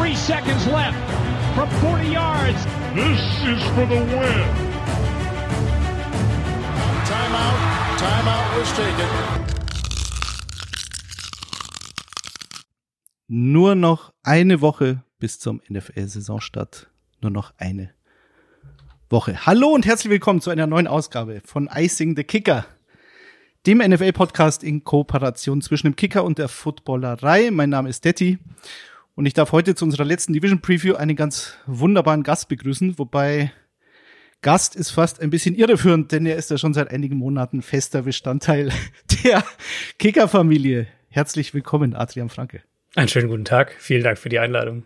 Three seconds left from 40 yards. This is for the win. Timeout. Timeout was taken. Nur noch eine Woche bis zum NFL-Saisonstart. Nur noch eine Woche. Hallo und herzlich willkommen zu einer neuen Ausgabe von Icing the Kicker, dem NFL-Podcast in Kooperation zwischen dem Kicker und der Footballerei. Mein Name ist Detti und ich darf heute zu unserer letzten Division Preview einen ganz wunderbaren Gast begrüßen, wobei Gast ist fast ein bisschen irreführend, denn er ist ja schon seit einigen Monaten fester Bestandteil der Kicker-Familie. Herzlich willkommen, Adrian Franke. Einen schönen guten Tag. Vielen Dank für die Einladung.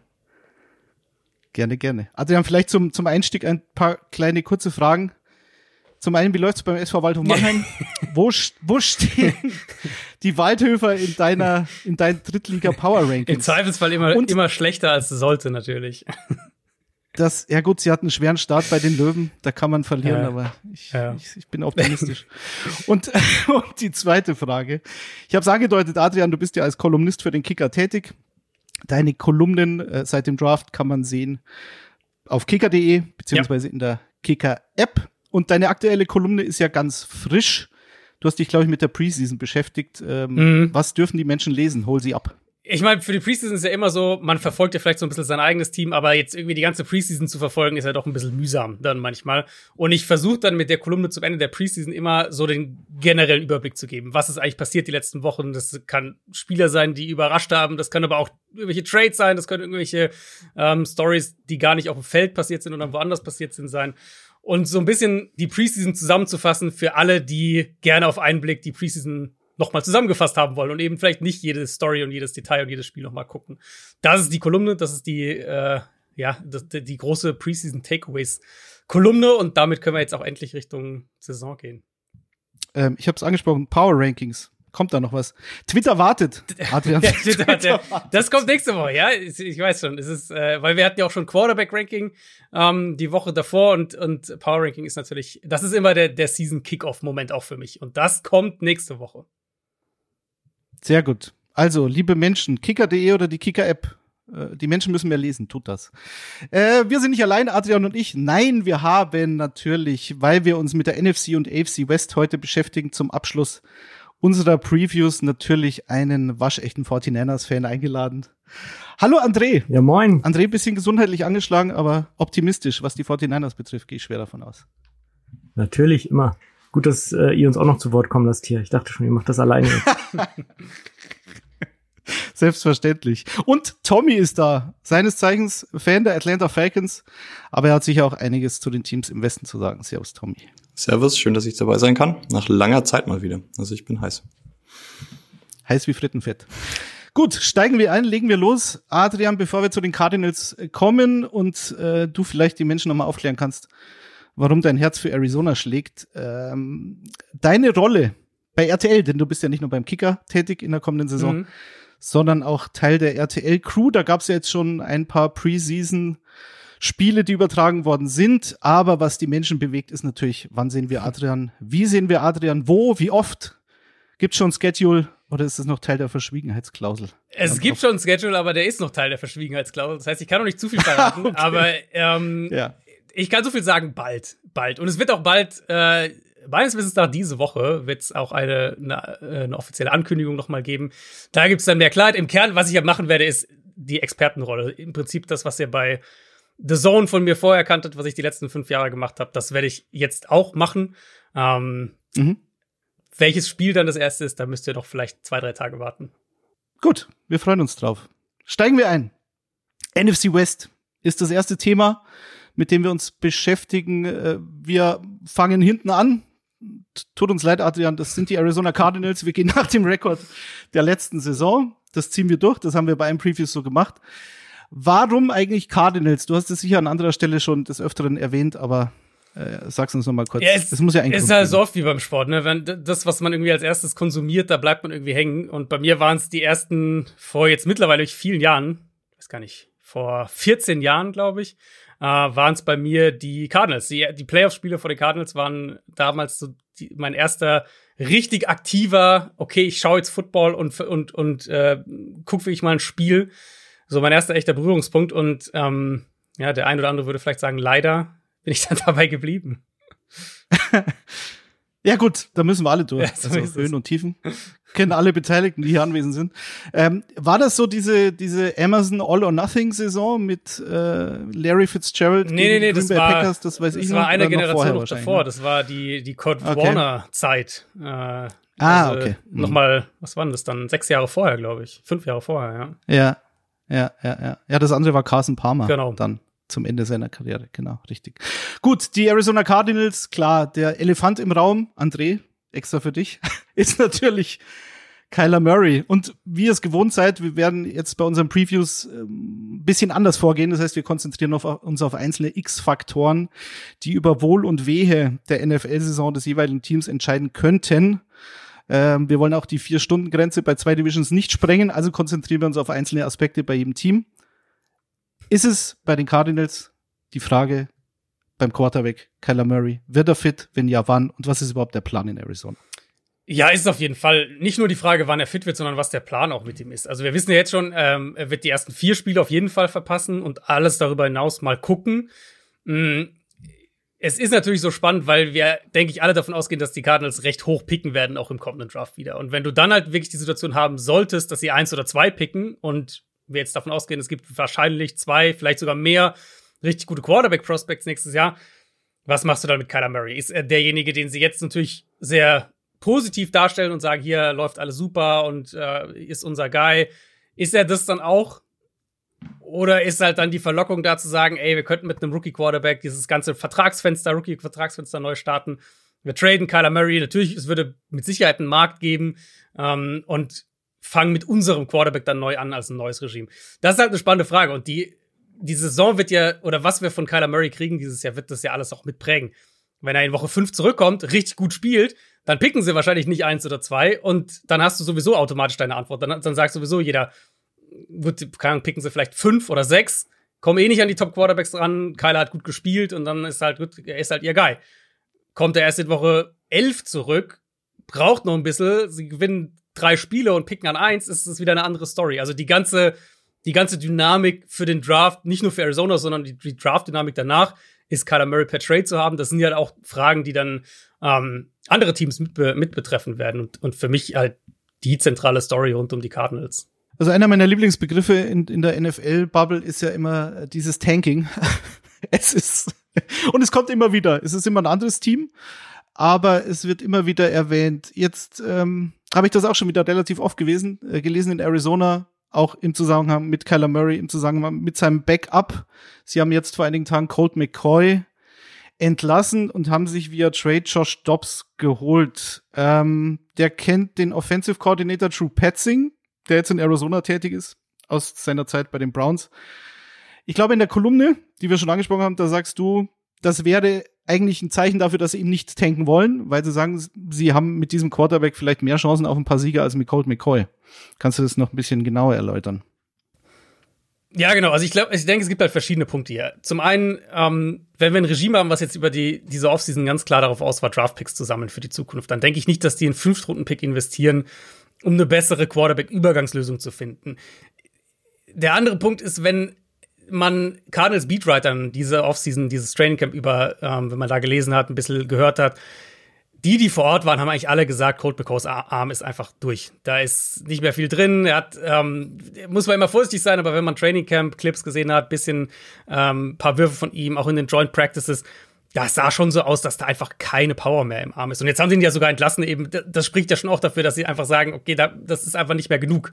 Gerne, gerne. Adrian, vielleicht zum, zum Einstieg ein paar kleine kurze Fragen. Zum einen, wie läuft's beim SV Waldhof Mannheim? wo, wo stehen die Waldhöfer in deiner, in deinen Drittliga Power Rankings? Im Zweifelsfall immer, Und immer schlechter als es sollte, natürlich. Das, ja gut, sie hatten einen schweren Start bei den Löwen, da kann man verlieren, ja. aber ich, ja. ich, ich, bin optimistisch. und, und die zweite Frage. Ich habe es angedeutet, Adrian, du bist ja als Kolumnist für den Kicker tätig. Deine Kolumnen äh, seit dem Draft kann man sehen auf kicker.de, beziehungsweise ja. in der Kicker-App. Und deine aktuelle Kolumne ist ja ganz frisch. Du hast dich, glaube ich, mit der Preseason beschäftigt. Ähm, mhm. Was dürfen die Menschen lesen? Hol sie ab ich meine, für die Preseason ist ja immer so, man verfolgt ja vielleicht so ein bisschen sein eigenes Team, aber jetzt irgendwie die ganze Preseason zu verfolgen, ist ja doch ein bisschen mühsam dann manchmal. Und ich versuche dann mit der Kolumne zum Ende der Preseason immer so den generellen Überblick zu geben. Was ist eigentlich passiert die letzten Wochen? Das kann Spieler sein, die überrascht haben, das kann aber auch irgendwelche Trades sein, das können irgendwelche ähm, Stories, die gar nicht auf dem Feld passiert sind oder woanders passiert sind, sein. Und so ein bisschen die Preseason zusammenzufassen für alle, die gerne auf einen Blick die Preseason nochmal zusammengefasst haben wollen und eben vielleicht nicht jede Story und jedes Detail und jedes Spiel nochmal gucken. Das ist die Kolumne, das ist die, äh, ja, das, die große Preseason Takeaways Kolumne und damit können wir jetzt auch endlich Richtung Saison gehen. Ähm, ich habe es angesprochen, Power Rankings. Kommt da noch was? Twitter wartet. Adrian. Twitter, Twitter wartet. Das kommt nächste Woche, ja. Ich, weiß schon. Es ist, äh, weil wir hatten ja auch schon Quarterback-Ranking ähm, die Woche davor und, und Power Ranking ist natürlich, das ist immer der, der Season-Kickoff-Moment auch für mich. Und das kommt nächste Woche. Sehr gut. Also, liebe Menschen, kicker.de oder die Kicker-App. Äh, die Menschen müssen mehr lesen, tut das. Äh, wir sind nicht allein, Adrian und ich. Nein, wir haben natürlich, weil wir uns mit der NFC und AFC West heute beschäftigen, zum Abschluss unserer Previews natürlich einen waschechten 49ers-Fan eingeladen. Hallo André. Ja, moin. André, bisschen gesundheitlich angeschlagen, aber optimistisch, was die 49ers betrifft, gehe ich schwer davon aus. Natürlich, immer. Gut, dass äh, ihr uns auch noch zu Wort kommen lasst hier. Ich dachte schon, ihr macht das alleine. Selbstverständlich. Und Tommy ist da. Seines Zeichens Fan der Atlanta Falcons. Aber er hat sicher auch einiges zu den Teams im Westen zu sagen. Servus, Tommy. Servus, schön, dass ich dabei sein kann. Nach langer Zeit mal wieder. Also ich bin heiß. Heiß wie Frittenfett. Gut, steigen wir ein, legen wir los. Adrian, bevor wir zu den Cardinals kommen und äh, du vielleicht die Menschen nochmal aufklären kannst, warum dein Herz für Arizona schlägt. Ähm, deine Rolle bei RTL, denn du bist ja nicht nur beim Kicker tätig in der kommenden Saison, mhm. Sondern auch Teil der RTL-Crew. Da gab es ja jetzt schon ein paar Preseason- Spiele, die übertragen worden sind. Aber was die Menschen bewegt, ist natürlich, wann sehen wir Adrian? Wie sehen wir Adrian? Wo? Wie oft? Gibt schon ein Schedule oder ist es noch Teil der Verschwiegenheitsklausel? Es gibt schon ein Schedule, aber der ist noch Teil der Verschwiegenheitsklausel. Das heißt, ich kann noch nicht zu viel verraten, okay. aber ähm, ja ich kann so viel sagen, bald, bald. Und es wird auch bald, äh, meines Wissens nach diese Woche, wird es auch eine, eine, äh, eine offizielle Ankündigung nochmal geben. Da gibt es dann mehr Klarheit. Im Kern, was ich ja machen werde, ist die Expertenrolle. Im Prinzip das, was ihr bei The Zone von mir vorher kanntet, was ich die letzten fünf Jahre gemacht habe, das werde ich jetzt auch machen. Ähm, mhm. Welches Spiel dann das erste ist, da müsst ihr doch vielleicht zwei, drei Tage warten. Gut, wir freuen uns drauf. Steigen wir ein. NFC West ist das erste Thema mit dem wir uns beschäftigen. Äh, wir fangen hinten an. Tut uns leid, Adrian, das sind die Arizona Cardinals. Wir gehen nach dem Rekord der letzten Saison. Das ziehen wir durch. Das haben wir bei einem Preview so gemacht. Warum eigentlich Cardinals? Du hast es sicher an anderer Stelle schon des Öfteren erwähnt, aber äh, sag's uns noch mal kurz. Ja, es, das muss ja eigentlich. Es ist halt so oft wie beim Sport, ne? Wenn das, was man irgendwie als erstes konsumiert, da bleibt man irgendwie hängen. Und bei mir waren es die ersten vor jetzt mittlerweile vielen Jahren, weiß gar nicht, vor 14 Jahren, glaube ich, äh, waren es bei mir die Cardinals. Die, die Playoff-Spiele vor den Cardinals waren damals so die, mein erster richtig aktiver, okay, ich schaue jetzt Football und, und, und äh, gucke wirklich mal ein Spiel. so mein erster echter Berührungspunkt und ähm, ja, der ein oder andere würde vielleicht sagen, leider bin ich dann dabei geblieben. ja, gut, da müssen wir alle durch. Ja, so also Höhen und Tiefen. Kennen alle Beteiligten, die hier anwesend sind. Ähm, war das so diese, diese Amazon All-or-Nothing-Saison mit äh, Larry Fitzgerald? Nee, nee, nee, Green das Bay war, Packers, das weiß ich das war eine Generation noch davor. ne? Das war die, die Kurt Okay. Warner-Zeit. Äh, Ah, also okay. Mhm. Nochmal, was waren das dann? Sechs Jahre vorher, glaube ich. Fünf Jahre vorher, ja. Ja, ja, ja, ja. Ja, das andere war Carson Palmer. Genau. Dann zum Ende seiner Karriere, genau, richtig. Gut, die Arizona Cardinals, klar, der Elefant im Raum, André, extra für dich, ist natürlich Kyler Murray. Und wie ihr es gewohnt seid, wir werden jetzt bei unseren Previews ähm, ein bisschen anders vorgehen. Das heißt, wir konzentrieren auf, uns auf einzelne X-Faktoren, die über Wohl und Wehe der NFL-Saison des jeweiligen Teams entscheiden könnten. Ähm, wir wollen auch die Vier-Stunden-Grenze bei zwei Divisions nicht sprengen, also konzentrieren wir uns auf einzelne Aspekte bei jedem Team. Ist es bei den Cardinals die Frage beim Quarterback Kyler Murray, wird er fit? Wenn ja, wann? Und was ist überhaupt der Plan in Arizona? Ja, ist auf jeden Fall nicht nur die Frage, wann er fit wird, sondern was der Plan auch mit ihm ist. Also wir wissen ja jetzt schon, ähm, er wird die ersten vier Spiele auf jeden Fall verpassen und alles darüber hinaus mal gucken. Mm, Es ist natürlich so spannend, weil wir, denke ich, alle davon ausgehen, dass die Cardinals recht hoch picken werden, auch im kommenden Draft wieder. Und wenn du dann halt wirklich die Situation haben solltest, dass sie eins oder zwei picken und wir jetzt davon ausgehen, es gibt wahrscheinlich zwei, vielleicht sogar mehr richtig gute Quarterback-Prospects nächstes Jahr, was machst du dann mit Kyler Murray? Ist er derjenige, den sie jetzt natürlich sehr positiv darstellen und sagen, hier läuft alles super und äh, ist unser Guy? Ist er das dann auch? Oder ist halt dann die Verlockung da zu sagen, ey, wir könnten mit einem Rookie-Quarterback dieses ganze Vertragsfenster, Rookie-Vertragsfenster neu starten. Wir traden Kyler Murray. Natürlich, es würde mit Sicherheit einen Markt geben ähm, und fangen mit unserem Quarterback dann neu an als ein neues Regime. Das ist halt eine spannende Frage. Und die, die Saison wird ja, oder was wir von Kyler Murray kriegen dieses Jahr, wird das ja alles auch mitprägen. Wenn er in Woche 5 zurückkommt, richtig gut spielt, dann picken sie wahrscheinlich nicht eins oder zwei und dann hast du sowieso automatisch deine Antwort. Dann, dann sagt sowieso jeder, wird, keine Ahnung, picken sie vielleicht fünf oder sechs, kommen eh nicht an die Top Quarterbacks dran, Kyler hat gut gespielt und dann ist halt, gut, er ist halt ihr Guy. Kommt er erst in Woche 11 zurück, braucht noch ein bisschen, sie gewinnen drei Spiele und picken an eins, ist es wieder eine andere Story. Also die ganze, die ganze Dynamik für den Draft, nicht nur für Arizona, sondern die, die Draft-Dynamik danach, ist Kyler Murray per Trade zu haben. Das sind ja halt auch Fragen, die dann ähm, andere Teams mit, mit betreffen werden und, und für mich halt die zentrale Story rund um die Cardinals. Also einer meiner Lieblingsbegriffe in, in der NFL-Bubble ist ja immer äh, dieses Tanking. es ist, und es kommt immer wieder. Es ist immer ein anderes Team, aber es wird immer wieder erwähnt. Jetzt ähm, habe ich das auch schon wieder relativ oft gewesen, äh, gelesen in Arizona, auch im Zusammenhang mit Kyler Murray, im Zusammenhang mit seinem Backup. Sie haben jetzt vor einigen Tagen Colt McCoy entlassen und haben sich via Trade Josh Dobbs geholt. Ähm, der kennt den Offensive Coordinator Drew Petzing, der jetzt in Arizona tätig ist, aus seiner Zeit bei den Browns. Ich glaube, in der Kolumne, die wir schon angesprochen haben, da sagst du, das wäre eigentlich ein Zeichen dafür, dass sie ihm nicht tanken wollen, weil sie sagen, sie haben mit diesem Quarterback vielleicht mehr Chancen auf ein paar Sieger als mit Colt McCoy. Kannst du das noch ein bisschen genauer erläutern? Ja, genau. Also ich glaube, ich denke, es gibt halt verschiedene Punkte hier. Zum einen, ähm, wenn wir ein Regime haben, was jetzt über die diese Offseason ganz klar darauf aus war, Draftpicks zu sammeln für die Zukunft, dann denke ich nicht, dass die einen Fünftrunden-Pick investieren, um eine bessere Quarterback-Übergangslösung zu finden. Der andere Punkt ist, wenn man Cardinals Beatwritern diese Offseason, dieses Training Camp über, ähm, wenn man da gelesen hat, ein bisschen gehört hat, die, die vor Ort waren, haben eigentlich alle gesagt, Colt McCoys Arm ist einfach durch. Da ist nicht mehr viel drin. Er hat, ähm, muss man immer vorsichtig sein, aber wenn man Training Camp Clips gesehen hat, bisschen, ähm, paar Würfe von ihm, auch in den Joint Practices, das sah schon so aus, dass da einfach keine Power mehr im Arm ist. Und jetzt haben sie ihn ja sogar entlassen. Eben, das spricht ja schon auch dafür, dass sie einfach sagen, okay, da, das ist einfach nicht mehr genug.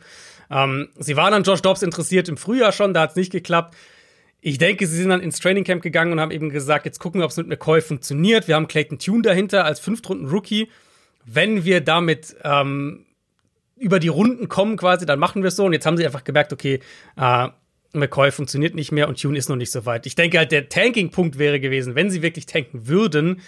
Ähm, sie waren an Josh Dobbs interessiert im Frühjahr schon, da hat es nicht geklappt. Ich denke, sie sind dann ins Training Camp gegangen und haben eben gesagt, jetzt gucken wir, ob es mit McCoy funktioniert. Wir haben Clayton Tune dahinter als Fünftrunden-Rookie. Wenn wir damit ähm, über die Runden kommen quasi, dann machen wir es so. Und jetzt haben sie einfach gemerkt, okay, äh, McCoy funktioniert nicht mehr und Tune ist noch nicht so weit. Ich denke halt, der Tanking-Punkt wäre gewesen, wenn sie wirklich tanken würden,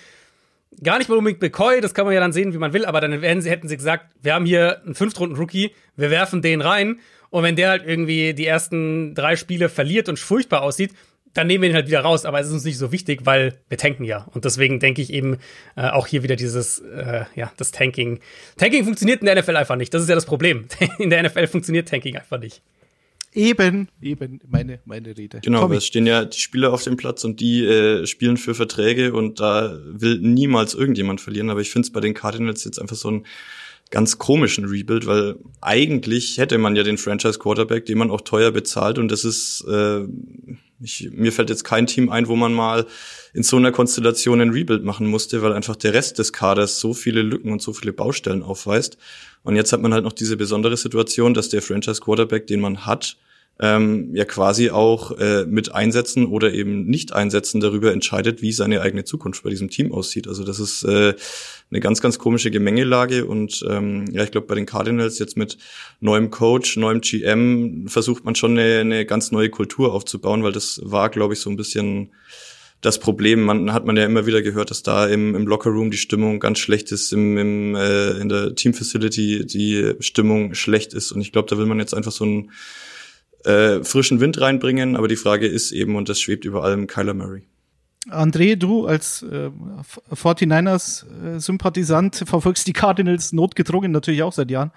gar nicht mal unbedingt McCoy, das kann man ja dann sehen, wie man will, aber dann hätten sie, hätten sie gesagt, wir haben hier einen Fünftrunden-Rookie, wir werfen den rein und wenn der halt irgendwie die ersten drei Spiele verliert und furchtbar aussieht, dann nehmen wir ihn halt wieder raus. Aber es ist uns nicht so wichtig, weil wir tanken ja. Und deswegen denke ich eben äh, auch hier wieder dieses, äh, ja, das Tanking. Tanking funktioniert in der NFL einfach nicht. Das ist ja das Problem. In der NFL funktioniert Tanking einfach nicht. Eben, eben meine, meine Rede. Genau, weil es stehen ja die Spieler auf dem Platz und die äh, spielen für Verträge und da will niemals irgendjemand verlieren. Aber ich finde es bei den Cardinals jetzt einfach so ein ganz komischen Rebuild, weil eigentlich hätte man ja den Franchise Quarterback, den man auch teuer bezahlt und das ist, äh, ich, mir fällt jetzt kein Team ein, wo man mal in so einer Konstellation ein Rebuild machen musste, weil einfach der Rest des Kaders so viele Lücken und so viele Baustellen aufweist. Und jetzt hat man halt noch diese besondere Situation, dass der Franchise Quarterback, den man hat, ähm, ja quasi auch äh, mit Einsätzen oder eben nicht Einsätzen darüber entscheidet, wie seine eigene Zukunft bei diesem Team aussieht. Also das ist äh, eine ganz, ganz komische Gemengelage und ähm, ja, ich glaube bei den Cardinals jetzt mit neuem Coach, neuem GM versucht man schon eine, eine ganz neue Kultur aufzubauen, weil das war, glaube ich, so ein bisschen das Problem. Man hat man ja immer wieder gehört, dass da im, im Lockerroom die Stimmung ganz schlecht ist, im, im äh, in der Team Facility die Stimmung schlecht ist und ich glaube, da will man jetzt einfach so ein äh, frischen Wind reinbringen, aber die Frage ist eben, und das schwebt über allem, Kyler Murray. André, du als äh, 49ers-Sympathisant äh, verfolgst die Cardinals notgedrungen natürlich auch seit Jahren.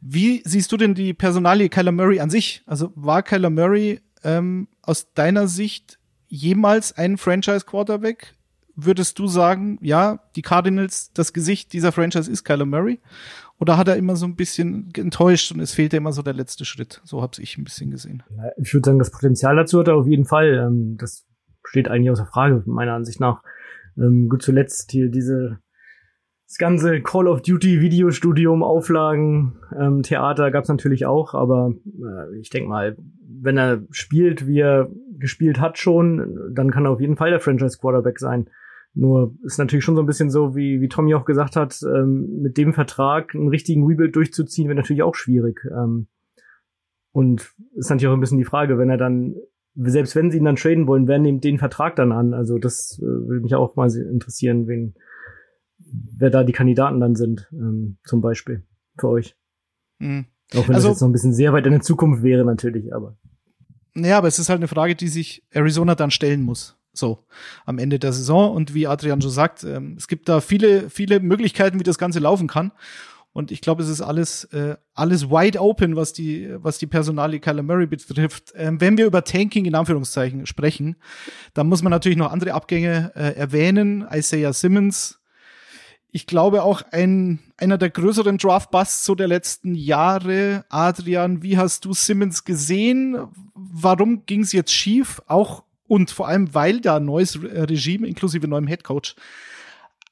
Wie siehst du denn die Personalie Kyler Murray an sich? Also war Kyler Murray ähm, aus deiner Sicht jemals ein Franchise-Quarterback? Würdest du sagen, ja, die Cardinals, das Gesicht dieser Franchise ist Kyler Murray? Oder hat er immer so ein bisschen enttäuscht und es fehlte immer so der letzte Schritt? So habe ich ein bisschen gesehen. Ich würde sagen, das Potenzial dazu hat er auf jeden Fall. Ähm, das steht eigentlich außer Frage, meiner Ansicht nach. Ähm, gut, zuletzt hier diese das ganze Call of Duty Videostudium, Auflagen, ähm, Theater gab's natürlich auch, aber äh, ich denke mal, wenn er spielt, wie er gespielt hat schon, dann kann er auf jeden Fall der Franchise Quarterback sein. Nur ist natürlich schon so ein bisschen so, wie, wie Tommy auch gesagt hat, ähm, mit dem Vertrag einen richtigen Rebuild durchzuziehen, wäre natürlich auch schwierig. Ähm, und ist natürlich auch ein bisschen die Frage, wenn er dann, selbst wenn sie ihn dann traden wollen, wer nimmt den Vertrag dann an? Also das äh, würde mich auch mal interessieren, wen, wer da die Kandidaten dann sind, ähm, zum Beispiel für euch. Mhm. Auch wenn also, das jetzt noch ein bisschen sehr weit in der Zukunft wäre natürlich, aber. Naja, aber es ist halt eine Frage, die sich Arizona dann stellen muss. So, am Ende der Saison. Und wie Adrian schon sagt, ähm, es gibt da viele, viele Möglichkeiten, wie das Ganze laufen kann. Und ich glaube, es ist alles, äh, alles wide open, was die, was die Personalie Kyler Murray betrifft. Ähm, wenn wir über Tanking in Anführungszeichen sprechen, dann muss man natürlich noch andere Abgänge äh, erwähnen. Isaiah Simmons. Ich glaube auch ein, einer der größeren Draft-Busts so der letzten Jahre. Adrian, wie hast du Simmons gesehen? Warum ging es jetzt schief? Auch und vor allem, weil da ein neues Regime inklusive neuem Headcoach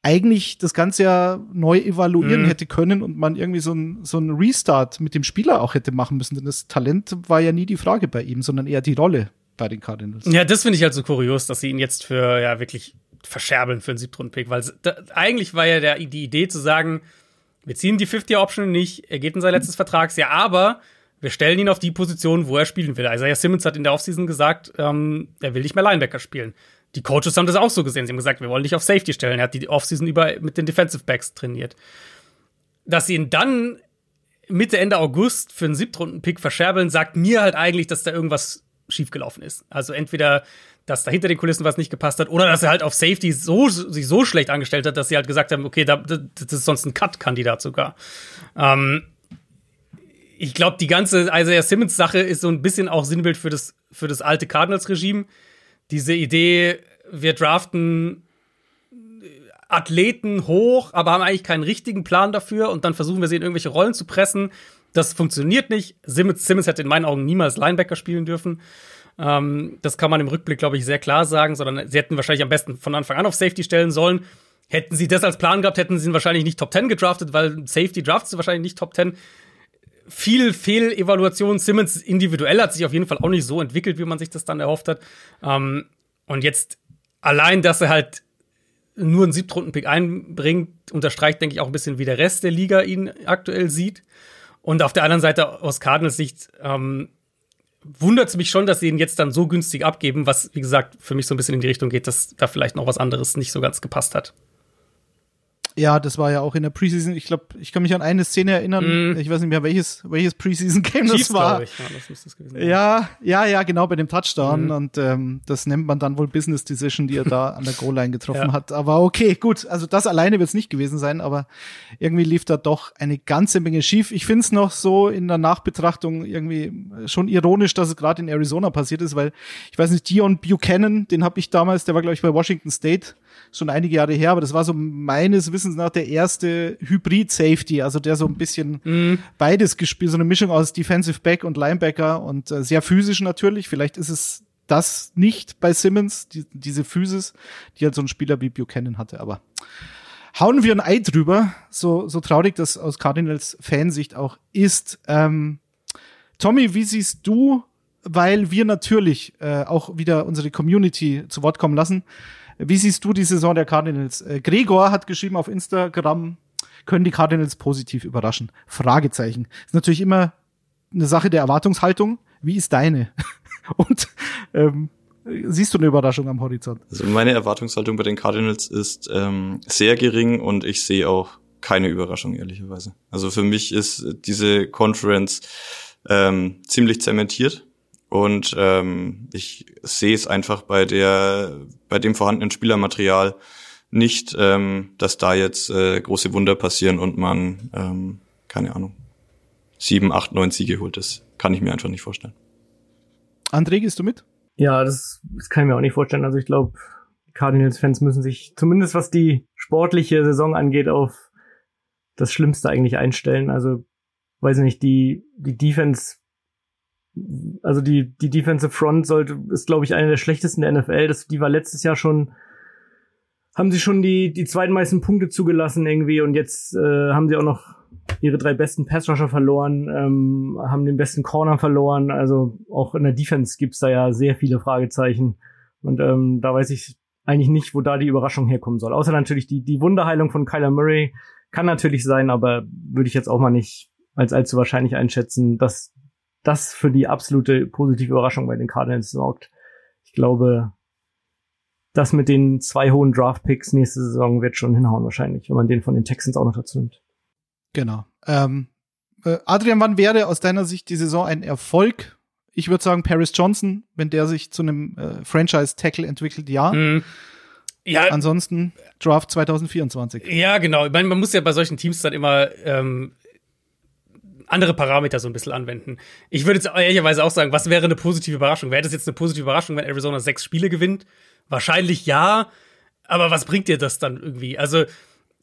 eigentlich das Ganze ja neu evaluieren mhm. hätte können und man irgendwie so ein, so ein Restart mit dem Spieler auch hätte machen müssen. Denn das Talent war ja nie die Frage bei ihm, sondern eher die Rolle bei den Cardinals. Ja, das finde ich halt so kurios, dass sie ihn jetzt für ja wirklich verscherbeln für einen Siebtrunden-Pick, weil da, eigentlich war ja der, die Idee zu sagen, wir ziehen die 50-Option nicht, er geht in sein letztes Vertragsjahr, aber wir stellen ihn auf die Position, wo er spielen will. Isaiah Simmons hat in der Offseason gesagt, ähm, er will nicht mehr Linebacker spielen. Die Coaches haben das auch so gesehen. Sie haben gesagt, wir wollen dich auf Safety stellen. Er hat die Offseason über mit den Defensive Backs trainiert. Dass sie ihn dann Mitte, Ende August für einen Siebtrunden-Pick verscherbeln, sagt mir halt eigentlich, dass da irgendwas schiefgelaufen ist. Also entweder, dass da hinter den Kulissen was nicht gepasst hat, oder dass er halt auf Safety so, sich so schlecht angestellt hat, dass sie halt gesagt haben, okay, da, das ist sonst ein Cut-Kandidat sogar. Ähm, ich glaube, die ganze Isaiah Simmons Sache ist so ein bisschen auch Sinnbild für das, für das alte Cardinals-Regime. Diese Idee, wir draften Athleten hoch, aber haben eigentlich keinen richtigen Plan dafür und dann versuchen wir sie in irgendwelche Rollen zu pressen. Das funktioniert nicht. Simmons, Simmons hätte in meinen Augen niemals Linebacker spielen dürfen. Ähm, das kann man im Rückblick, glaube ich, sehr klar sagen, sondern sie hätten wahrscheinlich am besten von Anfang an auf Safety stellen sollen. Hätten sie das als Plan gehabt, hätten sie ihn wahrscheinlich nicht Top 10 gedraftet, weil Safety draftest du wahrscheinlich nicht Top 10 viel Fehlevaluation. Simmons individuell hat sich auf jeden Fall auch nicht so entwickelt, wie man sich das dann erhofft hat. Ähm, und jetzt allein, dass er halt nur einen Siebtrunden-Pick einbringt, unterstreicht, denke ich, auch ein bisschen, wie der Rest der Liga ihn aktuell sieht. Und auf der anderen Seite aus Cardinals Sicht ähm, wundert es mich schon, dass sie ihn jetzt dann so günstig abgeben, was, wie gesagt, für mich so ein bisschen in die Richtung geht, dass da vielleicht noch was anderes nicht so ganz gepasst hat. Ja, das war ja auch in der Preseason. Ich glaube, ich kann mich an eine Szene erinnern. Mm. Ich weiß nicht mehr, welches, welches Preseason-Game das war. Ich. Ja, das das ja, ja, ja, genau, bei dem Touchdown. Mm. Und ähm, das nennt man dann wohl Business Decision, die er da an der Goal-Line getroffen ja. hat. Aber okay, gut. Also das alleine wird es nicht gewesen sein, aber irgendwie lief da doch eine ganze Menge schief. Ich finde es noch so in der Nachbetrachtung irgendwie schon ironisch, dass es gerade in Arizona passiert ist, weil ich weiß nicht, Dion Buchanan, den habe ich damals, der war, glaube ich, bei Washington State schon einige Jahre her, aber das war so meines Wissens nach der erste Hybrid-Safety, also der so ein bisschen mm. beides gespielt, so eine Mischung aus Defensive Back und Linebacker und äh, sehr physisch natürlich. Vielleicht ist es das nicht bei Simmons, die, diese Physis, die halt so ein Spieler wie Buchanan hatte, aber hauen wir ein Ei drüber, so, so traurig das aus Cardinals Fansicht auch ist. Ähm, Tommy, wie siehst du, weil wir natürlich äh, auch wieder unsere Community zu Wort kommen lassen, wie siehst du die Saison der Cardinals? Äh, Gregor hat geschrieben auf Instagram, können die Cardinals positiv überraschen? Fragezeichen. Ist natürlich immer eine Sache der Erwartungshaltung. Wie ist deine? Und ähm, siehst du eine Überraschung am Horizont? Also meine Erwartungshaltung bei den Cardinals ist ähm, sehr gering und ich sehe auch keine Überraschung, ehrlicherweise. Also für mich ist diese Conference ähm, ziemlich zementiert. Und ähm, ich sehe es einfach bei der, bei dem vorhandenen Spielermaterial nicht, ähm, dass da jetzt äh, große Wunder passieren und man, ähm, keine Ahnung, sieben, acht, neun Siege holt. Das kann ich mir einfach nicht vorstellen. André, gehst du mit? Ja, das, das kann ich mir auch nicht vorstellen. Also ich glaube, Cardinals-Fans müssen sich zumindest was die sportliche Saison angeht auf das Schlimmste eigentlich einstellen. Also weiß ich nicht, die, die Defense also die, die Defensive Front sollte, ist, glaube ich, eine der schlechtesten der NFL. Das, die war letztes Jahr schon, haben sie schon die, die zweitmeisten Punkte zugelassen irgendwie und jetzt äh, haben sie auch noch ihre drei besten Passrusher verloren, ähm, haben den besten Corner verloren. Also auch in der Defense gibt's da ja sehr viele Fragezeichen. Und ähm, da weiß ich eigentlich nicht, wo da die Überraschung herkommen soll. Außer natürlich die, die Wunderheilung von Kyler Murray kann natürlich sein, aber würde ich jetzt auch mal nicht als allzu wahrscheinlich einschätzen, dass das für die absolute positive Überraschung bei den Cardinals sorgt. Ich glaube, das mit den zwei hohen Draft-Picks nächste Saison wird schon hinhauen wahrscheinlich, wenn man den von den Texans auch noch dazu nimmt. Genau. Ähm, äh, Adrian, wann wäre aus deiner Sicht die Saison ein Erfolg? Ich würde sagen, Paris Johnson, wenn der sich zu einem äh, Franchise-Tackle entwickelt, ja. Mhm. Ja. Ansonsten Draft 2024. Ja, genau. Ich meine, man muss ja bei solchen Teams dann immer ähm, andere Parameter so ein bisschen anwenden. Ich würde jetzt ehrlicherweise auch sagen, was wäre eine positive Überraschung? Wäre das jetzt eine positive Überraschung, wenn Arizona sechs Spiele gewinnt? Wahrscheinlich ja. Aber was bringt dir das dann irgendwie? Also,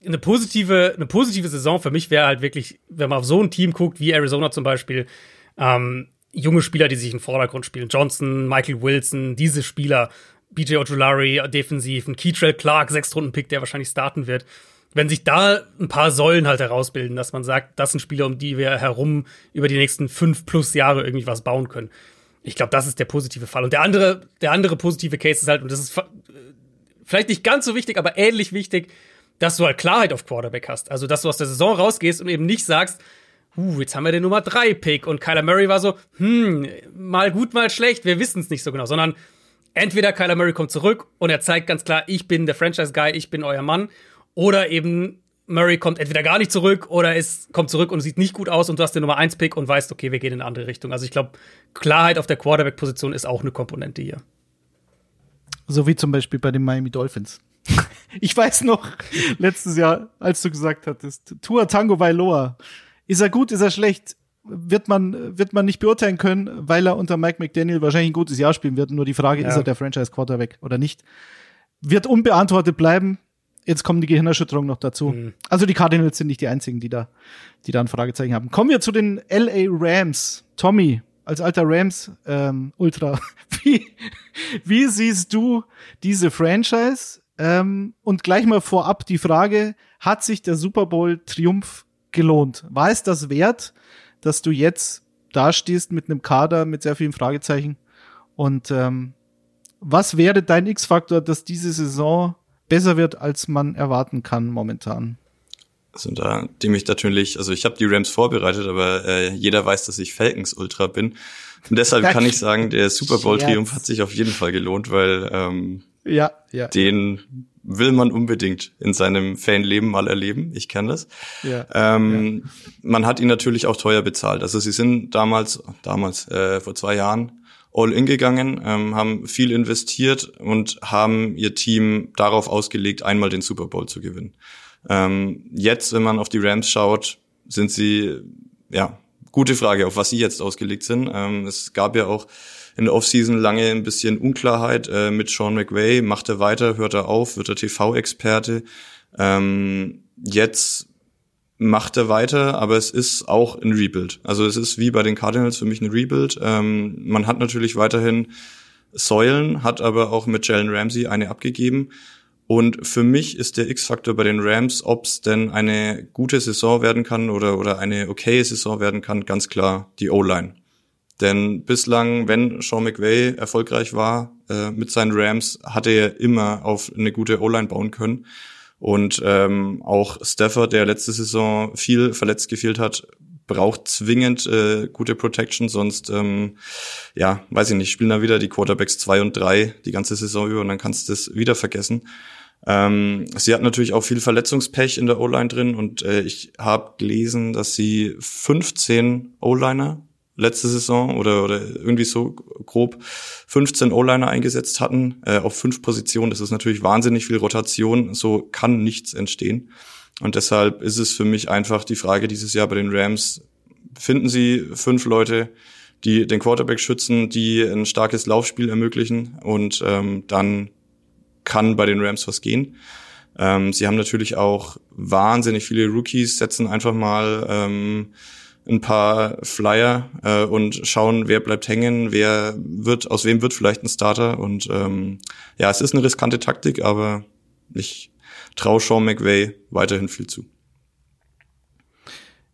eine positive, eine positive Saison für mich wäre halt wirklich, wenn man auf so ein Team guckt, wie Arizona zum Beispiel, ähm, junge Spieler, die sich im Vordergrund spielen. Johnson, Michael Wilson, diese Spieler, BJ Ojulari defensiv, ein Keytrail Clark, Sechstrunden-Pick, der wahrscheinlich starten wird wenn sich da ein paar Säulen halt herausbilden, dass man sagt, das sind Spieler, um die wir herum über die nächsten fünf plus Jahre irgendwie was bauen können. Ich glaube, das ist der positive Fall. Und der andere, der andere positive Case ist halt, und das ist vielleicht nicht ganz so wichtig, aber ähnlich wichtig, dass du halt Klarheit auf Quarterback hast. Also, dass du aus der Saison rausgehst und eben nicht sagst, uh, jetzt haben wir den Nummer 3 Pick und Kyler Murray war so, hm, mal gut, mal schlecht, wir wissen es nicht so genau, sondern entweder Kyler Murray kommt zurück und er zeigt ganz klar, ich bin der Franchise Guy, ich bin euer Mann oder eben Murray kommt entweder gar nicht zurück oder es kommt zurück und sieht nicht gut aus und du hast den Nummer 1 Pick und weißt, okay, wir gehen in eine andere Richtung. Also ich glaube, Klarheit auf der Quarterback-Position ist auch eine Komponente hier. So wie zum Beispiel bei den Miami Dolphins. ich weiß noch, letztes Jahr, als du gesagt hattest, Tua Tango Vailoa, ist er gut, ist er schlecht? Wird man, wird man nicht beurteilen können, weil er unter Mike McDaniel wahrscheinlich ein gutes Jahr spielen wird. Nur die Frage, ja. ist er der Franchise Quarterback oder nicht? Wird unbeantwortet bleiben jetzt kommen die Gehirnerschütterungen noch dazu. Mhm. Also die Cardinals sind nicht die einzigen, die da, die da ein Fragezeichen haben. Kommen wir zu den LA Rams. Tommy, als alter Rams ähm, Ultra, wie, wie siehst du diese Franchise? Ähm, und gleich mal vorab die Frage, hat sich der Super Bowl Triumph gelohnt? War es das wert, dass du jetzt dastehst mit einem Kader mit sehr vielen Fragezeichen? Und ähm, was wäre dein X-Faktor, dass diese Saison besser wird, als man erwarten kann momentan. Also da, dem ich natürlich, also ich habe die Rams vorbereitet, aber äh, jeder weiß, dass ich Falcons Ultra bin. Und deshalb kann ich sagen, der Super Bowl Triumph hat sich auf jeden Fall gelohnt, weil ähm, ja, ja. den will man unbedingt in seinem Fanleben mal erleben. Ich kenne das. Ja. Ähm, ja. Man hat ihn natürlich auch teuer bezahlt. Also sie sind damals, damals äh, vor zwei Jahren all in gegangen, ähm, haben viel investiert und haben ihr Team darauf ausgelegt, einmal den Super Bowl zu gewinnen. Ähm, jetzt, wenn man auf die Rams schaut, sind sie, ja, gute Frage, auf was sie jetzt ausgelegt sind. Ähm, es gab ja auch in der Offseason lange ein bisschen Unklarheit äh, mit Sean McVay. Macht er weiter, hört er auf, wird er TV-Experte? Ähm, jetzt macht er weiter, aber es ist auch ein Rebuild. Also es ist wie bei den Cardinals für mich ein Rebuild. Ähm, man hat natürlich weiterhin Säulen, hat aber auch mit Jalen Ramsey eine abgegeben. Und für mich ist der X-Faktor bei den Rams, ob es denn eine gute Saison werden kann oder, oder eine okaye Saison werden kann, ganz klar die O-Line. Denn bislang, wenn Sean McVay erfolgreich war äh, mit seinen Rams, hatte er immer auf eine gute O-Line bauen können. Und ähm, auch Stafford, der letzte Saison viel verletzt gefehlt hat, braucht zwingend äh, gute Protection, sonst, ähm, ja, weiß ich nicht, spielen da wieder die Quarterbacks zwei und drei die ganze Saison über und dann kannst du das wieder vergessen. Ähm, sie hat natürlich auch viel Verletzungspech in der O-Line drin und äh, ich habe gelesen, dass sie 15 O-Liner letzte Saison oder, oder irgendwie so grob 15 O-Liner eingesetzt hatten äh, auf fünf Positionen. Das ist natürlich wahnsinnig viel Rotation. So kann nichts entstehen. Und deshalb ist es für mich einfach die Frage dieses Jahr bei den Rams, finden sie fünf Leute, die den Quarterback schützen, die ein starkes Laufspiel ermöglichen und ähm, dann kann bei den Rams was gehen. Ähm, sie haben natürlich auch wahnsinnig viele Rookies, setzen einfach mal ähm, ein paar Flyer äh, und schauen, wer bleibt hängen, wer wird, aus wem wird vielleicht ein Starter. Und ähm, ja, es ist eine riskante Taktik, aber ich traue Sean McVay weiterhin viel zu.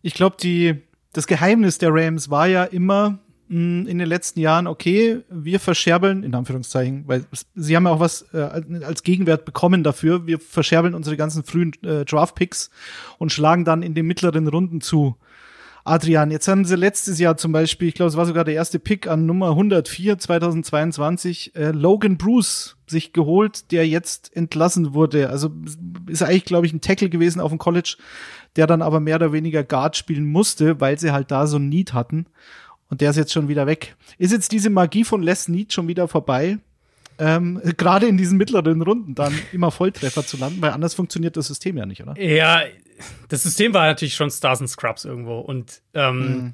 Ich glaube, die das Geheimnis der Rams war ja immer mh, hm, in den letzten Jahren, okay, wir verscherbeln, in Anführungszeichen, weil sie haben ja auch was äh, als Gegenwert bekommen dafür, wir verscherbeln unsere ganzen frühen äh, Draft-Picks und schlagen dann in den mittleren Runden zu. Adrian, jetzt haben sie letztes Jahr zum Beispiel, ich glaube, es war sogar der erste Pick an Nummer 104 2022, äh, Logan Bruce sich geholt, der jetzt entlassen wurde. Also ist eigentlich, glaube ich, ein Tackle gewesen auf dem College, der dann aber mehr oder weniger Guard spielen musste, weil sie halt da so ein Need hatten. Und der ist jetzt schon wieder weg. Ist jetzt diese Magie von Les Need schon wieder vorbei? Ähm, gerade in diesen mittleren Runden dann immer Volltreffer zu landen, weil anders funktioniert das System ja nicht, oder? Ja, das System war natürlich schon Stars und Scrubs irgendwo. Und ähm, mhm.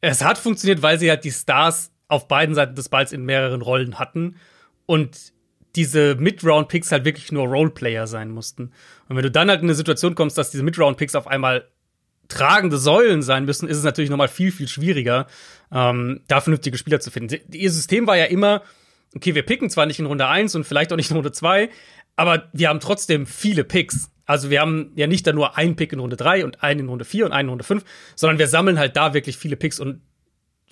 es hat funktioniert, weil sie halt die Stars auf beiden Seiten des Balls in mehreren Rollen hatten und diese Mid-Round-Picks halt wirklich nur Roleplayer sein mussten. Und wenn du dann halt in eine Situation kommst, dass diese Mid-Round-Picks auf einmal tragende Säulen sein müssen, ist es natürlich nochmal viel, viel schwieriger, ähm, da vernünftige Spieler zu finden. Ihr System war ja immer, okay, wir picken zwar nicht in Runde 1 und vielleicht auch nicht in Runde 2, aber wir haben trotzdem viele Picks. Also wir haben ja nicht da nur einen Pick in Runde 3 und einen in Runde 4 und einen in Runde 5, sondern wir sammeln halt da wirklich viele Picks und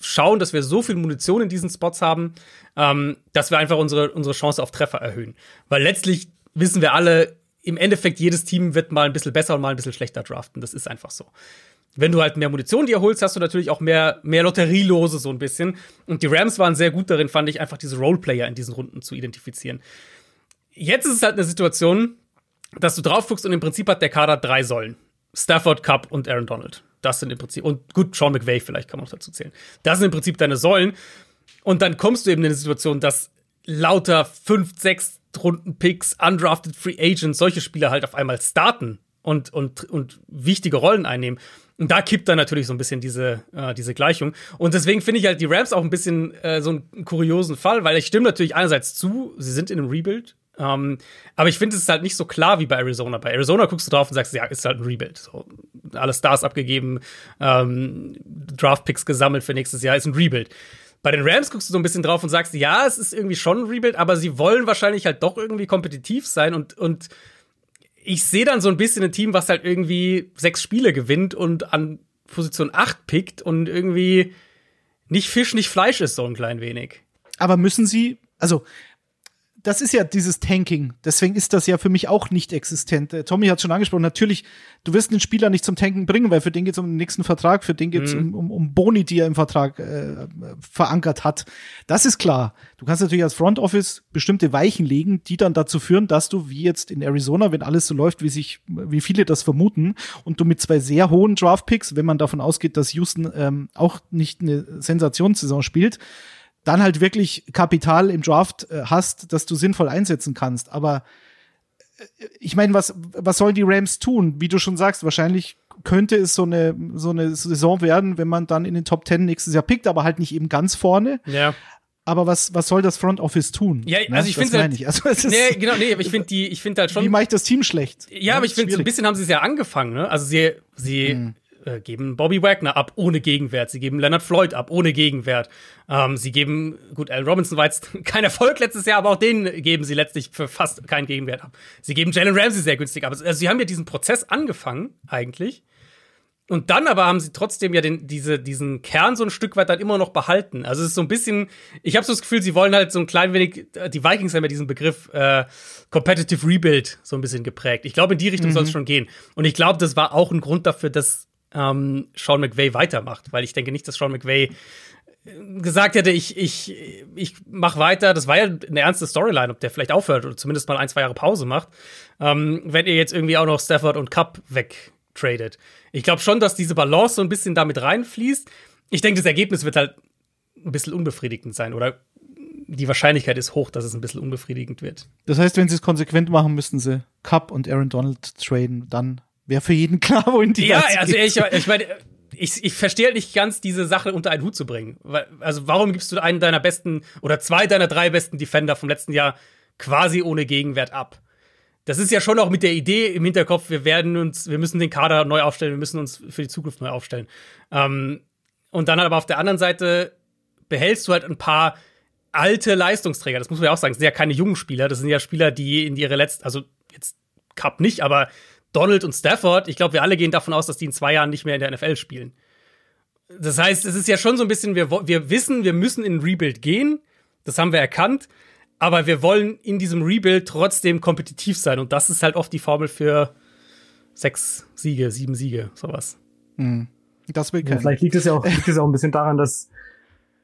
schauen, dass wir so viel Munition in diesen Spots haben, ähm, dass wir einfach unsere, unsere Chance auf Treffer erhöhen. Weil letztlich wissen wir alle, im Endeffekt jedes Team wird mal ein bisschen besser und mal ein bisschen schlechter draften. Das ist einfach so wenn du halt mehr Munition dir holst, hast du natürlich auch mehr, mehr Lotterielose so ein bisschen. Und die Rams waren sehr gut darin, fand ich, einfach diese Roleplayer in diesen Runden zu identifizieren. Jetzt ist es halt eine Situation, dass du drauf guckst und im Prinzip hat der Kader drei Säulen. Stafford, Cup und Aaron Donald. Das sind im Prinzip, und gut, Sean McVay vielleicht kann man noch dazu zählen. Das sind im Prinzip deine Säulen. Und dann kommst du eben in eine Situation, dass lauter fünf, sechs Runden Picks, undrafted Free Agents, solche Spieler halt auf einmal starten und, und, und wichtige Rollen einnehmen. Und da kippt dann natürlich so ein bisschen diese, äh, diese Gleichung. Und deswegen finde ich halt die Rams auch ein bisschen äh, so einen kuriosen Fall, weil ich stimme natürlich einerseits zu, sie sind in einem Rebuild. Ähm, aber ich finde es ist halt nicht so klar wie bei Arizona. Bei Arizona guckst du drauf und sagst, ja, ist halt ein Rebuild. So, alle Stars abgegeben, ähm, Draftpicks gesammelt für nächstes Jahr, ist ein Rebuild. Bei den Rams guckst du so ein bisschen drauf und sagst, ja, es ist irgendwie schon ein Rebuild, aber sie wollen wahrscheinlich halt doch irgendwie kompetitiv sein und, und ich sehe dann so ein bisschen ein Team, was halt irgendwie sechs Spiele gewinnt und an Position 8 pickt und irgendwie nicht Fisch, nicht Fleisch ist, so ein klein wenig. Aber müssen sie, also das ist ja dieses Tanking. Deswegen ist das ja für mich auch nicht existent. Äh, Tommy hat schon angesprochen, natürlich, du wirst den Spieler nicht zum Tanken bringen, weil für den geht es um den nächsten Vertrag, für den geht es mhm. um, um, um Boni, die er im Vertrag äh, verankert hat. Das ist klar. Du kannst natürlich als Front Office bestimmte Weichen legen, die dann dazu führen, dass du, wie jetzt in Arizona, wenn alles so läuft, wie sich, wie viele das vermuten, und du mit zwei sehr hohen Draft-Picks, wenn man davon ausgeht, dass Houston ähm, auch nicht eine Sensationssaison spielt, dann halt wirklich Kapital im Draft äh, hast, das du sinnvoll einsetzen kannst. Aber äh, ich meine, was, was sollen die Rams tun? Wie du schon sagst, wahrscheinlich könnte es so eine, so eine Saison werden, wenn man dann in den Top Ten nächstes Jahr pickt, aber halt nicht eben ganz vorne. Ja. Aber was, was soll das Front Office tun? Ja, ne? also ich finde halt, ich. Also, es ist, nee, genau, nee, aber ich finde die, ich finde halt schon. Wie mache ich das Team schlecht? Ja, aber ich finde so ein bisschen haben sie es ja angefangen, ne? Also sie, sie, hm äh, geben Bobby Wagner ab ohne Gegenwert. Sie geben Leonard Floyd ab ohne Gegenwert. Ähm, sie geben, gut, Al Robinson war jetzt kein Erfolg letztes Jahr, aber auch den geben sie letztlich für fast keinen Gegenwert ab. Sie geben Jalen Ramsey sehr günstig ab. Also sie haben ja diesen Prozess angefangen, eigentlich. Und dann aber haben sie trotzdem ja den, diese, diesen Kern so ein Stück weit dann immer noch behalten. Also es ist so ein bisschen, ich habe so das Gefühl, sie wollen halt so ein klein wenig, die Vikings haben ja diesen Begriff äh, Competitive Rebuild so ein bisschen geprägt. Ich glaube, in die Richtung mhm. soll es schon gehen. Und ich glaube, das war auch ein Grund dafür, dass ähm, Sean McVay weitermacht, weil ich denke nicht, dass Sean McVay äh, gesagt hätte, ich, ich, ich mach weiter. Das war ja eine ernste Storyline, ob der vielleicht aufhört oder zumindest mal ein, zwei Jahre Pause macht. Ähm, wenn ihr jetzt irgendwie auch noch Stafford und Cup wegtradet. Ich glaube schon, dass diese Balance so ein bisschen damit reinfließt. Ich denke, das Ergebnis wird halt ein bisschen unbefriedigend sein oder die Wahrscheinlichkeit ist hoch, dass es ein bisschen unbefriedigend wird. Das heißt, wenn sie es konsequent machen, müssten sie Cup und Aaron Donald traden, dann wäre für jeden klar, wohin die Ja, also ich, ich meine, ich, ich verstehe halt nicht ganz, diese Sache unter einen Hut zu bringen. Also, warum gibst du einen deiner besten oder zwei deiner drei besten Defender vom letzten Jahr quasi ohne Gegenwert ab? Das ist ja schon auch mit der Idee im Hinterkopf, wir werden uns, wir müssen den Kader neu aufstellen, wir müssen uns für die Zukunft neu aufstellen. Ähm, und dann aber auf der anderen Seite behältst du halt ein paar alte Leistungsträger. Das muss man ja auch sagen. Das sind ja keine jungen Spieler. Das sind ja Spieler, die in ihre letzten, also jetzt Cup nicht, aber Donald und Stafford, ich glaube, wir alle gehen davon aus, dass die in zwei Jahren nicht mehr in der NFL spielen. Das heißt, es ist ja schon so ein bisschen, wir, wir wissen, wir müssen in ein Rebuild gehen. Das haben wir erkannt. Aber wir wollen in diesem Rebuild trotzdem kompetitiv sein. Und das ist halt oft die Formel für sechs Siege, sieben Siege, sowas. Mhm. Das will ja, Vielleicht liegt es ja auch, liegt es auch ein bisschen daran, dass,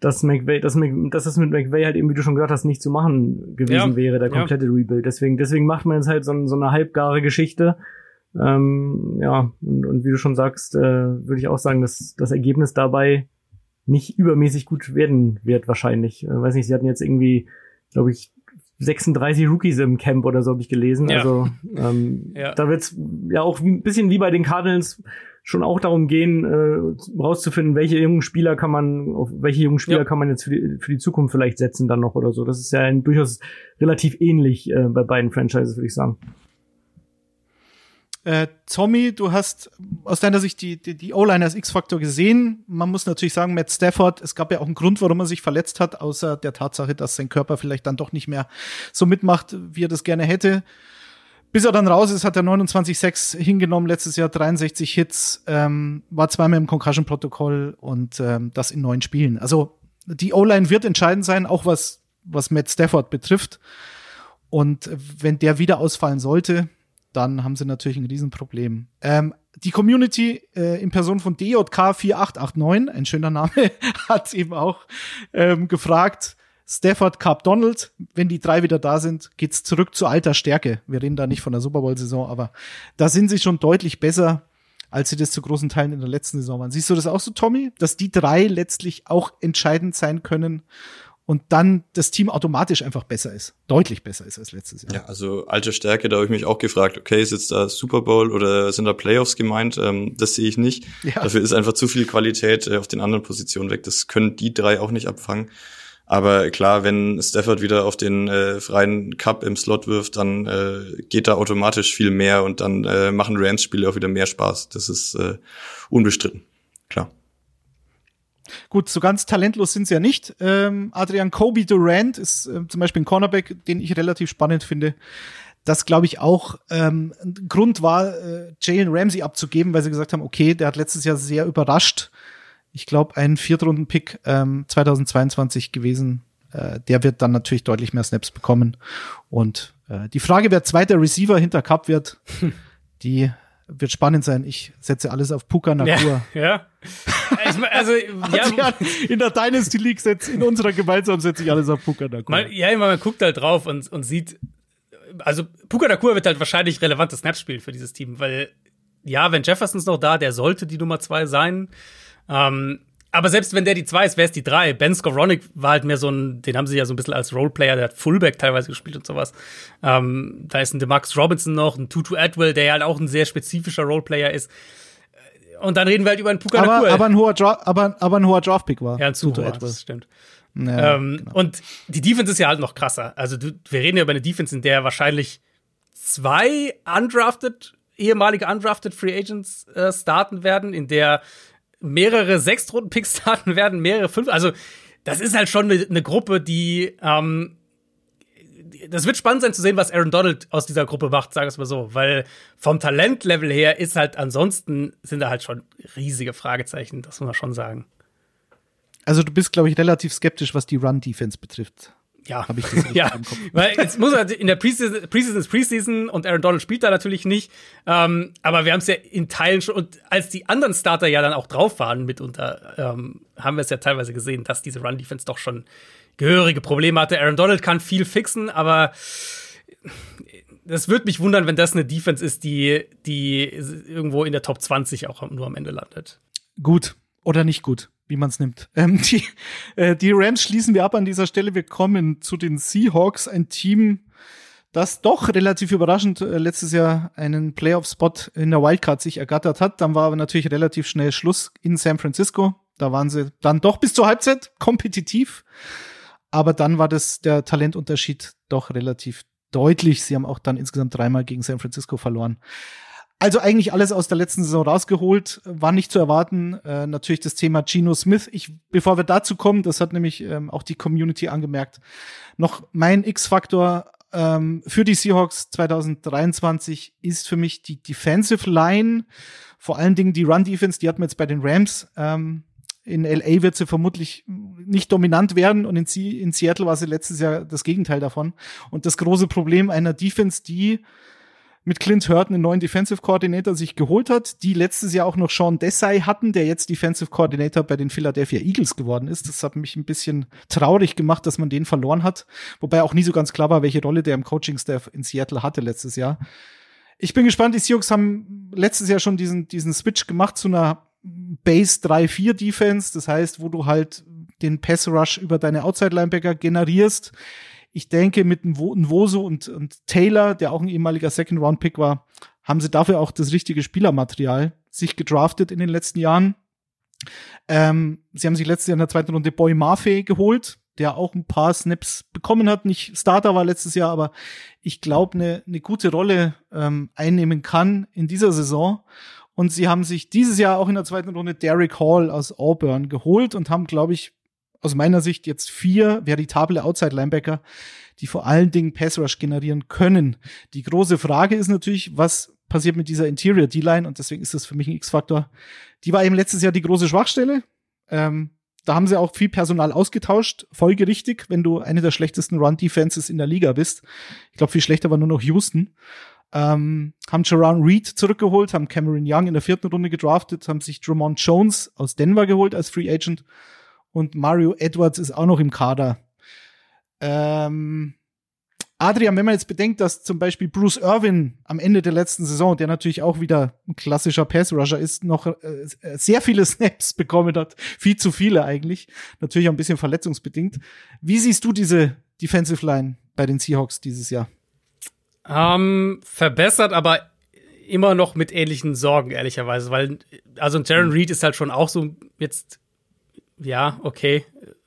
dass McVay, dass, dass das mit McVay halt eben, wie du schon gesagt hast, nicht zu machen gewesen ja. wäre, der komplette ja. Rebuild. Deswegen, deswegen macht man jetzt halt so, so eine halbgare Geschichte ähm, ja, und, und wie du schon sagst, äh, würde ich auch sagen, dass das Ergebnis dabei nicht übermäßig gut werden wird wahrscheinlich. Äh, weiß nicht, sie hatten jetzt irgendwie, glaube ich, 36 Rookies im Camp oder so habe ich gelesen. Ja. Also ähm, ja. da wird's ja auch ein bisschen wie bei den Cardinals schon auch darum gehen, äh, rauszufinden, welche jungen Spieler kann man, auf welche jungen Spieler ja. kann man jetzt für die, für die Zukunft vielleicht setzen dann noch oder so. Das ist ja ein, durchaus relativ ähnlich äh, bei beiden Franchises, würde ich sagen. Äh, Tommy, du hast aus deiner Sicht die, die, die O-Line als X-Faktor gesehen. Man muss natürlich sagen, Matt Stafford, es gab ja auch einen Grund, warum er sich verletzt hat, außer der Tatsache, dass sein Körper vielleicht dann doch nicht mehr so mitmacht, wie er das gerne hätte. Bis er dann raus ist, hat er 29,6 hingenommen, letztes Jahr 63 Hits, ähm, war zweimal im Concussion-Protokoll und ähm, das in neun Spielen. Also die O-Line wird entscheidend sein, auch was, was Matt Stafford betrifft. Und wenn der wieder ausfallen sollte, dann haben sie natürlich ein Riesenproblem. Ähm, die Community äh, in Person von DJK4889, ein schöner Name, hat eben auch ähm, gefragt, Stafford, Carp, Donald, wenn die drei wieder da sind, geht's zurück zu alter Stärke. Wir reden da nicht von der Super Bowl-Saison, aber da sind sie schon deutlich besser, als sie das zu großen Teilen in der letzten Saison waren. Siehst du das auch so, Tommy? Dass die drei letztlich auch entscheidend sein können und dann das Team automatisch einfach besser ist, deutlich besser ist als letztes Jahr. Ja, also alte Stärke, da habe ich mich auch gefragt, okay, ist jetzt da Super Bowl oder sind da Playoffs gemeint? Ähm, das sehe ich nicht. Ja. Dafür ist einfach zu viel Qualität äh, auf den anderen Positionen weg. Das können die drei auch nicht abfangen. Aber klar, wenn Stafford wieder auf den äh, freien Cup im Slot wirft, dann äh, geht da automatisch viel mehr und dann äh, machen Rams-Spiele auch wieder mehr Spaß. Das ist äh, unbestritten. Klar. Gut, so ganz talentlos sind sie ja nicht. Ähm, Adrian Kobe Durant ist äh, zum Beispiel ein Cornerback, den ich relativ spannend finde. Das, glaube ich, auch ähm, ein Grund war, äh, Jalen Ramsey abzugeben, weil sie gesagt haben, okay, der hat letztes Jahr sehr überrascht. Ich glaube, ein Viertrunden-Pick ähm, 2022 gewesen. äh, der wird dann natürlich deutlich mehr Snaps bekommen. Und äh, die Frage, wer zweiter Receiver hinter Cup wird, die wird spannend sein. Ich setze alles auf Puka Nakur. Ja. ja. Ich also, ja. in der Dynasty League setzt, in unserer gemeinsam setze ich alles auf Puka Nakur. Man, ja, man guckt halt drauf und, und sieht, also Puka Nakur wird halt wahrscheinlich relevante Snaps spielen für dieses Team, weil ja, wenn Jefferson ist noch da, der sollte die Nummer zwei sein. Ähm, aber selbst wenn der die zwei ist, wäre es die drei. Ben Skowronik war halt mehr so ein, den haben sie ja so ein bisschen als Roleplayer, der hat Fullback teilweise gespielt und sowas. Ähm, da ist ein DeMarcus Robinson noch, ein Tutu Atwell, der ja halt auch ein sehr spezifischer Roleplayer ist. Und dann reden wir halt über einen Puka aber, Nakua. aber ein hoher Dra aber, aber ein hoher Draftpick war. Ja, ein zu hoher, das stimmt. Ja, ähm, genau. Und die Defense ist ja halt noch krasser. Also du, wir reden ja über eine Defense, in der wahrscheinlich zwei undrafted, ehemalige undrafted Free Agents äh, starten werden, in der mehrere Sechstrunden-Picks starten werden, mehrere fünf. Also, das ist halt schon eine, eine Gruppe, die, ähm, das wird spannend sein zu sehen, was Aaron Donald aus dieser Gruppe macht, sagen wir es mal so. Weil vom Talentlevel her ist halt ansonsten sind da halt schon riesige Fragezeichen, das muss man schon sagen. Also du bist, glaube ich, relativ skeptisch, was die Run-Defense betrifft. Ja, habe ich das ja. im Kopf. Weil jetzt muss halt in der Preseason, Preseason ist Preseason und Aaron Donald spielt da natürlich nicht. Ähm, aber wir haben es ja in Teilen schon und als die anderen Starter ja dann auch drauf waren mitunter, ähm, haben wir es ja teilweise gesehen, dass diese Run Defense doch schon gehörige Probleme hatte. Aaron Donald kann viel fixen, aber das würde mich wundern, wenn das eine Defense ist, die die irgendwo in der Top 20 auch nur am Ende landet. Gut oder nicht gut wie man es nimmt. Ähm, die, äh, die Rams schließen wir ab an dieser Stelle. Wir kommen zu den Seahawks, ein Team, das doch relativ überraschend äh, letztes Jahr einen Playoff-Spot in der Wildcard sich ergattert hat. Dann war aber natürlich relativ schnell Schluss in San Francisco. Da waren sie dann doch bis zur Halbzeit kompetitiv. Aber dann war das der Talentunterschied doch relativ deutlich. Sie haben auch dann insgesamt dreimal gegen San Francisco verloren. Also eigentlich alles aus der letzten Saison rausgeholt, war nicht zu erwarten. Äh, natürlich das Thema Geno Smith. Ich, bevor wir dazu kommen, das hat nämlich ähm, auch die Community angemerkt, noch mein X-Faktor ähm, für die Seahawks 2023 ist für mich die Defensive Line, vor allen Dingen die Run-Defense, die hat man jetzt bei den Rams. Ähm, in LA wird sie vermutlich nicht dominant werden und in, in Seattle war sie letztes Jahr das Gegenteil davon. Und das große Problem einer Defense, die mit Clint Hurton einen neuen Defensive Coordinator sich geholt hat, die letztes Jahr auch noch Sean Desai hatten, der jetzt Defensive Coordinator bei den Philadelphia Eagles geworden ist. Das hat mich ein bisschen traurig gemacht, dass man den verloren hat, wobei auch nie so ganz klar war, welche Rolle der im Coaching-Staff in Seattle hatte letztes Jahr. Ich bin gespannt, die Seahawks haben letztes Jahr schon diesen, diesen Switch gemacht zu einer Base 3-4 Defense, das heißt, wo du halt den Pass Rush über deine Outside Linebacker generierst ich denke, mit Nwoso und, und Taylor, der auch ein ehemaliger Second-Round-Pick war, haben sie dafür auch das richtige Spielermaterial sich gedraftet in den letzten Jahren. Ähm, sie haben sich letztes Jahr in der zweiten Runde Boy Maffei geholt, der auch ein paar Snaps bekommen hat. Nicht Starter war letztes Jahr, aber ich glaube, eine ne gute Rolle ähm, einnehmen kann in dieser Saison. Und sie haben sich dieses Jahr auch in der zweiten Runde Derek Hall aus Auburn geholt und haben, glaube ich, aus meiner Sicht jetzt vier veritable Outside-Linebacker, die vor allen Dingen Pass-Rush generieren können. Die große Frage ist natürlich, was passiert mit dieser Interior D-Line und deswegen ist das für mich ein X-Faktor. Die war eben letztes Jahr die große Schwachstelle. Ähm, da haben sie auch viel Personal ausgetauscht, folgerichtig, wenn du eine der schlechtesten Run-Defenses in der Liga bist. Ich glaube, viel schlechter war nur noch Houston. Ähm, haben Jerron Reed zurückgeholt, haben Cameron Young in der vierten Runde gedraftet, haben sich Drummond Jones aus Denver geholt als Free Agent und Mario Edwards ist auch noch im Kader. Ähm, Adrian, wenn man jetzt bedenkt, dass zum Beispiel Bruce Irvin am Ende der letzten Saison, der natürlich auch wieder ein klassischer Pass-Rusher ist, noch äh, sehr viele Snaps bekommen hat, viel zu viele eigentlich, natürlich auch ein bisschen verletzungsbedingt. Wie siehst du diese Defensive Line bei den Seahawks dieses Jahr? Ähm, verbessert, aber immer noch mit ähnlichen Sorgen, ehrlicherweise, weil, also Jaron Reed ist halt schon auch so jetzt ja, okay.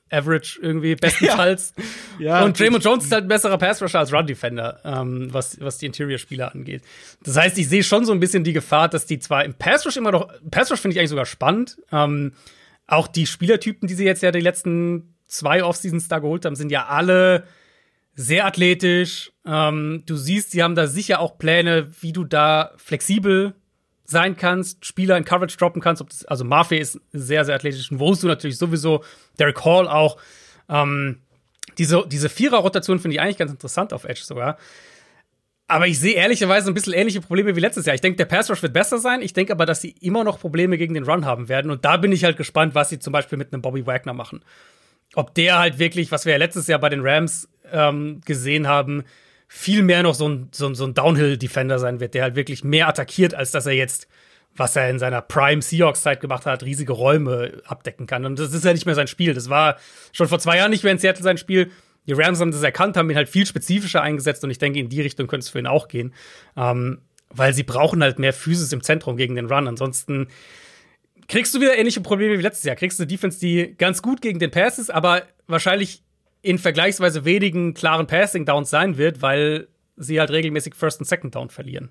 Average irgendwie, bestenfalls. ja. und Draymond Jones ist halt ein besserer Pass-Rusher als Run-Defender, ähm, was, was die Interior-Spieler angeht. Das heißt, ich sehe schon so ein bisschen die Gefahr, dass die zwar im Pass-Rush immer noch, Pass-Rush finde ich eigentlich sogar spannend, ähm, auch die Spielertypen, die sie jetzt ja die letzten zwei Off-Seasons da geholt haben, sind ja alle sehr athletisch. Ähm, du siehst, sie haben da sicher auch Pläne, wie du da flexibel sein kannst, Spieler in Coverage droppen kannst. Ob das, also Murphy ist sehr, sehr athletisch. Und Wosu natürlich sowieso, Derek Hall auch. Ähm, Diese, diese Vierer-Rotation finde ich eigentlich ganz interessant auf Edge sogar. Aber ich sehe ehrlicherweise ein bisschen ähnliche Probleme wie letztes Jahr. Ich denke, der Pass Rush wird besser sein. Ich denke aber, dass sie immer noch Probleme gegen den Run haben werden. Und da bin ich halt gespannt, was sie zum Beispiel mit einem Bobby Wagner machen. Ob der halt wirklich, was wir ja letztes Jahr bei den Rams ähm, gesehen haben, viel mehr noch so ein, so so ein Downhill-Defender sein wird, der halt wirklich mehr attackiert, als dass er jetzt, was er in seiner Prime Seahawks-Zeit gemacht hat, riesige Räume abdecken kann. Und das ist ja nicht mehr sein Spiel. Das war schon vor zwei Jahren nicht mehr in Seattle sein Spiel. Die Rams haben das erkannt, haben ihn halt viel spezifischer eingesetzt und ich denke, in die Richtung könnte es für ihn auch gehen. Ähm, weil sie brauchen halt mehr Physis im Zentrum gegen den Run. Ansonsten kriegst du wieder ähnliche Probleme wie letztes Jahr. Kriegst du eine Defense, die ganz gut gegen den Pass ist, aber wahrscheinlich in vergleichsweise wenigen klaren Passing Downs sein wird, weil sie halt regelmäßig First und Second Down verlieren.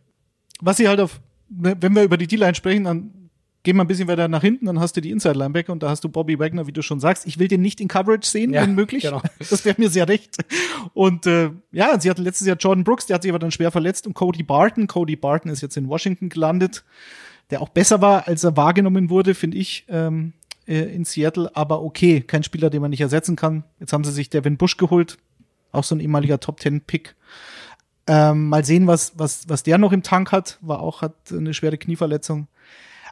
Was sie halt auf, wenn wir über die D-Line sprechen, dann gehen wir ein bisschen weiter nach hinten, dann hast du die Inside Linebacker und da hast du Bobby Wagner, wie du schon sagst. Ich will den nicht in Coverage sehen, ja, wenn möglich. Genau. Das wäre mir sehr recht. Und äh, ja, sie hatten letztes Jahr Jordan Brooks, der hat sich aber dann schwer verletzt und Cody Barton. Cody Barton ist jetzt in Washington gelandet, der auch besser war, als er wahrgenommen wurde, finde ich, ähm, äh, in Seattle. Aber okay, kein Spieler, den man nicht ersetzen kann. Jetzt haben sie sich Devin Bush geholt, auch so ein ehemaliger Top Ten Pick. Ähm, mal sehen, was, was, was der noch im Tank hat. War auch, hat eine schwere Knieverletzung.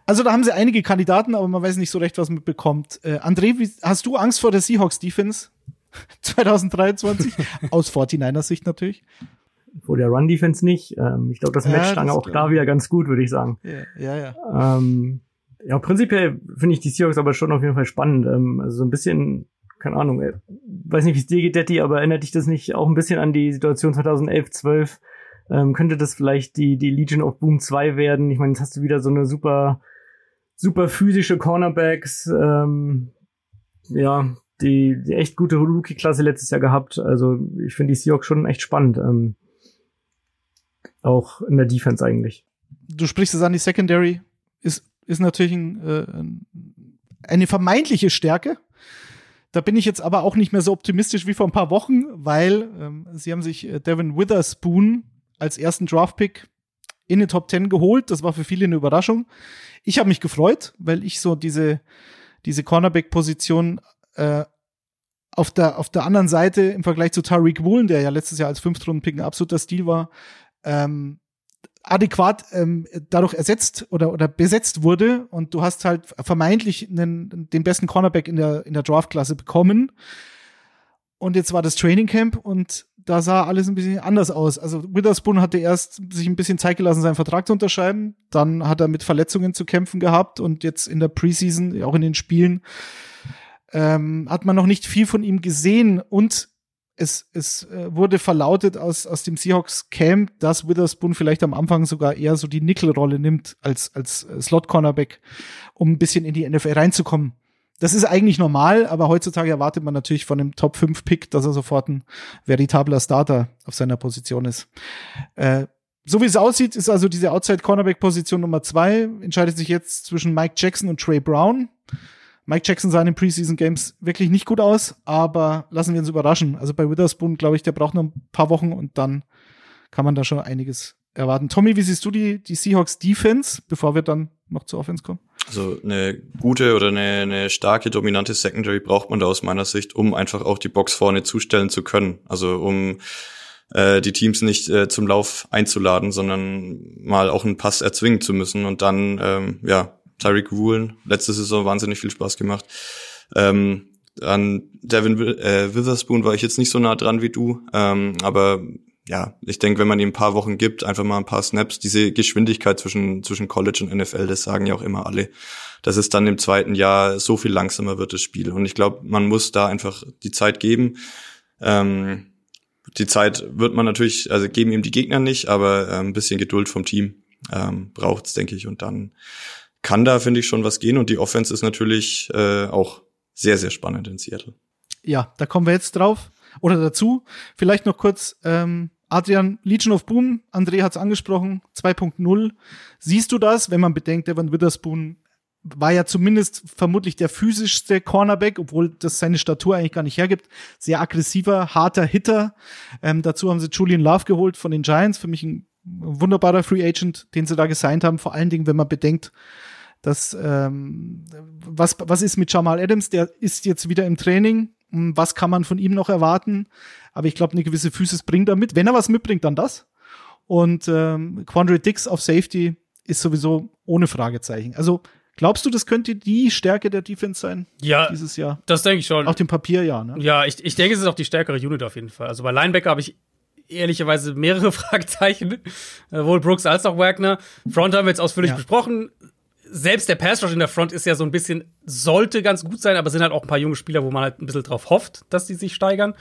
Also da haben sie einige Kandidaten, aber man weiß nicht so recht, was man bekommt. Äh, André, wie, hast du Angst vor der Seahawks Defense 2023? Aus 49 er Sicht natürlich. Vor der Run Defense nicht. Ähm, ich glaube, das Match ja, dann auch da wieder ganz gut, würde ich sagen. Ja, ja. Ja, ähm, ja prinzipiell finde ich die Seahawks aber schon auf jeden Fall spannend. Ähm, also so ein bisschen, keine Ahnung, äh, weiß nicht, wie es dir geht, Detti, aber erinnert dich das nicht auch ein bisschen an die Situation 2011, 12? Ähm, könnte das vielleicht die, die Legion of Boom 2 werden? Ich meine, jetzt hast du wieder so eine super super physische Cornerbacks, ähm, ja, die, die echt gute Rookie-Klasse letztes Jahr gehabt. Also ich finde die Seahawks schon echt spannend. Ähm, auch in der Defense eigentlich. Du sprichst es an, die Secondary ist, ist natürlich ein, äh, eine vermeintliche Stärke. Da bin ich jetzt aber auch nicht mehr so optimistisch wie vor ein paar Wochen, weil ähm, sie haben sich äh, Devin Witherspoon als ersten Draftpick in den Top 10 geholt. Das war für viele eine Überraschung. Ich habe mich gefreut, weil ich so diese, diese Cornerback-Position äh, auf der, auf der anderen Seite im Vergleich zu Tariq Woolen, der ja letztes Jahr als Fünftrunden-Pick ein absoluter Stil war, ähm, adäquat ähm, dadurch ersetzt oder, oder besetzt wurde und du hast halt vermeintlich einen, den besten Cornerback in der, in der Draft-Klasse bekommen. Und jetzt war das Training Camp und da sah alles ein bisschen anders aus. Also Witherspoon hatte erst sich ein bisschen Zeit gelassen, seinen Vertrag zu unterschreiben. Dann hat er mit Verletzungen zu kämpfen gehabt und jetzt in der Preseason, auch in den Spielen, ähm, hat man noch nicht viel von ihm gesehen und es, es äh, wurde verlautet aus, aus dem Seahawks Camp, dass Witherspoon vielleicht am Anfang sogar eher so die Nickel-Rolle nimmt als, als äh, Slot-Cornerback, um ein bisschen in die NFL reinzukommen das ist eigentlich normal, aber heutzutage erwartet man natürlich von einem Top 5 Pick, dass er sofort ein veritabler Starter auf seiner Position ist. Äh, so wie es aussieht, ist also diese Outside Cornerback Position Nummer zwei, entscheidet sich jetzt zwischen Mike Jackson und Trey Brown. Mike Jackson sah in den Preseason Games wirklich nicht gut aus, aber lassen wir uns überraschen. Also bei Witherspoon, glaube ich, der braucht noch ein paar Wochen und dann kann man da schon einiges erwarten. Tommy, wie siehst du die, die Seahawks Defense, bevor wir dann noch zur Offense kommen? Also eine gute oder eine, eine starke, dominante Secondary braucht man da aus meiner Sicht, um einfach auch die Box vorne zustellen zu können. Also um äh, die Teams nicht äh, zum Lauf einzuladen, sondern mal auch einen Pass erzwingen zu müssen. Und dann, ähm, ja, Tyreek Woolen, letzte Saison wahnsinnig viel Spaß gemacht. Ähm, an Devin äh, Witherspoon war ich jetzt nicht so nah dran wie du, ähm, aber ja, ich denke, wenn man ihm ein paar Wochen gibt, einfach mal ein paar Snaps, diese Geschwindigkeit zwischen, zwischen College und NFL, das sagen ja auch immer alle, dass es dann im zweiten Jahr so viel langsamer wird, das Spiel. Und ich glaube, man muss da einfach die Zeit geben. Ähm, die Zeit wird man natürlich, also geben ihm die Gegner nicht, aber äh, ein bisschen Geduld vom Team ähm, braucht's, denke ich. Und dann kann da, finde ich, schon was gehen. Und die Offense ist natürlich äh, auch sehr, sehr spannend in Seattle. Ja, da kommen wir jetzt drauf oder dazu. Vielleicht noch kurz, ähm, Adrian, Legion of Boom, André hat es angesprochen, 2.0. Siehst du das, wenn man bedenkt, Evan Witherspoon war ja zumindest vermutlich der physischste Cornerback, obwohl das seine Statur eigentlich gar nicht hergibt. Sehr aggressiver, harter Hitter. Ähm, dazu haben sie Julian Love geholt von den Giants. Für mich ein wunderbarer Free Agent, den sie da gesigned haben. Vor allen Dingen, wenn man bedenkt, dass ähm, was was ist mit Jamal Adams? Der ist jetzt wieder im Training hm, was kann man von ihm noch erwarten. Aber ich glaube, eine gewisse Physis bringt er mit. Wenn er was mitbringt, dann das. Und ähm, Quandre Dix auf Safety ist sowieso ohne Fragezeichen. Also glaubst du, das könnte die Stärke der Defense sein ja, dieses Jahr? Das denke ich schon. Auf dem Papier ja, ne? Ja, ich, ich denke, es ist auch die stärkere Unit auf jeden Fall. Also bei Linebacker habe ich ehrlicherweise mehrere Fragezeichen, sowohl Brooks als auch Wagner. Front haben wir jetzt ausführlich ja. besprochen. Selbst der Pass Rush in der Front ist ja so ein bisschen, sollte ganz gut sein, aber sind halt auch ein paar junge Spieler, wo man halt ein bisschen drauf hofft, dass die sich steigern.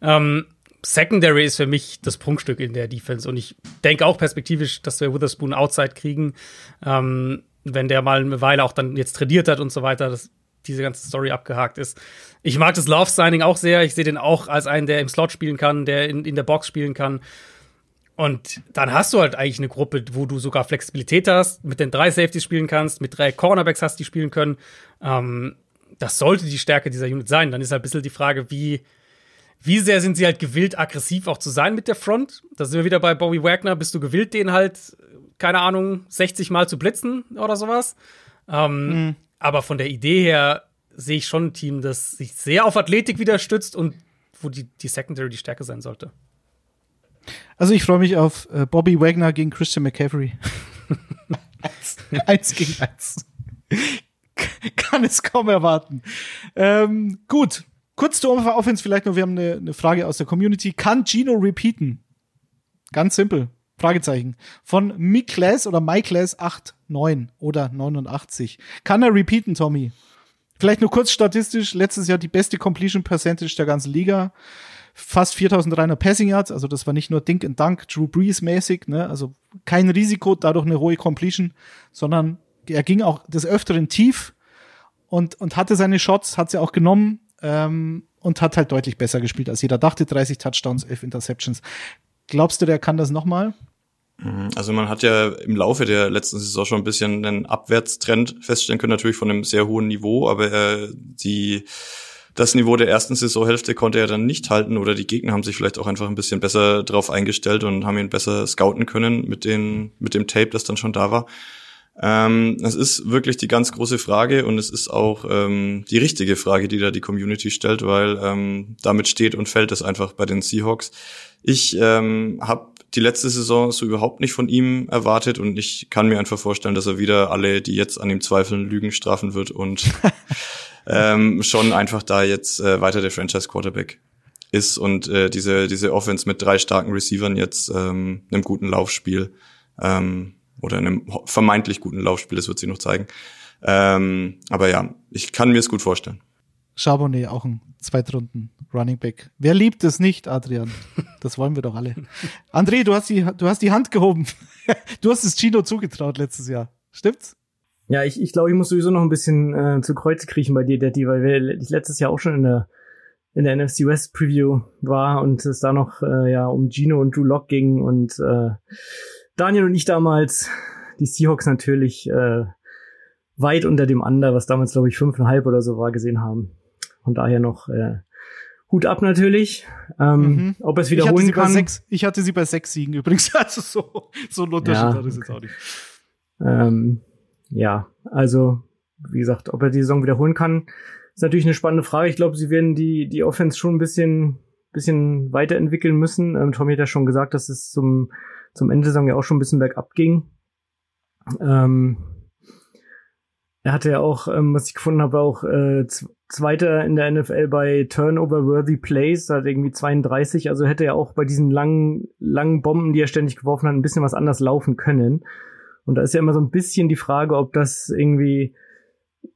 Ähm, Secondary ist für mich das Prunkstück in der Defense und ich denke auch perspektivisch, dass wir Witherspoon Outside kriegen, ähm, wenn der mal eine Weile auch dann jetzt trainiert hat und so weiter, dass diese ganze Story abgehakt ist. Ich mag das Love Signing auch sehr. Ich sehe den auch als einen, der im Slot spielen kann, der in, in der Box spielen kann. Und dann hast du halt eigentlich eine Gruppe, wo du sogar Flexibilität hast, mit den drei Safeties spielen kannst, mit drei Cornerbacks hast, die spielen können. Ähm, das sollte die Stärke dieser Unit sein. Dann ist halt ein bisschen die Frage, wie, wie sehr sind sie halt gewillt, aggressiv auch zu sein mit der Front? Da sind wir wieder bei Bobby Wagner. Bist du gewillt, den halt, keine Ahnung, 60 Mal zu blitzen oder sowas? Ähm, mhm. Aber von der Idee her sehe ich schon ein Team, das sich sehr auf Athletik wieder stützt und wo die, die Secondary die Stärke sein sollte. Also ich freue mich auf äh, Bobby Wagner gegen Christian McCaffrey. eins, eins gegen eins. Kann es kaum erwarten. Ähm, gut, Kurz zur Offense vielleicht noch, wir haben eine, eine Frage aus der Community. Kann Gino repeaten? Ganz simpel. Fragezeichen. Von Miklas oder Miklas 89 oder 89. Kann er repeaten, Tommy? Vielleicht nur kurz statistisch. Letztes Jahr die beste Completion Percentage der ganzen Liga. Fast 4300 Passing Yards. Also das war nicht nur Dink and Dunk, Drew Brees mäßig, ne? Also kein Risiko, dadurch eine hohe Completion, sondern er ging auch des Öfteren tief und, und hatte seine Shots, hat sie auch genommen ähm, und hat halt deutlich besser gespielt, als jeder dachte. 30 Touchdowns, 11 Interceptions. Glaubst du, der kann das nochmal? Mhm. Also man hat ja im Laufe der letzten Saison schon ein bisschen einen Abwärtstrend feststellen können, natürlich von einem sehr hohen Niveau, aber äh, die das Niveau der ersten Saisonhälfte konnte er dann nicht halten oder die Gegner haben sich vielleicht auch einfach ein bisschen besser drauf eingestellt und haben ihn besser scouten können mit den mit dem Tape, das dann schon da war. Ähm, ist wirklich die ganz große Frage und es ist auch ähm, die richtige Frage, die da die Community stellt, weil ähm, damit steht und fällt es einfach bei den Seahawks. Ich ähm, habe die letzte Saison so überhaupt nicht von ihm erwartet und ich kann mir einfach vorstellen, dass er wieder alle, die jetzt an ihm zweifeln, Lügen strafen wird und ähm, schon einfach da jetzt äh, weiter der Franchise Quarterback ist und äh, diese diese Offense mit drei starken Receivern jetzt ähm, einem guten Laufspiel ähm, oder in einem vermeintlich guten Laufspiel, das wird sich noch zeigen. Ähm, aber ja, ich kann mir es gut vorstellen. Charbonnet auch ein Zweitrunden Running Back. Wer liebt es nicht, Adrian? Das wollen wir doch alle. André, du hast die, du hast die Hand gehoben. Du hast es Chino zugetraut letztes Jahr. Stimmt's? Ja, ich, ich glaube, ich muss sowieso noch ein bisschen äh, zu Kreuze kriechen bei dir, Daddy, weil wir, ich letztes Jahr auch schon in der in der NFC West Preview war und es da noch äh, ja um Gino und Drew Lock ging und äh, Daniel und ich damals, die Seahawks natürlich äh, weit unter dem Under, was damals glaube ich fünfeinhalb oder so war, gesehen haben. Von daher noch äh, Hut ab natürlich. Ähm, mhm. Ob er es wiederholen ich kann. Sechs, ich hatte sie bei sechs Siegen übrigens. Also so, so ein Unterschied ja, hat es jetzt auch nicht. Ähm, ja, also wie gesagt, ob er die Saison wiederholen kann, ist natürlich eine spannende Frage. Ich glaube, sie werden die, die Offense schon ein bisschen, bisschen weiterentwickeln müssen. Ähm, Tommy hat ja schon gesagt, dass es zum zum Ende der Saison ja auch schon ein bisschen bergab ging. Ähm, er hatte ja auch, ähm, was ich gefunden habe, auch äh, Zweiter in der NFL bei Turnover-worthy Plays, hat irgendwie 32, also hätte er auch bei diesen langen, langen Bomben, die er ständig geworfen hat, ein bisschen was anders laufen können. Und da ist ja immer so ein bisschen die Frage, ob das irgendwie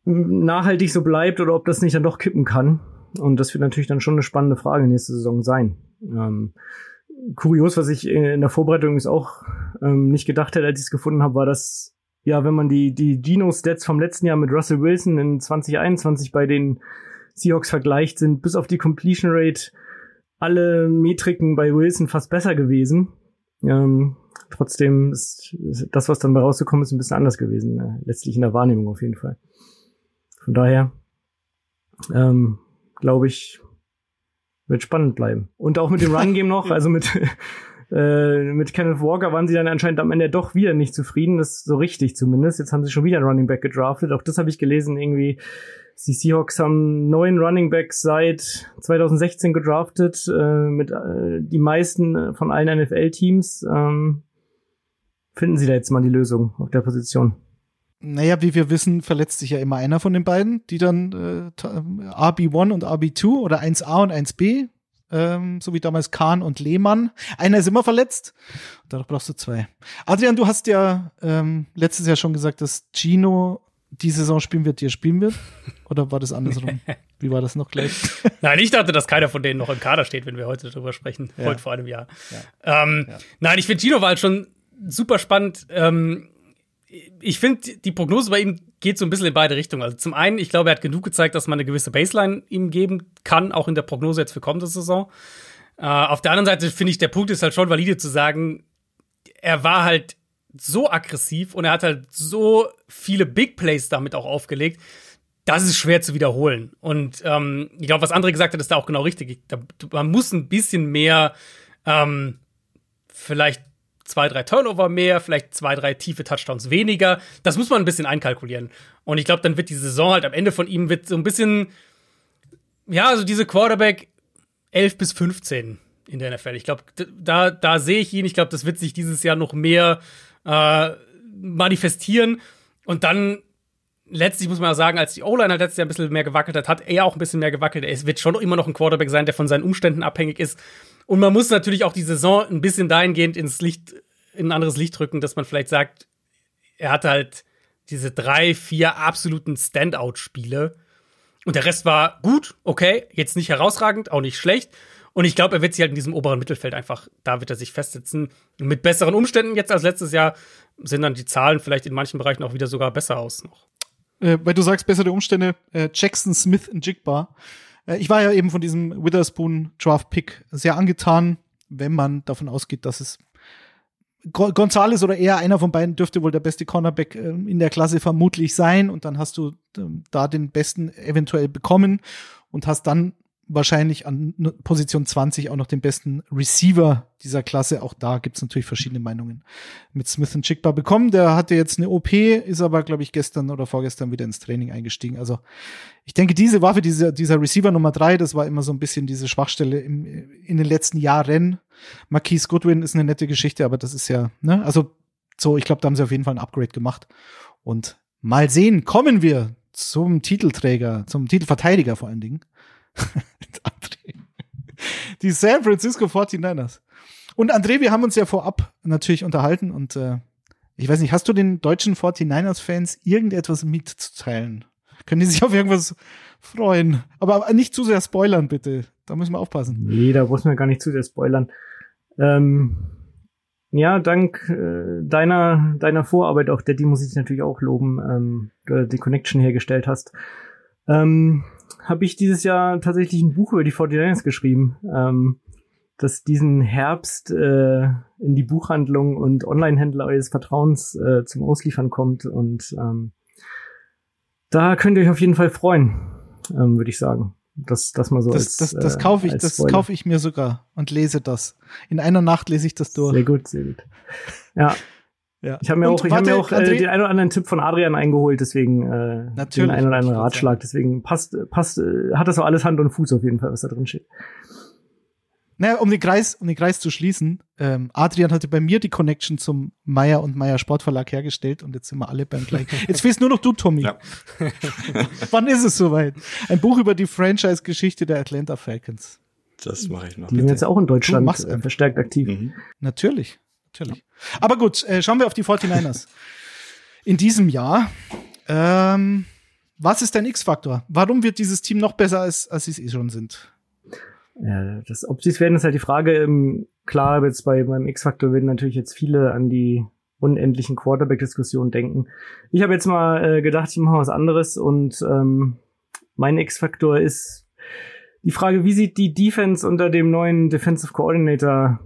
nachhaltig so bleibt oder ob das nicht dann doch kippen kann. Und das wird natürlich dann schon eine spannende Frage nächste Saison sein. Ähm, kurios, was ich in der Vorbereitung ist auch ähm, nicht gedacht hätte, als ich es gefunden habe, war, dass ja, wenn man die die Dino-Stats vom letzten Jahr mit Russell Wilson in 2021 bei den Seahawks vergleicht, sind bis auf die Completion Rate alle Metriken bei Wilson fast besser gewesen. Ähm, trotzdem ist das, was dann bei rausgekommen ist, ein bisschen anders gewesen, äh, letztlich in der Wahrnehmung auf jeden Fall. Von daher ähm, glaube ich, wird spannend bleiben. Und auch mit dem Run-Game noch, also mit Äh, mit Kenneth Walker waren sie dann anscheinend am Ende doch wieder nicht zufrieden, das ist so richtig zumindest. Jetzt haben sie schon wieder einen Running Back gedraftet. Auch das habe ich gelesen, irgendwie. Die Seahawks haben neun Running Backs seit 2016 gedraftet, äh, mit äh, die meisten von allen NFL-Teams. Ähm, finden Sie da jetzt mal die Lösung auf der Position? Naja, wie wir wissen, verletzt sich ja immer einer von den beiden, die dann äh, RB1 und RB2 oder 1A und 1B, ähm, so wie damals Kahn und Lehmann. Einer ist immer verletzt. Dadurch brauchst du zwei. Adrian, du hast ja ähm, letztes Jahr schon gesagt, dass Gino die Saison spielen wird, die er spielen wird. Oder war das andersrum? Wie war das noch gleich? Nein, ich dachte, dass keiner von denen noch im Kader steht, wenn wir heute darüber sprechen. Ja. Heute vor einem Jahr. Ja. Ähm, ja. Nein, ich finde Gino war halt schon super spannend. Ähm, ich finde, die Prognose bei ihm geht so ein bisschen in beide Richtungen. Also zum einen, ich glaube, er hat genug gezeigt, dass man eine gewisse Baseline ihm geben kann, auch in der Prognose jetzt für kommende Saison. Äh, auf der anderen Seite finde ich, der Punkt ist halt schon valide zu sagen, er war halt so aggressiv und er hat halt so viele Big Plays damit auch aufgelegt, das ist schwer zu wiederholen. Und ähm, ich glaube, was andere gesagt hat, ist da auch genau richtig. Da, man muss ein bisschen mehr ähm, vielleicht zwei, drei Turnover mehr, vielleicht zwei, drei tiefe Touchdowns weniger. Das muss man ein bisschen einkalkulieren. Und ich glaube, dann wird die Saison halt am Ende von ihm wird so ein bisschen, ja, also diese Quarterback 11 bis 15 in der NFL. Ich glaube, da, da sehe ich ihn. Ich glaube, das wird sich dieses Jahr noch mehr äh, manifestieren. Und dann letztlich muss man auch sagen, als die O-Line halt letztes Jahr ein bisschen mehr gewackelt hat, hat er auch ein bisschen mehr gewackelt. Er wird schon immer noch ein Quarterback sein, der von seinen Umständen abhängig ist. Und man muss natürlich auch die Saison ein bisschen dahingehend ins Licht, in ein anderes Licht rücken, dass man vielleicht sagt, er hatte halt diese drei, vier absoluten Standout-Spiele. Und der Rest war gut, okay, jetzt nicht herausragend, auch nicht schlecht. Und ich glaube, er wird sich halt in diesem oberen Mittelfeld einfach, da wird er sich festsetzen. Mit besseren Umständen jetzt als letztes Jahr sehen dann die Zahlen vielleicht in manchen Bereichen auch wieder sogar besser aus noch. Äh, weil du sagst, bessere Umstände, äh, Jackson Smith und Jigbar äh, ich war ja eben von diesem Witherspoon Draft Pick sehr angetan, wenn man davon ausgeht, dass es Gonzales oder eher einer von beiden dürfte wohl der beste Cornerback äh, in der Klasse vermutlich sein. Und dann hast du ähm, da den besten eventuell bekommen und hast dann wahrscheinlich an Position 20 auch noch den besten Receiver dieser Klasse. Auch da gibt's natürlich verschiedene Meinungen mit Smith und Chickbar bekommen. Der hatte jetzt eine OP, ist aber, glaube ich, gestern oder vorgestern wieder ins Training eingestiegen. Also ich denke, diese Waffe, dieser, dieser Receiver Nummer drei, das war immer so ein bisschen diese Schwachstelle im, in den letzten Jahren. Marquise Goodwin ist eine nette Geschichte, aber das ist ja, ne, also so, ich glaube, da haben sie auf jeden Fall ein Upgrade gemacht. Und mal sehen, kommen wir zum Titelträger, zum Titelverteidiger vor allen Dingen. Die San Francisco 49ers. Und André, wir haben uns ja vorab natürlich unterhalten und äh, ich weiß nicht, hast du den deutschen 49ers-Fans irgendetwas mitzuteilen? Können die sich auf irgendwas freuen? Aber nicht zu sehr spoilern, bitte. Da müssen wir aufpassen. Nee, da muss man gar nicht zu sehr spoilern. Ähm, ja, dank äh, deiner, deiner Vorarbeit auch, der die muss ich natürlich auch loben, ähm, die Connection hergestellt hast. Ähm, habe ich dieses Jahr tatsächlich ein Buch über die 49ers geschrieben, ähm, das diesen Herbst äh, in die Buchhandlung und Online-Händler eures Vertrauens äh, zum Ausliefern kommt. Und ähm, da könnt ihr euch auf jeden Fall freuen, ähm, würde ich sagen. Das, das mal so das, als, das, das kaufe ich, äh, das kaufe ich mir sogar und lese das. In einer Nacht lese ich das durch. Sehr gut, sehr gut. Ja, ja. Ich habe mir, auch, ich hab mir auch äh, den einen oder anderen Tipp von Adrian eingeholt, deswegen äh, Natürlich, den einen oder anderen Ratschlag. Deswegen passt, passt, äh, hat das auch alles Hand und Fuß auf jeden Fall, was da drin steht. Naja, um den Kreis, um den Kreis zu schließen, ähm, Adrian hatte bei mir die Connection zum Meier und Meier Sportverlag hergestellt und jetzt sind wir alle beim gleichen. Jetzt fehlst nur noch du, Tommy. Ja. Wann ist es soweit? Ein Buch über die Franchise-Geschichte der Atlanta Falcons. Das mache ich noch. Die sind jetzt auch in Deutschland äh, verstärkt aktiv. Mhm. Natürlich natürlich. Aber gut, äh, schauen wir auf die 49ers. In diesem Jahr, ähm, was ist dein X-Faktor? Warum wird dieses Team noch besser, als, als sie es eh schon sind? Ja, das, ob sie es werden, ist halt die Frage. Ähm, klar, jetzt bei meinem X-Faktor werden natürlich jetzt viele an die unendlichen Quarterback-Diskussionen denken. Ich habe jetzt mal äh, gedacht, ich mache was anderes und ähm, mein X-Faktor ist die Frage, wie sieht die Defense unter dem neuen Defensive Coordinator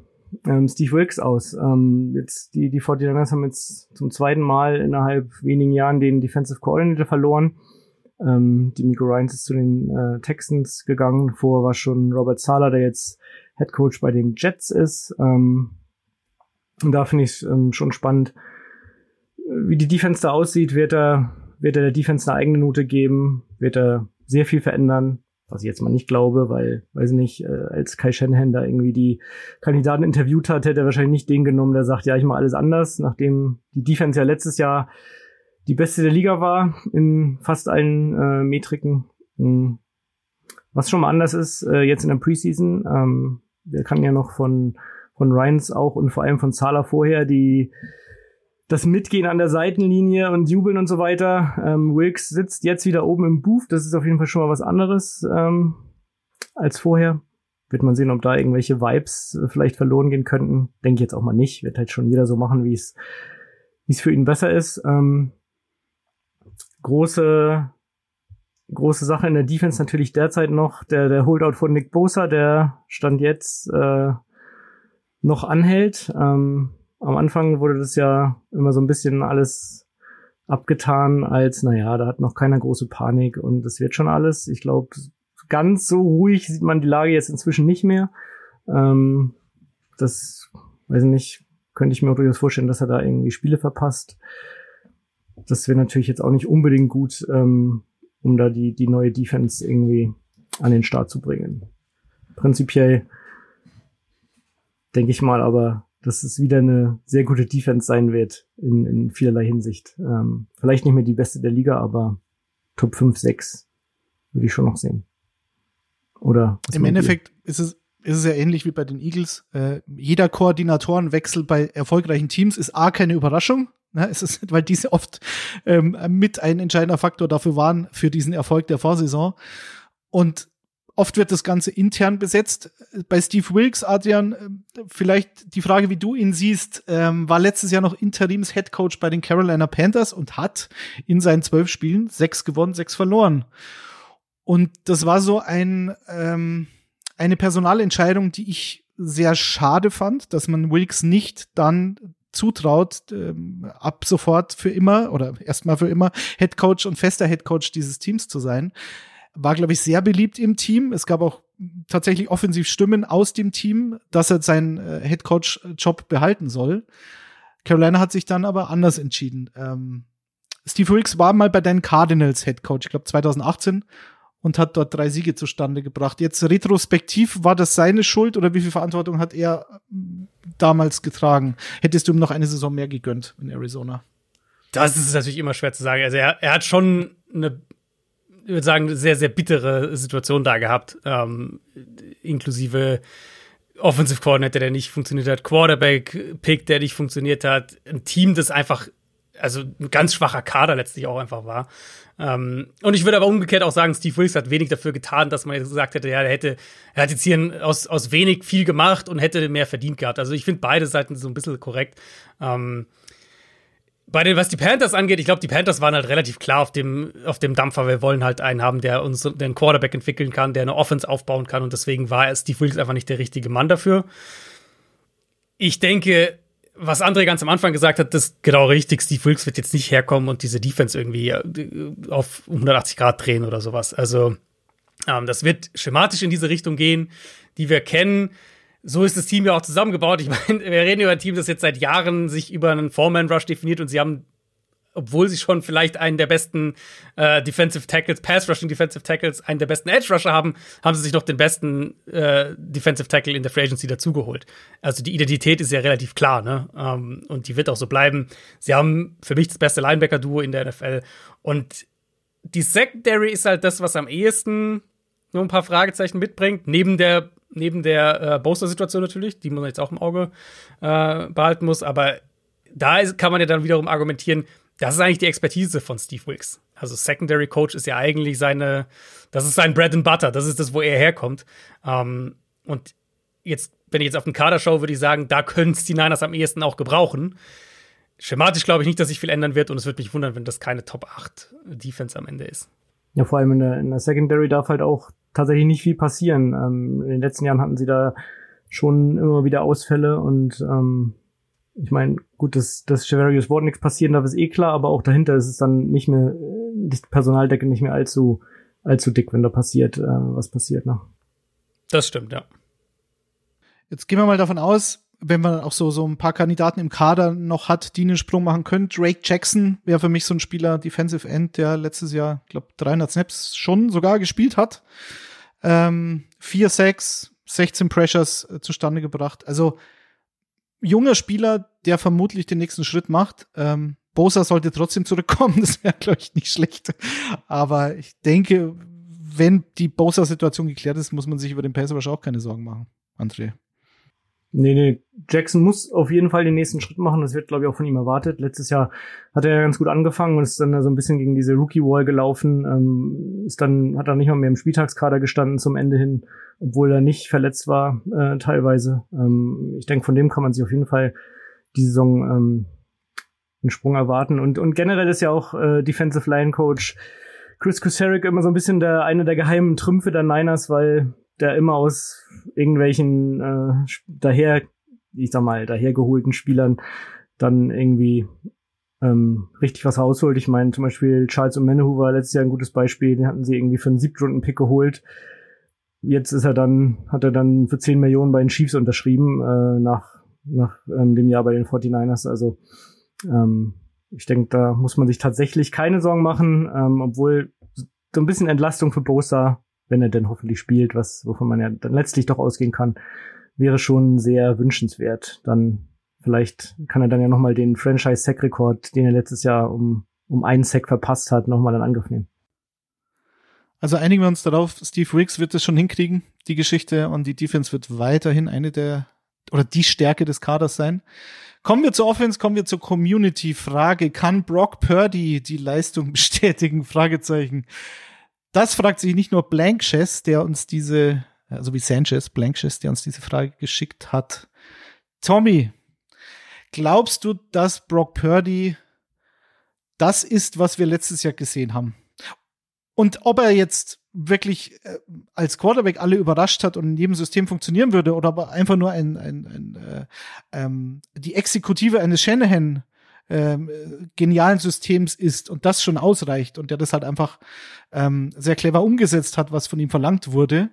ähm, Steve Wilkes aus. Ähm, jetzt die, die 49ers haben jetzt zum zweiten Mal innerhalb wenigen Jahren den Defensive Coordinator verloren. Ähm, die Miko Ryans ist zu den äh, Texans gegangen. Vorher war schon Robert Sala, der jetzt Head Coach bei den Jets ist. Ähm, Und da finde ich es ähm, schon spannend, wie die Defense da aussieht. Wird er, wird er der Defense eine eigene Note geben? Wird er sehr viel verändern? Was ich jetzt mal nicht glaube, weil, weiß nicht, äh, als Kai Shanahan da irgendwie die Kandidaten interviewt hat, hätte er wahrscheinlich nicht den genommen, der sagt, ja, ich mache alles anders, nachdem die Defense ja letztes Jahr die beste der Liga war in fast allen äh, Metriken. Mhm. Was schon mal anders ist, äh, jetzt in der Preseason, ähm, wir kannten ja noch von, von Ryans auch und vor allem von Zala vorher, die das Mitgehen an der Seitenlinie und Jubeln und so weiter. Ähm, Wilkes sitzt jetzt wieder oben im Booth. Das ist auf jeden Fall schon mal was anderes ähm, als vorher. Wird man sehen, ob da irgendwelche Vibes äh, vielleicht verloren gehen könnten. Denke ich jetzt auch mal nicht. Wird halt schon jeder so machen, wie es wie es für ihn besser ist. Ähm, große große Sache in der Defense natürlich derzeit noch der der Holdout von Nick Bosa, der stand jetzt äh, noch anhält. Ähm, am Anfang wurde das ja immer so ein bisschen alles abgetan als, naja, da hat noch keiner große Panik und das wird schon alles. Ich glaube, ganz so ruhig sieht man die Lage jetzt inzwischen nicht mehr. Ähm, das, weiß ich nicht, könnte ich mir durchaus vorstellen, dass er da irgendwie Spiele verpasst. Das wäre natürlich jetzt auch nicht unbedingt gut, ähm, um da die, die neue Defense irgendwie an den Start zu bringen. Prinzipiell denke ich mal aber, dass es wieder eine sehr gute Defense sein wird in, in vielerlei Hinsicht. Ähm, vielleicht nicht mehr die beste der Liga, aber Top 5, 6 würde ich schon noch sehen. Oder? Im Endeffekt ist es, ist es ja ähnlich wie bei den Eagles. Äh, jeder Koordinatorenwechsel bei erfolgreichen Teams ist A, keine Überraschung. Ne? Es ist, weil diese oft ähm, mit ein entscheidender Faktor dafür waren, für diesen Erfolg der Vorsaison. Und Oft wird das Ganze intern besetzt. Bei Steve Wilkes, Adrian, äh, vielleicht die Frage, wie du ihn siehst, ähm, war letztes Jahr noch Interims Head Coach bei den Carolina Panthers und hat in seinen zwölf Spielen sechs gewonnen, sechs verloren. Und das war so ein, ähm, eine Personalentscheidung, die ich sehr schade fand, dass man Wilkes nicht dann zutraut, ähm, ab sofort für immer oder erstmal für immer Head Coach und fester Head Coach dieses Teams zu sein war, glaube ich, sehr beliebt im Team. Es gab auch tatsächlich offensiv Stimmen aus dem Team, dass er seinen äh, Headcoach-Job behalten soll. Carolina hat sich dann aber anders entschieden. Ähm, Steve Wilkes war mal bei den Cardinals Headcoach, ich glaube 2018, und hat dort drei Siege zustande gebracht. Jetzt retrospektiv, war das seine Schuld oder wie viel Verantwortung hat er ähm, damals getragen? Hättest du ihm noch eine Saison mehr gegönnt in Arizona? Das ist natürlich immer schwer zu sagen. Also er, er hat schon eine ich würde sagen, sehr, sehr bittere Situation da gehabt, ähm, inklusive Offensive Coordinator, der nicht funktioniert hat, Quarterback-Pick, der nicht funktioniert hat, ein Team, das einfach, also ein ganz schwacher Kader letztlich auch einfach war. Ähm, und ich würde aber umgekehrt auch sagen, Steve Wilkes hat wenig dafür getan, dass man jetzt gesagt hätte, ja, er hätte, er hat jetzt hier aus, aus wenig viel gemacht und hätte mehr verdient gehabt. Also ich finde beide Seiten so ein bisschen korrekt. Ähm, bei den, was die Panthers angeht, ich glaube, die Panthers waren halt relativ klar auf dem, auf dem Dampfer. Wir wollen halt einen haben, der uns einen Quarterback entwickeln kann, der eine Offense aufbauen kann und deswegen war Steve Wilkes einfach nicht der richtige Mann dafür. Ich denke, was André ganz am Anfang gesagt hat, das ist genau richtig. Steve Wilkes wird jetzt nicht herkommen und diese Defense irgendwie äh, auf 180 Grad drehen oder sowas. Also, ähm, das wird schematisch in diese Richtung gehen, die wir kennen so ist das Team ja auch zusammengebaut. Ich meine, wir reden über ein Team, das jetzt seit Jahren sich über einen Foreman-Rush definiert und sie haben, obwohl sie schon vielleicht einen der besten äh, Defensive Tackles, Pass-Rushing Defensive Tackles, einen der besten Edge-Rusher haben, haben sie sich noch den besten äh, Defensive Tackle in der Free Agency dazugeholt. Also die Identität ist ja relativ klar, ne? Ähm, und die wird auch so bleiben. Sie haben für mich das beste Linebacker-Duo in der NFL und die Secondary ist halt das, was am ehesten nur ein paar Fragezeichen mitbringt, neben der neben der äh, Booster-Situation natürlich, die man jetzt auch im Auge äh, behalten muss. Aber da ist, kann man ja dann wiederum argumentieren, das ist eigentlich die Expertise von Steve Wilkes. Also Secondary Coach ist ja eigentlich seine, das ist sein Bread and Butter, das ist das, wo er herkommt. Ähm, und jetzt, wenn ich jetzt auf den Kader schaue, würde ich sagen, da können es die Niners am ehesten auch gebrauchen. Schematisch glaube ich nicht, dass sich viel ändern wird und es würde mich wundern, wenn das keine Top 8 Defense am Ende ist. Ja, vor allem in der, in der Secondary darf halt auch tatsächlich nicht viel passieren. Ähm, in den letzten Jahren hatten sie da schon immer wieder Ausfälle und ähm, ich meine, gut, dass, dass Chevarius Ward nichts passieren darf, ist eh klar, aber auch dahinter ist es dann nicht mehr, die Personaldecke nicht mehr allzu, allzu dick, wenn da passiert, äh, was passiert, ne? Das stimmt, ja. Jetzt gehen wir mal davon aus, wenn man auch so, so ein paar Kandidaten im Kader noch hat, die einen Sprung machen können. Drake Jackson wäre für mich so ein Spieler, Defensive End, der letztes Jahr, glaube 300 Snaps schon sogar gespielt hat. Ähm, 4 Sacks, 16 Pressures äh, zustande gebracht. Also junger Spieler, der vermutlich den nächsten Schritt macht. Ähm, Bosa sollte trotzdem zurückkommen, das wäre, glaube ich, nicht schlecht. Aber ich denke, wenn die Bosa-Situation geklärt ist, muss man sich über den Pass auch keine Sorgen machen, André. Nee, nee, Jackson muss auf jeden Fall den nächsten Schritt machen. Das wird, glaube ich, auch von ihm erwartet. Letztes Jahr hat er ja ganz gut angefangen und ist dann so ein bisschen gegen diese Rookie-Wall gelaufen. Ähm, ist dann, hat er nicht mal mehr im Spieltagskader gestanden zum Ende hin, obwohl er nicht verletzt war, äh, teilweise. Ähm, ich denke, von dem kann man sich auf jeden Fall die Saison ähm, einen Sprung erwarten. Und, und generell ist ja auch äh, Defensive Line Coach Chris Kusarik immer so ein bisschen der eine der geheimen Trümpfe der Niners, weil der immer aus irgendwelchen äh, daher, ich sag mal, dahergeholten Spielern dann irgendwie ähm, richtig was rausholt. Ich meine, zum Beispiel Charles O'Manahu war letztes Jahr ein gutes Beispiel, den hatten sie irgendwie für einen Siebtrunden-Pick geholt. Jetzt ist er dann, hat er dann für 10 Millionen bei den Chiefs unterschrieben, äh, nach, nach ähm, dem Jahr bei den 49ers. Also ähm, ich denke, da muss man sich tatsächlich keine Sorgen machen, ähm, obwohl so ein bisschen Entlastung für Bosa, wenn er denn hoffentlich spielt, was wovon man ja dann letztlich doch ausgehen kann, wäre schon sehr wünschenswert. Dann vielleicht kann er dann ja nochmal den Franchise-Sack-Rekord, den er letztes Jahr um, um einen Sack verpasst hat, nochmal in Angriff nehmen. Also einigen wir uns darauf, Steve Riggs wird es schon hinkriegen, die Geschichte, und die Defense wird weiterhin eine der oder die Stärke des Kaders sein. Kommen wir zur Offense, kommen wir zur Community-Frage. Kann Brock Purdy die Leistung bestätigen? Fragezeichen. Das fragt sich nicht nur Blankchess, der uns diese, also wie Sanchez, Blankchess, der uns diese Frage geschickt hat. Tommy, glaubst du, dass Brock Purdy das ist, was wir letztes Jahr gesehen haben? Und ob er jetzt wirklich äh, als Quarterback alle überrascht hat und in jedem System funktionieren würde oder aber einfach nur ein, ein, ein äh, ähm, die Exekutive eines Shanahan ähm, genialen Systems ist und das schon ausreicht und der das halt einfach ähm, sehr clever umgesetzt hat, was von ihm verlangt wurde,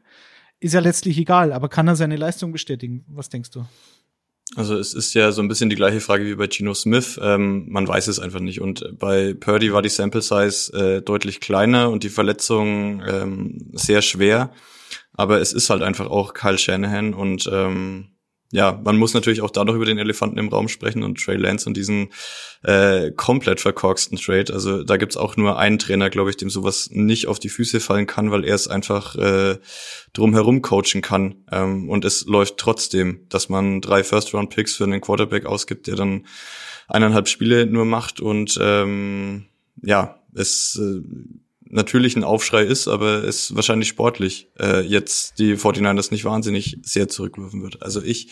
ist ja letztlich egal. Aber kann er seine Leistung bestätigen? Was denkst du? Also es ist ja so ein bisschen die gleiche Frage wie bei Gino Smith. Ähm, man weiß es einfach nicht. Und bei Purdy war die Sample Size äh, deutlich kleiner und die Verletzung ähm, sehr schwer. Aber es ist halt einfach auch Kyle Shanahan und ähm, ja, man muss natürlich auch da noch über den Elefanten im Raum sprechen und Trey Lance und diesen äh, komplett verkorksten Trade. Also da gibt's auch nur einen Trainer, glaube ich, dem sowas nicht auf die Füße fallen kann, weil er es einfach äh, drumherum coachen kann. Ähm, und es läuft trotzdem, dass man drei First-Round-Picks für einen Quarterback ausgibt, der dann eineinhalb Spiele nur macht und ähm, ja, es äh, natürlich ein Aufschrei ist, aber es wahrscheinlich sportlich äh, jetzt die 49ers nicht wahnsinnig sehr zurückwerfen wird. Also ich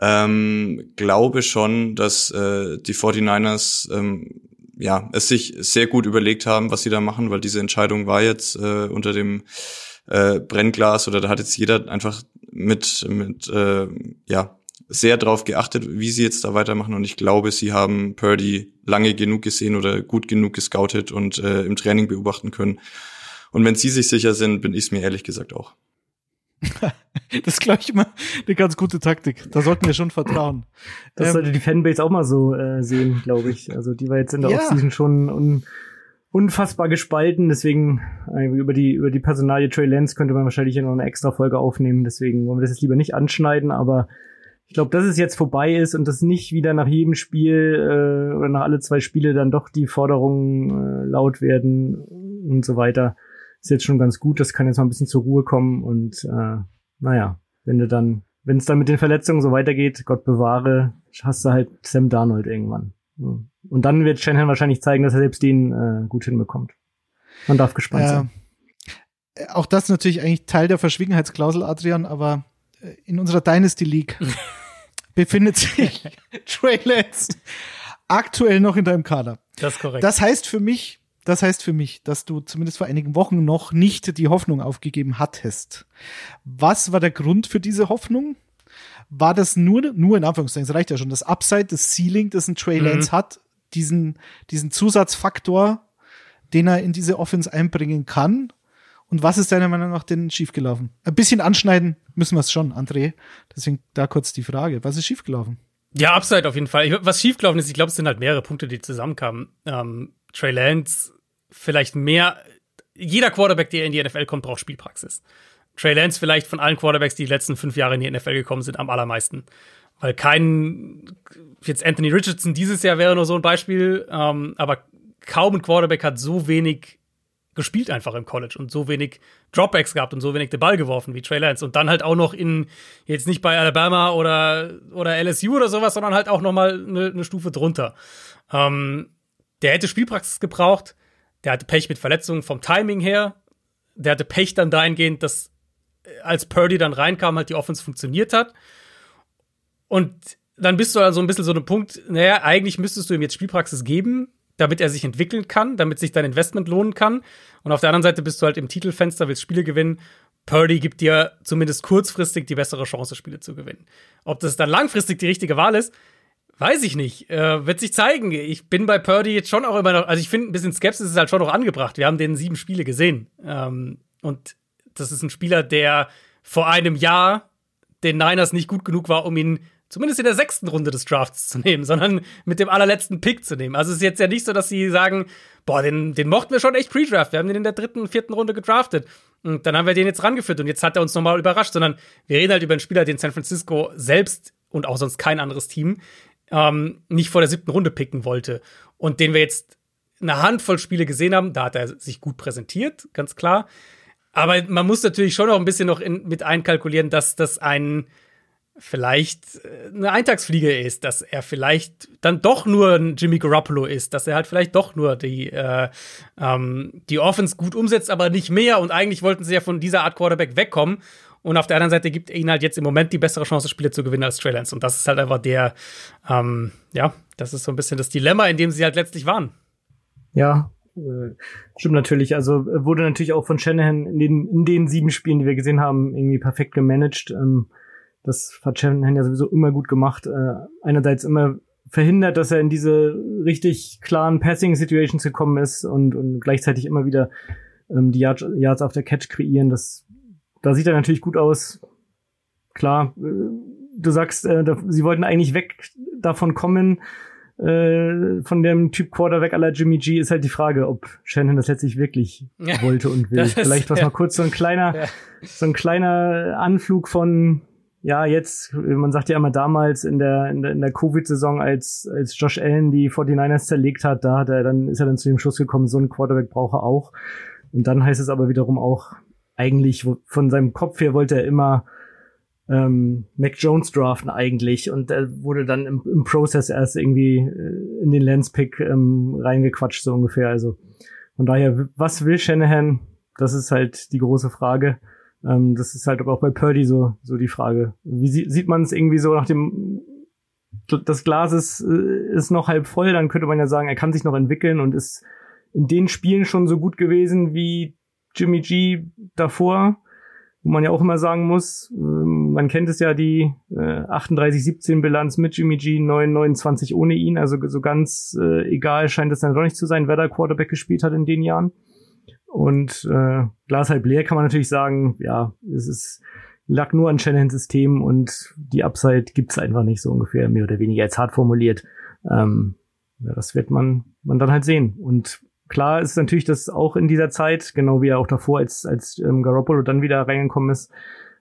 ähm, glaube schon, dass äh, die 49ers ähm, ja es sich sehr gut überlegt haben, was sie da machen, weil diese Entscheidung war jetzt äh, unter dem äh, Brennglas oder da hat jetzt jeder einfach mit mit äh, ja sehr drauf geachtet, wie sie jetzt da weitermachen. Und ich glaube, sie haben Purdy lange genug gesehen oder gut genug gescoutet und äh, im Training beobachten können. Und wenn sie sich sicher sind, bin ich es mir ehrlich gesagt auch. das ist, glaube ich, immer eine ganz gute Taktik. Da sollten wir schon vertrauen. Das ähm, sollte die Fanbase auch mal so äh, sehen, glaube ich. Also die war jetzt in der ja. Offseason schon un unfassbar gespalten. Deswegen äh, über die über die Personalie Trey Lance könnte man wahrscheinlich hier noch eine extra Folge aufnehmen. Deswegen wollen wir das jetzt lieber nicht anschneiden. Aber ich glaube, dass es jetzt vorbei ist und dass nicht wieder nach jedem Spiel äh, oder nach alle zwei Spiele dann doch die Forderungen äh, laut werden und so weiter, ist jetzt schon ganz gut. Das kann jetzt mal ein bisschen zur Ruhe kommen und äh, naja, wenn du dann, wenn es dann mit den Verletzungen so weitergeht, Gott bewahre, hast du halt Sam Darnold irgendwann. Und dann wird Shanahan wahrscheinlich zeigen, dass er selbst den äh, gut hinbekommt. Man darf gespannt ja. sein. Auch das ist natürlich eigentlich Teil der Verschwiegenheitsklausel, Adrian, aber in unserer Dynasty League befindet sich Trey Lance aktuell noch in deinem Kader. Das ist korrekt. Das heißt für mich, das heißt für mich, dass du zumindest vor einigen Wochen noch nicht die Hoffnung aufgegeben hattest. Was war der Grund für diese Hoffnung? War das nur, nur in Anführungszeichen, das reicht ja schon, das Upside, das Ceiling, das ein Trey Lance mhm. hat, diesen, diesen Zusatzfaktor, den er in diese Offense einbringen kann? Und was ist deiner Meinung nach denn schiefgelaufen? Ein bisschen anschneiden müssen wir es schon, André. Deswegen da kurz die Frage. Was ist schiefgelaufen? Ja, Upside auf jeden Fall. Was schiefgelaufen ist, ich glaube, es sind halt mehrere Punkte, die zusammenkamen. Ähm, Trey Lance vielleicht mehr, jeder Quarterback, der in die NFL kommt, braucht Spielpraxis. Trey Lance vielleicht von allen Quarterbacks, die die letzten fünf Jahre in die NFL gekommen sind, am allermeisten. Weil kein, jetzt Anthony Richardson dieses Jahr wäre nur so ein Beispiel, ähm, aber kaum ein Quarterback hat so wenig gespielt einfach im College und so wenig Dropbacks gehabt und so wenig den Ball geworfen wie Trey Lance. Und dann halt auch noch in jetzt nicht bei Alabama oder oder LSU oder sowas, sondern halt auch noch mal eine, eine Stufe drunter. Ähm, der hätte Spielpraxis gebraucht, der hatte Pech mit Verletzungen vom Timing her, der hatte Pech dann dahingehend, dass äh, als Purdy dann reinkam, halt die Offense funktioniert hat. Und dann bist du also ein bisschen so ein Punkt, naja, eigentlich müsstest du ihm jetzt Spielpraxis geben, damit er sich entwickeln kann, damit sich dein Investment lohnen kann. Und auf der anderen Seite bist du halt im Titelfenster, willst Spiele gewinnen. Purdy gibt dir zumindest kurzfristig die bessere Chance, Spiele zu gewinnen. Ob das dann langfristig die richtige Wahl ist, weiß ich nicht. Äh, wird sich zeigen. Ich bin bei Purdy jetzt schon auch immer noch, also ich finde, ein bisschen Skepsis ist halt schon noch angebracht. Wir haben den sieben Spiele gesehen. Ähm, und das ist ein Spieler, der vor einem Jahr den Niners nicht gut genug war, um ihn zumindest in der sechsten Runde des Drafts zu nehmen, sondern mit dem allerletzten Pick zu nehmen. Also es ist jetzt ja nicht so, dass sie sagen, boah, den, den mochten wir schon echt pre-draft. Wir haben den in der dritten, vierten Runde gedraftet. Und dann haben wir den jetzt rangeführt und jetzt hat er uns nochmal überrascht, sondern wir reden halt über einen Spieler, den San Francisco selbst und auch sonst kein anderes Team ähm, nicht vor der siebten Runde picken wollte. Und den wir jetzt eine Handvoll Spiele gesehen haben, da hat er sich gut präsentiert, ganz klar. Aber man muss natürlich schon noch ein bisschen noch in, mit einkalkulieren, dass das ein vielleicht äh, eine Eintagsfliege ist, dass er vielleicht dann doch nur ein Jimmy Garoppolo ist, dass er halt vielleicht doch nur die, äh, ähm, die Offense gut umsetzt, aber nicht mehr. Und eigentlich wollten sie ja von dieser Art Quarterback wegkommen. Und auf der anderen Seite gibt er ihnen halt jetzt im Moment die bessere Chance, Spiele zu gewinnen als Trey Lance. Und das ist halt einfach der, ähm, ja, das ist so ein bisschen das Dilemma, in dem sie halt letztlich waren. Ja, äh, stimmt natürlich. Also äh, wurde natürlich auch von Shanahan in den, in den sieben Spielen, die wir gesehen haben, irgendwie perfekt gemanagt. Ähm, das hat Shanahan ja sowieso immer gut gemacht. Äh, einerseits immer verhindert, dass er in diese richtig klaren Passing-Situations gekommen ist und, und gleichzeitig immer wieder ähm, die Yards, Yards auf der Catch kreieren. Das, da sieht er natürlich gut aus. Klar, äh, du sagst, äh, da, sie wollten eigentlich weg davon kommen, äh, von dem Typ Quarterback aller Jimmy G ist halt die Frage, ob Shannon das letztlich wirklich ja, wollte und will. Vielleicht was ja. mal kurz so ein kleiner, ja. so ein kleiner Anflug von ja, jetzt, man sagt ja immer damals in der, in der, in der Covid-Saison, als, als Josh Allen die 49ers zerlegt hat, da hat er, dann ist er dann zu dem Schluss gekommen, so ein Quarterback braucht er auch. Und dann heißt es aber wiederum auch, eigentlich von seinem Kopf her wollte er immer ähm, Mac Jones draften eigentlich und er wurde dann im, im Prozess erst irgendwie äh, in den Lance-Pick ähm, reingequatscht, so ungefähr. Also von daher, was will Shanahan? Das ist halt die große Frage. Ähm, das ist halt aber auch bei Purdy so, so die Frage. Wie sie, sieht man es irgendwie so nach dem, das Glas ist, äh, ist noch halb voll, dann könnte man ja sagen, er kann sich noch entwickeln und ist in den Spielen schon so gut gewesen wie Jimmy G davor, wo man ja auch immer sagen muss, ähm, man kennt es ja die äh, 38-17 Bilanz mit Jimmy G, 9-29 ohne ihn, also so ganz äh, egal scheint es dann doch nicht zu sein, wer da Quarterback gespielt hat in den Jahren. Und äh, Glas halb leer kann man natürlich sagen, ja, es ist lag nur an Shannons System und die Upside gibt's einfach nicht so ungefähr, mehr oder weniger jetzt hart formuliert. Ähm, ja, das wird man, man dann halt sehen. Und klar ist natürlich, dass auch in dieser Zeit, genau wie er auch davor, als, als ähm, Garoppolo dann wieder reingekommen ist,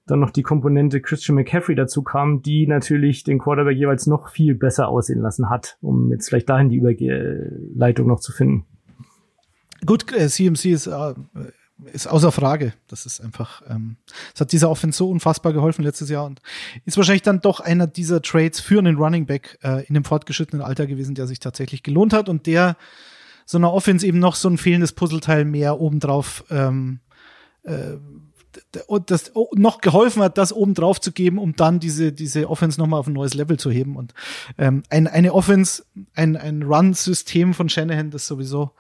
dann noch die Komponente Christian McCaffrey dazu kam, die natürlich den Quarterback jeweils noch viel besser aussehen lassen hat, um jetzt vielleicht dahin die Überleitung noch zu finden. Gut, äh, CMC ist, äh, ist außer Frage. Das ist einfach, ähm, es hat dieser Offense so unfassbar geholfen letztes Jahr und ist wahrscheinlich dann doch einer dieser Trades für einen Running Back äh, in dem fortgeschrittenen Alter gewesen, der sich tatsächlich gelohnt hat und der so einer Offense eben noch so ein fehlendes Puzzleteil mehr obendrauf ähm, äh, das noch geholfen hat, das oben drauf zu geben, um dann diese, diese Offense nochmal auf ein neues Level zu heben. Und ähm, ein, eine Offense, ein, ein Run-System von Shanahan, das sowieso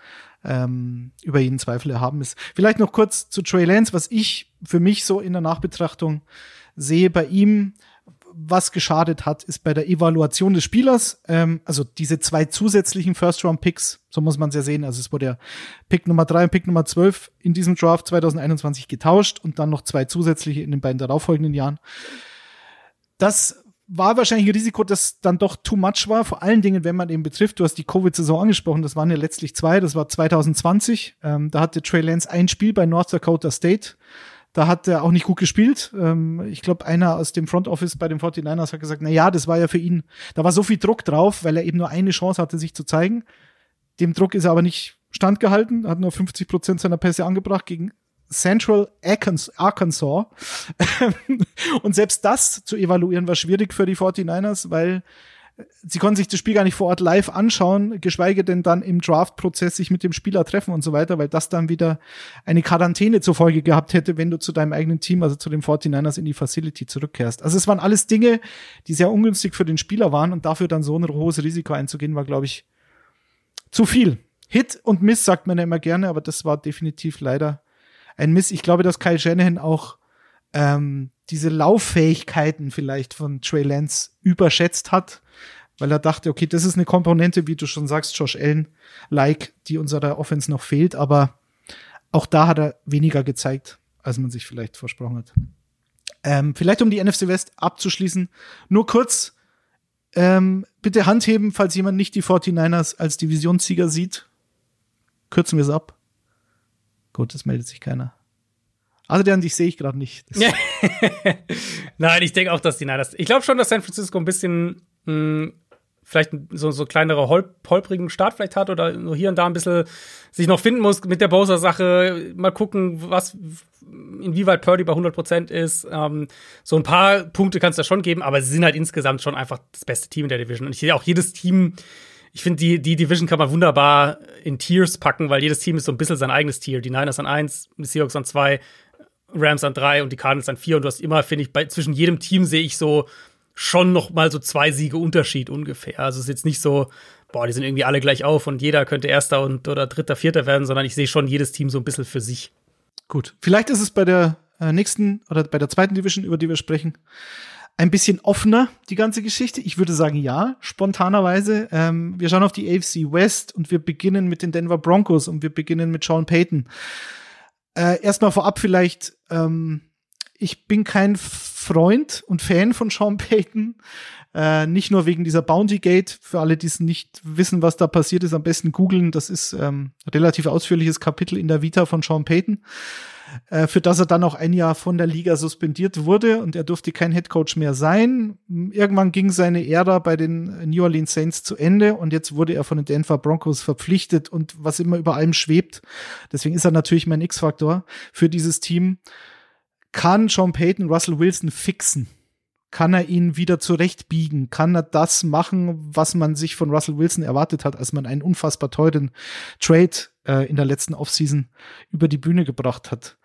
ähm, über jeden Zweifel erhaben ist. Vielleicht noch kurz zu Trey Lance, was ich für mich so in der Nachbetrachtung sehe bei ihm, was geschadet hat, ist bei der Evaluation des Spielers, ähm, also diese zwei zusätzlichen First-Round-Picks, so muss man es ja sehen. Also es wurde ja Pick Nummer drei und Pick Nummer zwölf in diesem Draft 2021 getauscht und dann noch zwei zusätzliche in den beiden darauffolgenden Jahren. Das war wahrscheinlich ein Risiko, das dann doch too much war, vor allen Dingen, wenn man eben betrifft, du hast die Covid-Saison angesprochen, das waren ja letztlich zwei, das war 2020, ähm, da hatte Trey Lance ein Spiel bei North Dakota State, da hat er auch nicht gut gespielt. Ähm, ich glaube, einer aus dem Front Office bei den 49ers hat gesagt, na ja, das war ja für ihn, da war so viel Druck drauf, weil er eben nur eine Chance hatte, sich zu zeigen. Dem Druck ist er aber nicht standgehalten, hat nur 50 Prozent seiner Pässe angebracht gegen Central Arkansas. und selbst das zu evaluieren war schwierig für die 49ers, weil sie konnten sich das Spiel gar nicht vor Ort live anschauen, geschweige denn dann im Draft-Prozess sich mit dem Spieler treffen und so weiter, weil das dann wieder eine Quarantäne zur Folge gehabt hätte, wenn du zu deinem eigenen Team, also zu den 49ers in die Facility zurückkehrst. Also es waren alles Dinge, die sehr ungünstig für den Spieler waren und dafür dann so ein hohes Risiko einzugehen, war, glaube ich, zu viel. Hit und Miss sagt man ja immer gerne, aber das war definitiv leider ein Miss. Ich glaube, dass Kyle Shanahan auch ähm, diese Lauffähigkeiten vielleicht von Trey Lance überschätzt hat, weil er dachte, okay, das ist eine Komponente, wie du schon sagst, Josh Allen, like, die unserer Offense noch fehlt, aber auch da hat er weniger gezeigt, als man sich vielleicht versprochen hat. Ähm, vielleicht um die NFC West abzuschließen, nur kurz, ähm, bitte Hand heben, falls jemand nicht die 49ers als Divisionssieger sieht. Kürzen wir es ab. Gut, es meldet sich keiner. Adrian, dich sehe ich gerade nicht. Nein, ich denke auch, dass die Niners. Ich glaube schon, dass San Francisco ein bisschen mh, hm, vielleicht so, so kleinere hol holprigen Start vielleicht hat oder nur hier und da ein bisschen sich noch finden muss mit der Bowser-Sache. Mal gucken, was, inwieweit Purdy bei 100% ist. Ähm, so ein paar Punkte kann es da schon geben, aber sie sind halt insgesamt schon einfach das beste Team in der Division. Und ich sehe auch jedes Team, ich finde, die, die Division kann man wunderbar in Tiers packen, weil jedes Team ist so ein bisschen sein eigenes Tier. Die Niners an eins, die Seahawks an zwei, Rams an drei und die Cardinals an vier. Und du hast immer, finde ich, bei, zwischen jedem Team sehe ich so schon noch mal so zwei Siege Unterschied ungefähr. Also es ist jetzt nicht so, boah, die sind irgendwie alle gleich auf und jeder könnte Erster und oder Dritter, Vierter werden, sondern ich sehe schon jedes Team so ein bisschen für sich. Gut. Vielleicht ist es bei der äh, nächsten oder bei der zweiten Division, über die wir sprechen, ein bisschen offener, die ganze Geschichte. Ich würde sagen, ja, spontanerweise. Ähm, wir schauen auf die AFC West und wir beginnen mit den Denver Broncos und wir beginnen mit Sean Payton. Äh, erstmal vorab vielleicht, ähm, ich bin kein Freund und Fan von Sean Payton. Äh, nicht nur wegen dieser Bounty Gate. Für alle, die es nicht wissen, was da passiert ist, am besten googeln. Das ist ähm, relativ ausführliches Kapitel in der Vita von Sean Payton äh, für das er dann auch ein Jahr von der Liga suspendiert wurde und er durfte kein Headcoach mehr sein. Irgendwann ging seine Ära bei den New Orleans Saints zu Ende und jetzt wurde er von den Denver Broncos verpflichtet und was immer über allem schwebt, deswegen ist er natürlich mein X-Faktor für dieses Team, kann Sean Payton Russell Wilson fixen? Kann er ihn wieder zurechtbiegen? Kann er das machen, was man sich von Russell Wilson erwartet hat, als man einen unfassbar teuren Trade äh, in der letzten Offseason über die Bühne gebracht hat?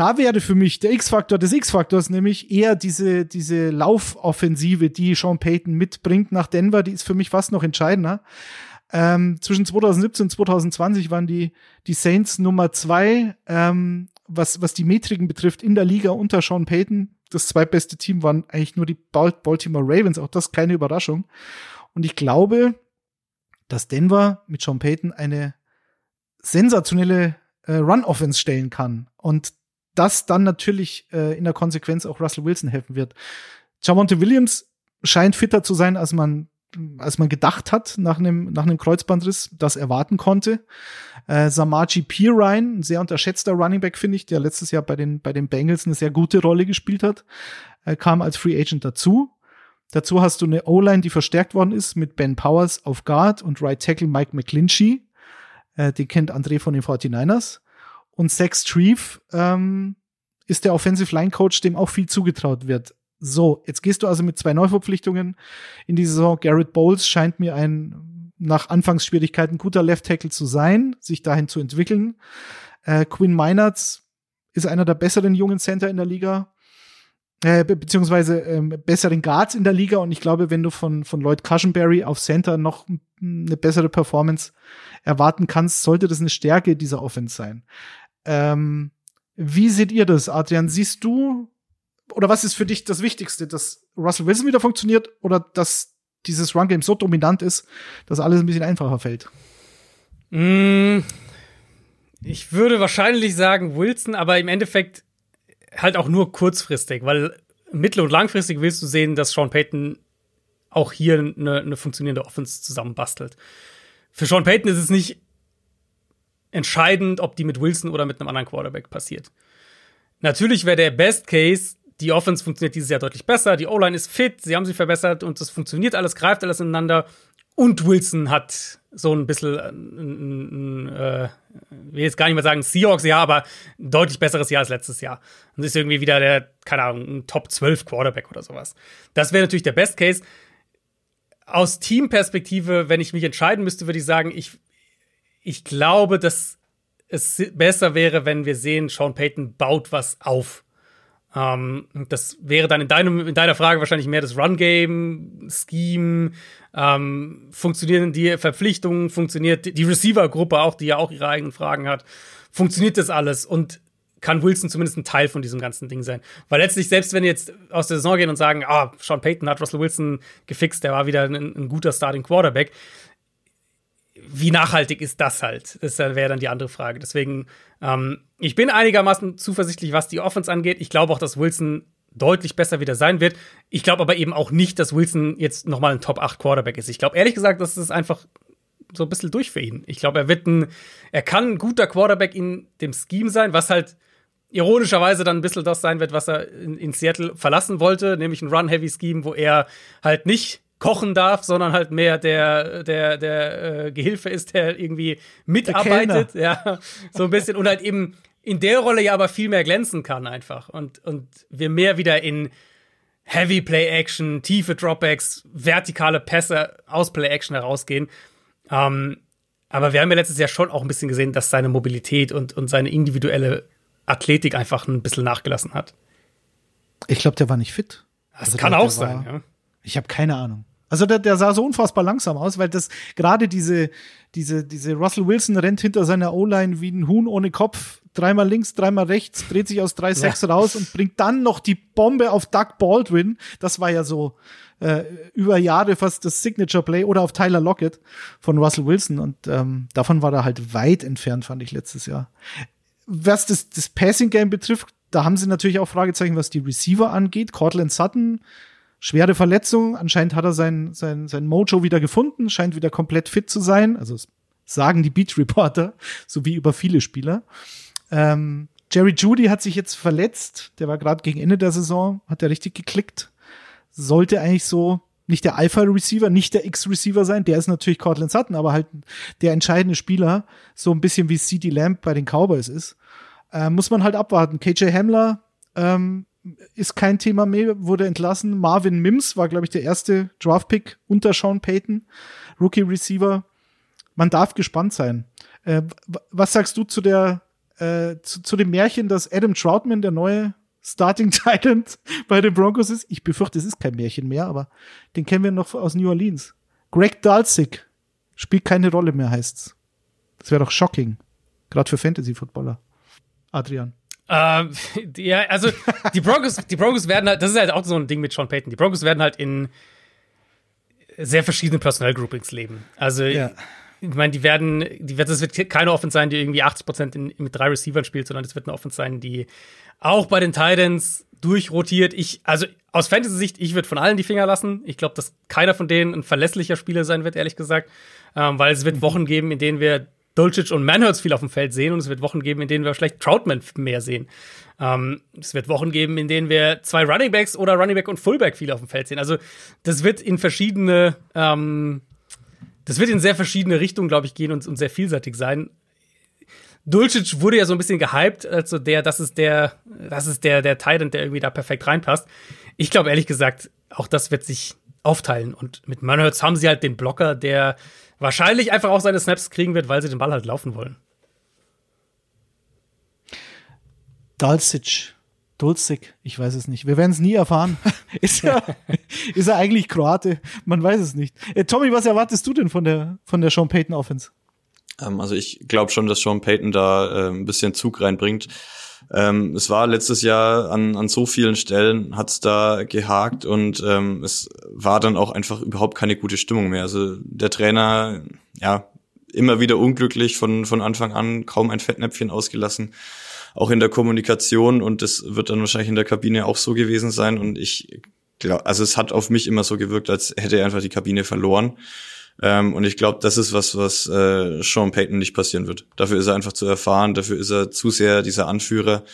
Da wäre für mich der X-Faktor des X-Faktors nämlich eher diese, diese Laufoffensive, die Sean Payton mitbringt nach Denver, die ist für mich fast noch entscheidender. Ähm, zwischen 2017 und 2020 waren die, die Saints Nummer zwei, ähm, was, was die Metriken betrifft, in der Liga unter Sean Payton. Das zweitbeste Team waren eigentlich nur die Baltimore Ravens, auch das keine Überraschung. Und ich glaube, dass Denver mit Sean Payton eine sensationelle äh, Run-Offense stellen kann. Und das dann natürlich äh, in der Konsequenz auch Russell Wilson helfen wird. Javonte Williams scheint fitter zu sein, als man als man gedacht hat nach einem nach einem Kreuzbandriss, das erwarten konnte. Äh, Samaji Pirine, ein sehr unterschätzter Running Back finde ich, der letztes Jahr bei den bei den Bengals eine sehr gute Rolle gespielt hat, äh, kam als Free Agent dazu. Dazu hast du eine O-Line, die verstärkt worden ist mit Ben Powers auf Guard und Right Tackle Mike McClinchy. Äh, den kennt André von den 49ers. Und Sex Treve ähm, ist der Offensive Line Coach, dem auch viel zugetraut wird. So, jetzt gehst du also mit zwei Neuverpflichtungen in die Saison. Garrett Bowles scheint mir ein nach Anfangsschwierigkeiten guter Left Tackle zu sein, sich dahin zu entwickeln. Äh, Quinn Meinerts ist einer der besseren jungen Center in der Liga. Äh, be beziehungsweise ähm, besseren Guards in der Liga und ich glaube, wenn du von, von Lloyd Cushenberry auf Center noch eine bessere Performance erwarten kannst, sollte das eine Stärke dieser Offense sein. Ähm, wie seht ihr das, Adrian? Siehst du oder was ist für dich das Wichtigste, dass Russell Wilson wieder funktioniert oder dass dieses Run-Game so dominant ist, dass alles ein bisschen einfacher fällt? Mm, ich würde wahrscheinlich sagen Wilson, aber im Endeffekt halt auch nur kurzfristig, weil mittel- und langfristig willst du sehen, dass Sean Payton auch hier eine, eine funktionierende Offense zusammenbastelt. Für Sean Payton ist es nicht entscheidend, ob die mit Wilson oder mit einem anderen Quarterback passiert. Natürlich wäre der Best Case, die Offense funktioniert dieses Jahr deutlich besser, die O-Line ist fit, sie haben sie verbessert und es funktioniert alles, greift alles ineinander und Wilson hat so ein bisschen, ein, äh, will jetzt gar nicht mehr sagen Seahawks Jahr, aber ein deutlich besseres Jahr als letztes Jahr. Und ist irgendwie wieder der, keine Ahnung, ein Top 12 Quarterback oder sowas. Das wäre natürlich der Best Case. Aus Teamperspektive, wenn ich mich entscheiden müsste, würde ich sagen, ich, ich glaube, dass es besser wäre, wenn wir sehen, Sean Payton baut was auf. Ähm, das wäre dann in, deinem, in deiner Frage wahrscheinlich mehr das Run-Game, Scheme, ähm, funktionieren die Verpflichtungen, funktioniert die Receiver-Gruppe auch, die ja auch ihre eigenen Fragen hat. Funktioniert das alles? Und kann Wilson zumindest ein Teil von diesem ganzen Ding sein. Weil letztlich, selbst wenn jetzt aus der Saison gehen und sagen, ah, Sean Payton hat Russell Wilson gefixt, der war wieder ein, ein guter Starting Quarterback, wie nachhaltig ist das halt? Das wäre dann die andere Frage. Deswegen, ähm, ich bin einigermaßen zuversichtlich, was die Offense angeht. Ich glaube auch, dass Wilson deutlich besser wieder sein wird. Ich glaube aber eben auch nicht, dass Wilson jetzt nochmal ein Top 8 Quarterback ist. Ich glaube ehrlich gesagt, dass es einfach so ein bisschen durch für ihn. Ich glaube, er wird ein, er kann ein guter Quarterback in dem Scheme sein, was halt ironischerweise dann ein bisschen das sein wird, was er in, in Seattle verlassen wollte, nämlich ein Run-Heavy-Scheme, wo er halt nicht kochen darf, sondern halt mehr der der der äh, Gehilfe ist, der irgendwie mitarbeitet, der ja, so ein bisschen und halt eben in der Rolle ja aber viel mehr glänzen kann einfach und und wir mehr wieder in Heavy Play Action, tiefe Dropbacks, vertikale Pässe aus Play Action herausgehen. Ähm, aber wir haben ja letztes Jahr schon auch ein bisschen gesehen, dass seine Mobilität und und seine individuelle Athletik einfach ein bisschen nachgelassen hat. Ich glaube, der war nicht fit. Das also kann der, auch sein, war, ja. Ich habe keine Ahnung. Also der, der sah so unfassbar langsam aus, weil das gerade diese, diese, diese Russell Wilson rennt hinter seiner O-Line wie ein Huhn ohne Kopf, dreimal links, dreimal rechts, dreht sich aus 3-6 ja. raus und bringt dann noch die Bombe auf Doug Baldwin. Das war ja so äh, über Jahre fast das Signature Play oder auf Tyler Lockett von Russell Wilson. Und ähm, davon war er halt weit entfernt, fand ich letztes Jahr. Was das, das Passing Game betrifft, da haben sie natürlich auch Fragezeichen, was die Receiver angeht. Cortland Sutton schwere Verletzung. Anscheinend hat er sein, sein, sein Mojo wieder gefunden, scheint wieder komplett fit zu sein. Also sagen die Beat Reporter, so wie über viele Spieler. Ähm, Jerry Judy hat sich jetzt verletzt. Der war gerade gegen Ende der Saison, hat er richtig geklickt. Sollte eigentlich so nicht der Alpha-Receiver, nicht der X-Receiver sein. Der ist natürlich Cortland Sutton, aber halt der entscheidende Spieler. So ein bisschen wie CD Lamb bei den Cowboys ist. Äh, muss man halt abwarten. KJ Hamler ähm, ist kein Thema mehr, wurde entlassen. Marvin Mims war, glaube ich, der erste Draftpick unter Sean Payton, Rookie Receiver. Man darf gespannt sein. Äh, was sagst du zu der äh, zu, zu dem Märchen, dass Adam Troutman der neue Starting Talent bei den Broncos ist? Ich befürchte, es ist kein Märchen mehr, aber den kennen wir noch aus New Orleans. Greg Dalzig spielt keine Rolle mehr, heißt's. Das wäre doch shocking, gerade für Fantasy-Footballer. Adrian. Ähm, ja, also die Broncos, die Broncos werden halt, das ist halt auch so ein Ding mit Sean Payton. Die Broncos werden halt in sehr verschiedenen Personalgroupings leben. Also ja. ich meine, die werden, die wird, das wird keine Offense sein, die irgendwie 80 Prozent mit drei Receivern spielt, sondern es wird eine Offense sein, die auch bei den Titans durchrotiert. Ich, also aus Fantasy-Sicht, ich würde von allen die Finger lassen. Ich glaube, dass keiner von denen ein verlässlicher Spieler sein wird, ehrlich gesagt, ähm, weil es wird Wochen geben, in denen wir Dulcich und Manhurts viel auf dem Feld sehen und es wird Wochen geben, in denen wir vielleicht Troutman mehr sehen. Ähm, es wird Wochen geben, in denen wir zwei Runningbacks oder Runningback und Fullback viel auf dem Feld sehen. Also das wird in verschiedene, ähm, das wird in sehr verschiedene Richtungen, glaube ich, gehen und, und sehr vielseitig sein. Dulcich wurde ja so ein bisschen gehypt, also der, das ist der, das ist der, der Titan, der irgendwie da perfekt reinpasst. Ich glaube ehrlich gesagt, auch das wird sich aufteilen und mit Manhurts haben sie halt den Blocker, der wahrscheinlich einfach auch seine Snaps kriegen wird, weil sie den Ball halt laufen wollen. Dalsic, Dulcik, ich weiß es nicht. Wir werden es nie erfahren. ist, er, ist er eigentlich Kroate? Man weiß es nicht. Äh, Tommy, was erwartest du denn von der, von der Sean Payton Offense? Ähm, also ich glaube schon, dass Sean Payton da äh, ein bisschen Zug reinbringt. Ähm, es war letztes Jahr an, an so vielen Stellen, hat's da gehakt und ähm, es war dann auch einfach überhaupt keine gute Stimmung mehr. Also der Trainer, ja, immer wieder unglücklich von, von Anfang an, kaum ein Fettnäpfchen ausgelassen. Auch in der Kommunikation und das wird dann wahrscheinlich in der Kabine auch so gewesen sein. Und ich glaube, also es hat auf mich immer so gewirkt, als hätte er einfach die Kabine verloren. Ähm, und ich glaube, das ist was, was äh, Sean Payton nicht passieren wird. Dafür ist er einfach zu erfahren, dafür ist er zu sehr dieser Anführer.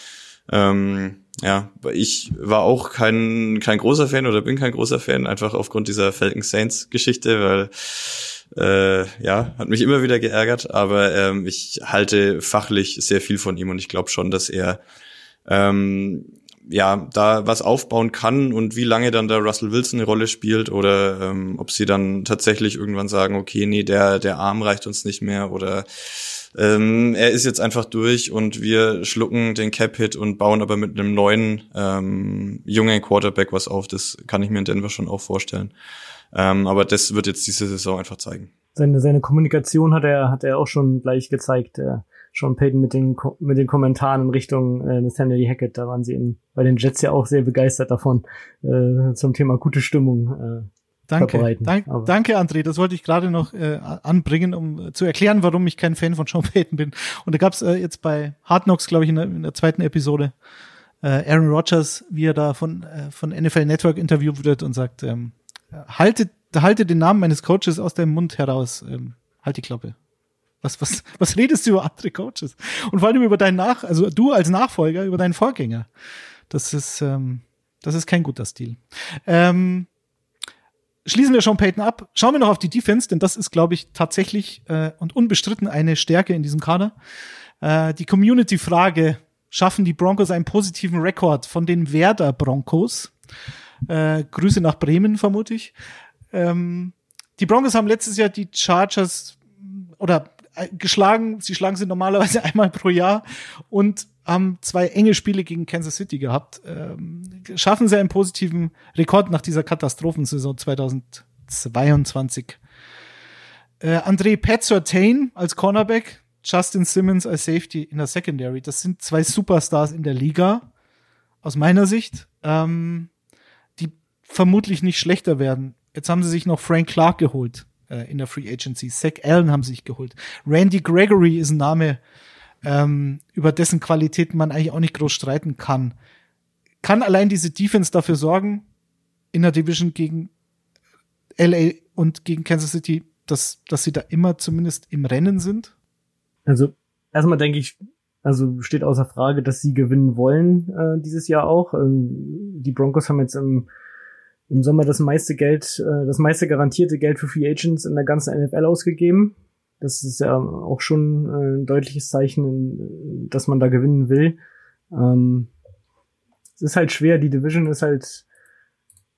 Ähm, ja, ich war auch kein, kein großer Fan oder bin kein großer Fan, einfach aufgrund dieser Falcon Saints Geschichte, weil äh, ja, hat mich immer wieder geärgert, aber ähm, ich halte fachlich sehr viel von ihm und ich glaube schon, dass er ähm, ja, da was aufbauen kann und wie lange dann der Russell Wilson eine Rolle spielt oder ähm, ob sie dann tatsächlich irgendwann sagen, okay, nee, der, der Arm reicht uns nicht mehr oder ähm, er ist jetzt einfach durch und wir schlucken den Cap-Hit und bauen aber mit einem neuen ähm, jungen Quarterback was auf. Das kann ich mir in Denver schon auch vorstellen. Ähm, aber das wird jetzt diese Saison einfach zeigen. Seine, seine Kommunikation hat er, hat er auch schon gleich gezeigt. Äh Sean Payton mit den, mit den Kommentaren in Richtung äh, Nathaniel Hackett. Da waren sie in, bei den Jets ja auch sehr begeistert davon, äh, zum Thema gute Stimmung. Äh, Danke, Dank, danke André. Das wollte ich gerade noch äh, anbringen, um zu erklären, warum ich kein Fan von Sean Payton bin. Und da gab es äh, jetzt bei Hard Knocks, glaube ich, in der, in der, zweiten Episode äh, Aaron Rodgers, wie er da von, äh, von NFL Network interviewt wird und sagt, ähm, halte, halte den Namen meines Coaches aus deinem Mund heraus, ähm, halt die Klappe. Was, was, was redest du über andere Coaches? Und vor allem über deinen Nach, also du als Nachfolger, über deinen Vorgänger. Das ist, ähm, das ist kein guter Stil. Ähm, schließen wir Sean Payton ab. Schauen wir noch auf die Defense, denn das ist, glaube ich, tatsächlich äh, und unbestritten eine Stärke in diesem Kader. Äh, die Community-Frage, schaffen die Broncos einen positiven Rekord von den Werder Broncos? Äh, Grüße nach Bremen, vermute ich. Ähm, die Broncos haben letztes Jahr die Chargers oder geschlagen. Sie schlagen sie normalerweise einmal pro Jahr und haben zwei enge Spiele gegen Kansas City gehabt. Ähm, schaffen sie einen positiven Rekord nach dieser Katastrophensaison 2022. Äh, André Petzotain als Cornerback, Justin Simmons als Safety in der Secondary. Das sind zwei Superstars in der Liga, aus meiner Sicht, ähm, die vermutlich nicht schlechter werden. Jetzt haben sie sich noch Frank Clark geholt äh, in der Free Agency. Zach Allen haben sich geholt. Randy Gregory ist ein Name, ähm, über dessen Qualitäten man eigentlich auch nicht groß streiten kann. Kann allein diese Defense dafür sorgen, in der Division gegen LA und gegen Kansas City, dass, dass sie da immer zumindest im Rennen sind? Also, erstmal denke ich, also steht außer Frage, dass sie gewinnen wollen äh, dieses Jahr auch. Ähm, die Broncos haben jetzt im im Sommer das meiste Geld, äh, das meiste garantierte Geld für Free Agents in der ganzen NFL ausgegeben. Das ist ja auch schon äh, ein deutliches Zeichen, dass man da gewinnen will. Ähm, es ist halt schwer, die Division ist halt,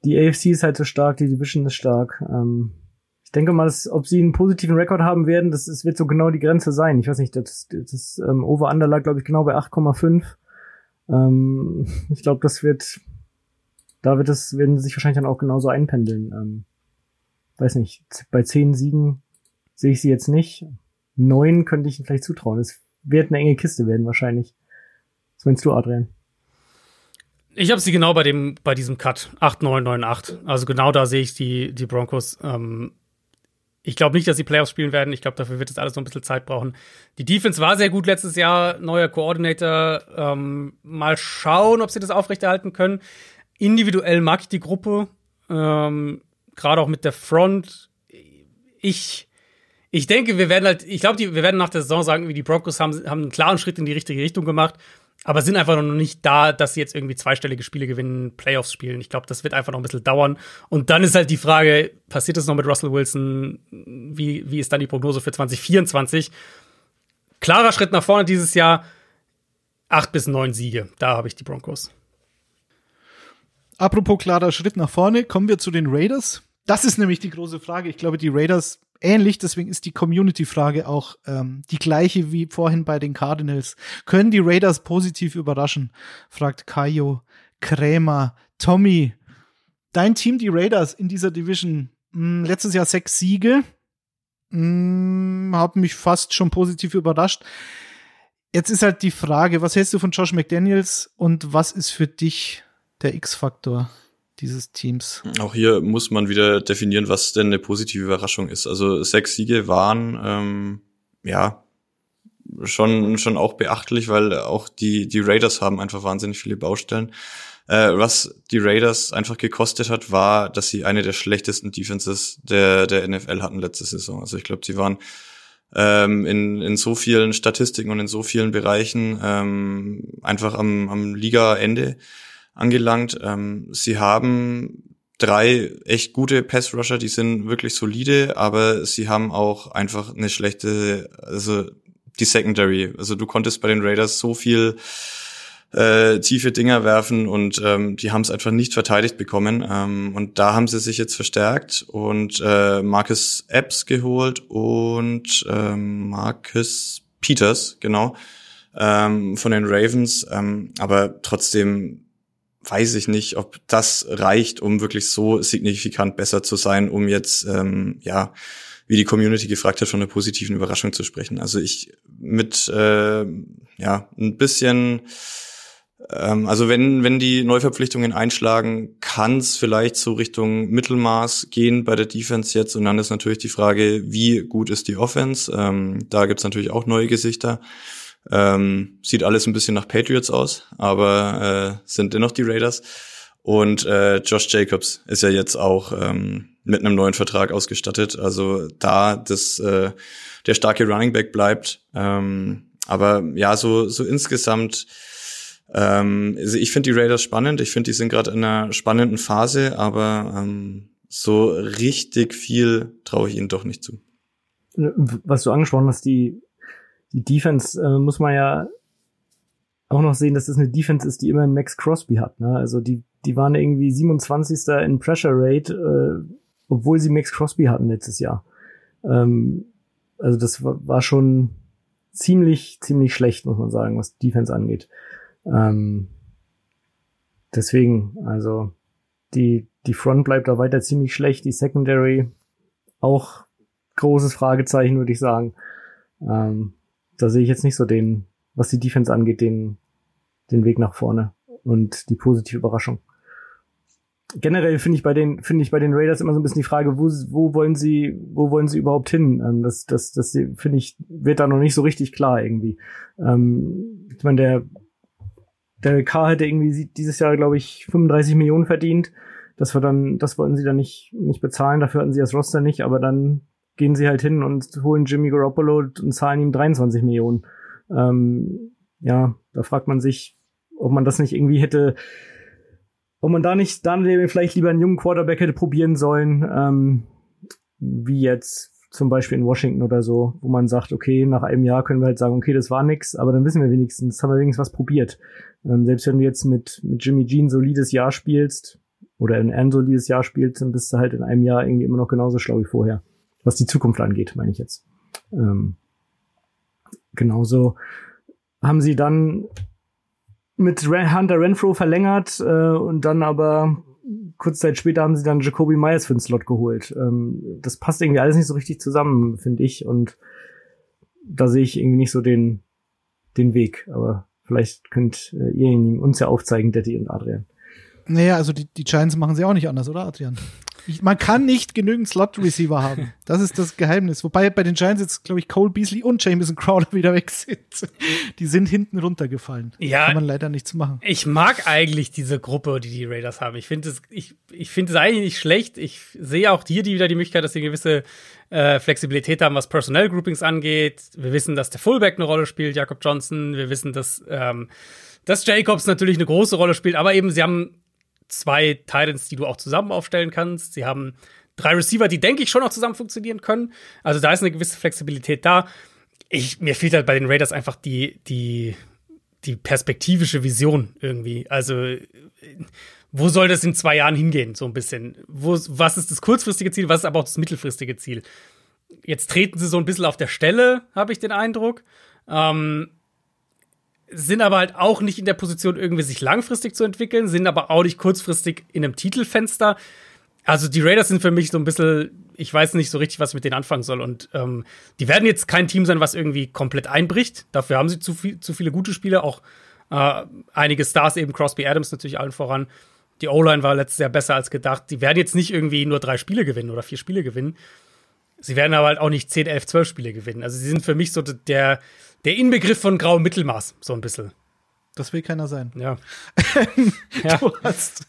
die AFC ist halt so stark, die Division ist stark. Ähm, ich denke mal, dass, ob sie einen positiven Rekord haben werden, das, das wird so genau die Grenze sein. Ich weiß nicht, das, das ähm, Over-Under lag, glaube ich, genau bei 8,5. Ähm, ich glaube, das wird da wird es, werden sie sich wahrscheinlich dann auch genauso einpendeln. Ähm, weiß nicht, bei zehn Siegen sehe ich sie jetzt nicht. Neun könnte ich ihnen vielleicht zutrauen. Es wird eine enge Kiste werden wahrscheinlich. Was meinst du, Adrian? Ich habe sie genau bei dem, bei diesem Cut 8, 9, 9, 8. Also genau da sehe ich die, die Broncos. Ähm, ich glaube nicht, dass sie Playoffs spielen werden. Ich glaube, dafür wird es alles noch ein bisschen Zeit brauchen. Die Defense war sehr gut letztes Jahr. Neuer Koordinator. Ähm, mal schauen, ob sie das aufrechterhalten können. Individuell mag ich die Gruppe, ähm, gerade auch mit der Front. Ich, ich denke, wir werden halt, ich glaube, wir werden nach der Saison sagen, wie die Broncos haben, haben einen klaren Schritt in die richtige Richtung gemacht, aber sind einfach noch nicht da, dass sie jetzt irgendwie zweistellige Spiele gewinnen, Playoffs spielen. Ich glaube, das wird einfach noch ein bisschen dauern. Und dann ist halt die Frage, passiert das noch mit Russell Wilson? Wie, wie ist dann die Prognose für 2024? Klarer Schritt nach vorne dieses Jahr. Acht bis neun Siege. Da habe ich die Broncos. Apropos klarer Schritt nach vorne, kommen wir zu den Raiders. Das ist nämlich die große Frage. Ich glaube, die Raiders ähnlich, deswegen ist die Community-Frage auch ähm, die gleiche wie vorhin bei den Cardinals. Können die Raiders positiv überraschen? fragt Kaio Krämer. Tommy, dein Team, die Raiders in dieser Division, mh, hm, letztes Jahr sechs Siege, mh, hm, hat mich fast schon positiv überrascht. Jetzt ist halt die Frage, was hältst du von Josh McDaniels und was ist für dich der X-Faktor dieses Teams? Auch hier muss man wieder definieren, was denn eine positive Überraschung ist. Also sechs Siege waren ähm, ja schon schon auch beachtlich, weil auch die die Raiders haben einfach wahnsinnig viele Baustellen. Äh, was die Raiders einfach gekostet hat, war, dass sie eine der schlechtesten Defenses der der NFL hatten letzte Saison. Also ich glaube, sie waren ähm, in, in so vielen Statistiken und in so vielen Bereichen ähm, einfach am, am Liga-Ende angelangt. Ähm, sie haben drei echt gute Pass-Rusher, die sind wirklich solide, aber sie haben auch einfach eine schlechte, also die Secondary. Also du konntest bei den Raiders so viel äh, tiefe Dinger werfen und ähm, die haben es einfach nicht verteidigt bekommen. Ähm, und da haben sie sich jetzt verstärkt und äh, Marcus Epps geholt und ähm, Marcus Peters, genau, ähm, von den Ravens. Ähm, aber trotzdem weiß ich nicht, ob das reicht, um wirklich so signifikant besser zu sein, um jetzt, ähm, ja, wie die Community gefragt hat, von einer positiven Überraschung zu sprechen. Also ich mit, äh, ja, ein bisschen ähm, also wenn, wenn die Neuverpflichtungen einschlagen, kann es vielleicht so Richtung Mittelmaß gehen bei der Defense jetzt. Und dann ist natürlich die Frage, wie gut ist die Offense? Ähm, da gibt's natürlich auch neue Gesichter. Ähm, sieht alles ein bisschen nach Patriots aus, aber äh, sind dennoch die Raiders. Und äh, Josh Jacobs ist ja jetzt auch ähm, mit einem neuen Vertrag ausgestattet. Also da das äh, der starke Running Back bleibt. Ähm, aber ja, so, so insgesamt ähm, also ich finde die Raiders spannend. Ich finde, die sind gerade in einer spannenden Phase, aber ähm, so richtig viel traue ich ihnen doch nicht zu. Was du angesprochen hast, die, die Defense äh, muss man ja auch noch sehen, dass das eine Defense ist, die immer einen Max Crosby hat. Ne? Also die, die waren irgendwie 27. in Pressure Rate, äh, obwohl sie Max Crosby hatten letztes Jahr. Ähm, also das war, war schon ziemlich, ziemlich schlecht, muss man sagen, was Defense angeht. Ähm, deswegen, also die, die Front bleibt da weiter ziemlich schlecht, die Secondary auch großes Fragezeichen, würde ich sagen. Ähm, da sehe ich jetzt nicht so den, was die Defense angeht, den, den Weg nach vorne und die positive Überraschung. Generell finde ich bei den finde ich bei den Raiders immer so ein bisschen die Frage, wo, wo wollen sie wo wollen sie überhaupt hin? Ähm, das das das finde ich wird da noch nicht so richtig klar irgendwie. Ähm, ich meine der der K hätte irgendwie dieses Jahr, glaube ich, 35 Millionen verdient. Das war dann, das wollten sie dann nicht, nicht bezahlen, dafür hatten sie das Roster nicht, aber dann gehen sie halt hin und holen Jimmy Garoppolo und zahlen ihm 23 Millionen. Ähm, ja, da fragt man sich, ob man das nicht irgendwie hätte, ob man da nicht dann vielleicht lieber einen jungen Quarterback hätte probieren sollen, ähm, wie jetzt zum Beispiel in Washington oder so, wo man sagt, okay, nach einem Jahr können wir halt sagen, okay, das war nix, aber dann wissen wir wenigstens, haben wir wenigstens was probiert. Ähm, selbst wenn du jetzt mit, mit Jimmy Jean solides Jahr spielst oder in ein solides Jahr spielst, dann bist du halt in einem Jahr irgendwie immer noch genauso schlau wie vorher. Was die Zukunft angeht, meine ich jetzt. Ähm, genauso haben sie dann mit Hunter Renfro verlängert äh, und dann aber kurze Zeit später haben sie dann Jacoby Myers für den Slot geholt. Ähm, das passt irgendwie alles nicht so richtig zusammen, finde ich. Und da sehe ich irgendwie nicht so den, den Weg. Aber vielleicht könnt äh, ihr ihn uns ja aufzeigen, Detti und Adrian. Naja, also die, die Giants machen sie auch nicht anders, oder Adrian? Man kann nicht genügend Slot-Receiver haben. Das ist das Geheimnis. Wobei bei den Giants jetzt, glaube ich, Cole Beasley und Jameson Crowder wieder weg sind. Die sind hinten runtergefallen. Ja. Kann man leider nichts machen. Ich mag eigentlich diese Gruppe, die die Raiders haben. Ich finde es, ich, ich finde es eigentlich nicht schlecht. Ich sehe auch hier die, wieder die Möglichkeit, dass sie gewisse äh, Flexibilität haben, was Personnel Groupings angeht. Wir wissen, dass der Fullback eine Rolle spielt, Jakob Johnson. Wir wissen, dass, ähm, dass Jacobs natürlich eine große Rolle spielt, aber eben sie haben zwei Titans, die du auch zusammen aufstellen kannst. Sie haben drei Receiver, die, denke ich, schon auch zusammen funktionieren können. Also da ist eine gewisse Flexibilität da. Ich, mir fehlt halt bei den Raiders einfach die, die, die perspektivische Vision irgendwie. Also, wo soll das in zwei Jahren hingehen, so ein bisschen? Wo, was ist das kurzfristige Ziel, was ist aber auch das mittelfristige Ziel? Jetzt treten sie so ein bisschen auf der Stelle, habe ich den Eindruck. Ähm, sind aber halt auch nicht in der Position, irgendwie sich langfristig zu entwickeln, sind aber auch nicht kurzfristig in einem Titelfenster. Also die Raiders sind für mich so ein bisschen, ich weiß nicht so richtig, was mit denen anfangen soll. Und ähm, die werden jetzt kein Team sein, was irgendwie komplett einbricht. Dafür haben sie zu, viel, zu viele gute Spieler, auch äh, einige Stars, eben Crosby Adams natürlich allen voran. Die O-Line war letztes Jahr besser als gedacht. Die werden jetzt nicht irgendwie nur drei Spiele gewinnen oder vier Spiele gewinnen. Sie werden aber halt auch nicht 10, 11, 12 Spiele gewinnen. Also sie sind für mich so der, der Inbegriff von grauem Mittelmaß, so ein bisschen. Das will keiner sein. Ja. ja. Du hast,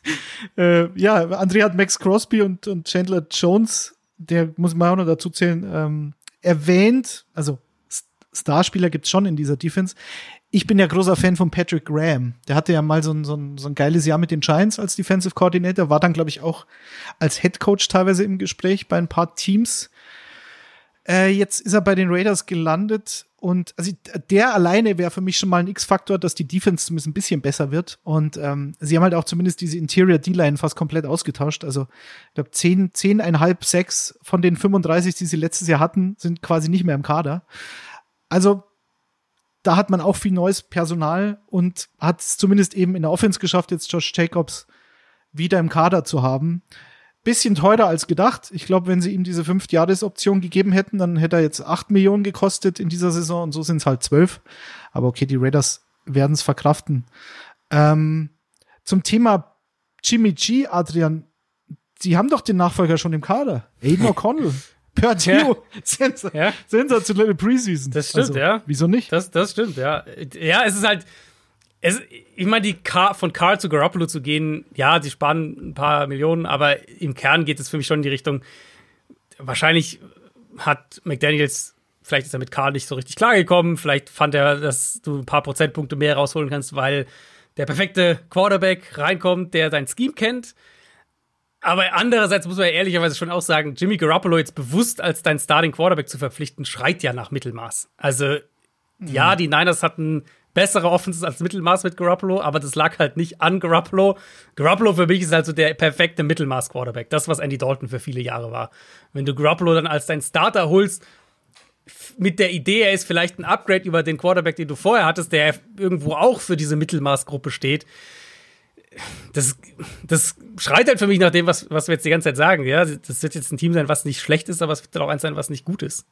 äh, ja, André hat Max Crosby und, und Chandler Jones, der muss man auch noch dazu zählen, ähm, erwähnt. Also Starspieler gibt's schon in dieser Defense. Ich bin ja großer Fan von Patrick Graham. Der hatte ja mal so ein, so ein, so ein geiles Jahr mit den Giants als Defensive Coordinator, war dann, glaube ich, auch als Head Coach teilweise im Gespräch bei ein paar Teams. Äh, jetzt ist er bei den Raiders gelandet und also der alleine wäre für mich schon mal ein X-Faktor, dass die Defense zumindest ein bisschen besser wird. Und ähm, sie haben halt auch zumindest diese Interior D-Line fast komplett ausgetauscht. Also ich glaube, zehn, zehneinhalb, sechs von den 35, die sie letztes Jahr hatten, sind quasi nicht mehr im Kader. Also da hat man auch viel neues Personal und hat es zumindest eben in der Offense geschafft, jetzt Josh Jacobs wieder im Kader zu haben bisschen teurer als gedacht. Ich glaube, wenn sie ihm diese Fünf-Jahres-Option gegeben hätten, dann hätte er jetzt acht Millionen gekostet in dieser Saison und so sind es halt zwölf. Aber okay, die Raiders werden es verkraften. Ähm, zum Thema Jimmy G, Adrian, sie haben doch den Nachfolger schon im Kader. Aiden O'Connell. Perdue. Ja. Sens ja. Sensationelle Preseason. Das stimmt, also, ja. Wieso nicht? Das, das stimmt, ja. Ja, es ist halt, es, ich meine, die Car von Carl zu Garoppolo zu gehen, ja, sie sparen ein paar Millionen, aber im Kern geht es für mich schon in die Richtung. Wahrscheinlich hat McDaniels, vielleicht ist er mit Carl nicht so richtig klargekommen, vielleicht fand er, dass du ein paar Prozentpunkte mehr rausholen kannst, weil der perfekte Quarterback reinkommt, der sein Scheme kennt. Aber andererseits muss man ja ehrlicherweise schon auch sagen, Jimmy Garoppolo jetzt bewusst als dein Starting Quarterback zu verpflichten, schreit ja nach Mittelmaß. Also, mhm. ja, die Niners hatten bessere Offenses als Mittelmaß mit Garoppolo, aber das lag halt nicht an Garoppolo. Garoppolo für mich ist also der perfekte Mittelmaß-Quarterback. Das, was Andy Dalton für viele Jahre war. Wenn du Garoppolo dann als dein Starter holst, mit der Idee, er ist vielleicht ein Upgrade über den Quarterback, den du vorher hattest, der irgendwo auch für diese Mittelmaßgruppe steht. Das, das schreit halt für mich nach dem, was, was wir jetzt die ganze Zeit sagen. Ja, das wird jetzt ein Team sein, was nicht schlecht ist, aber es wird auch eins sein, was nicht gut ist.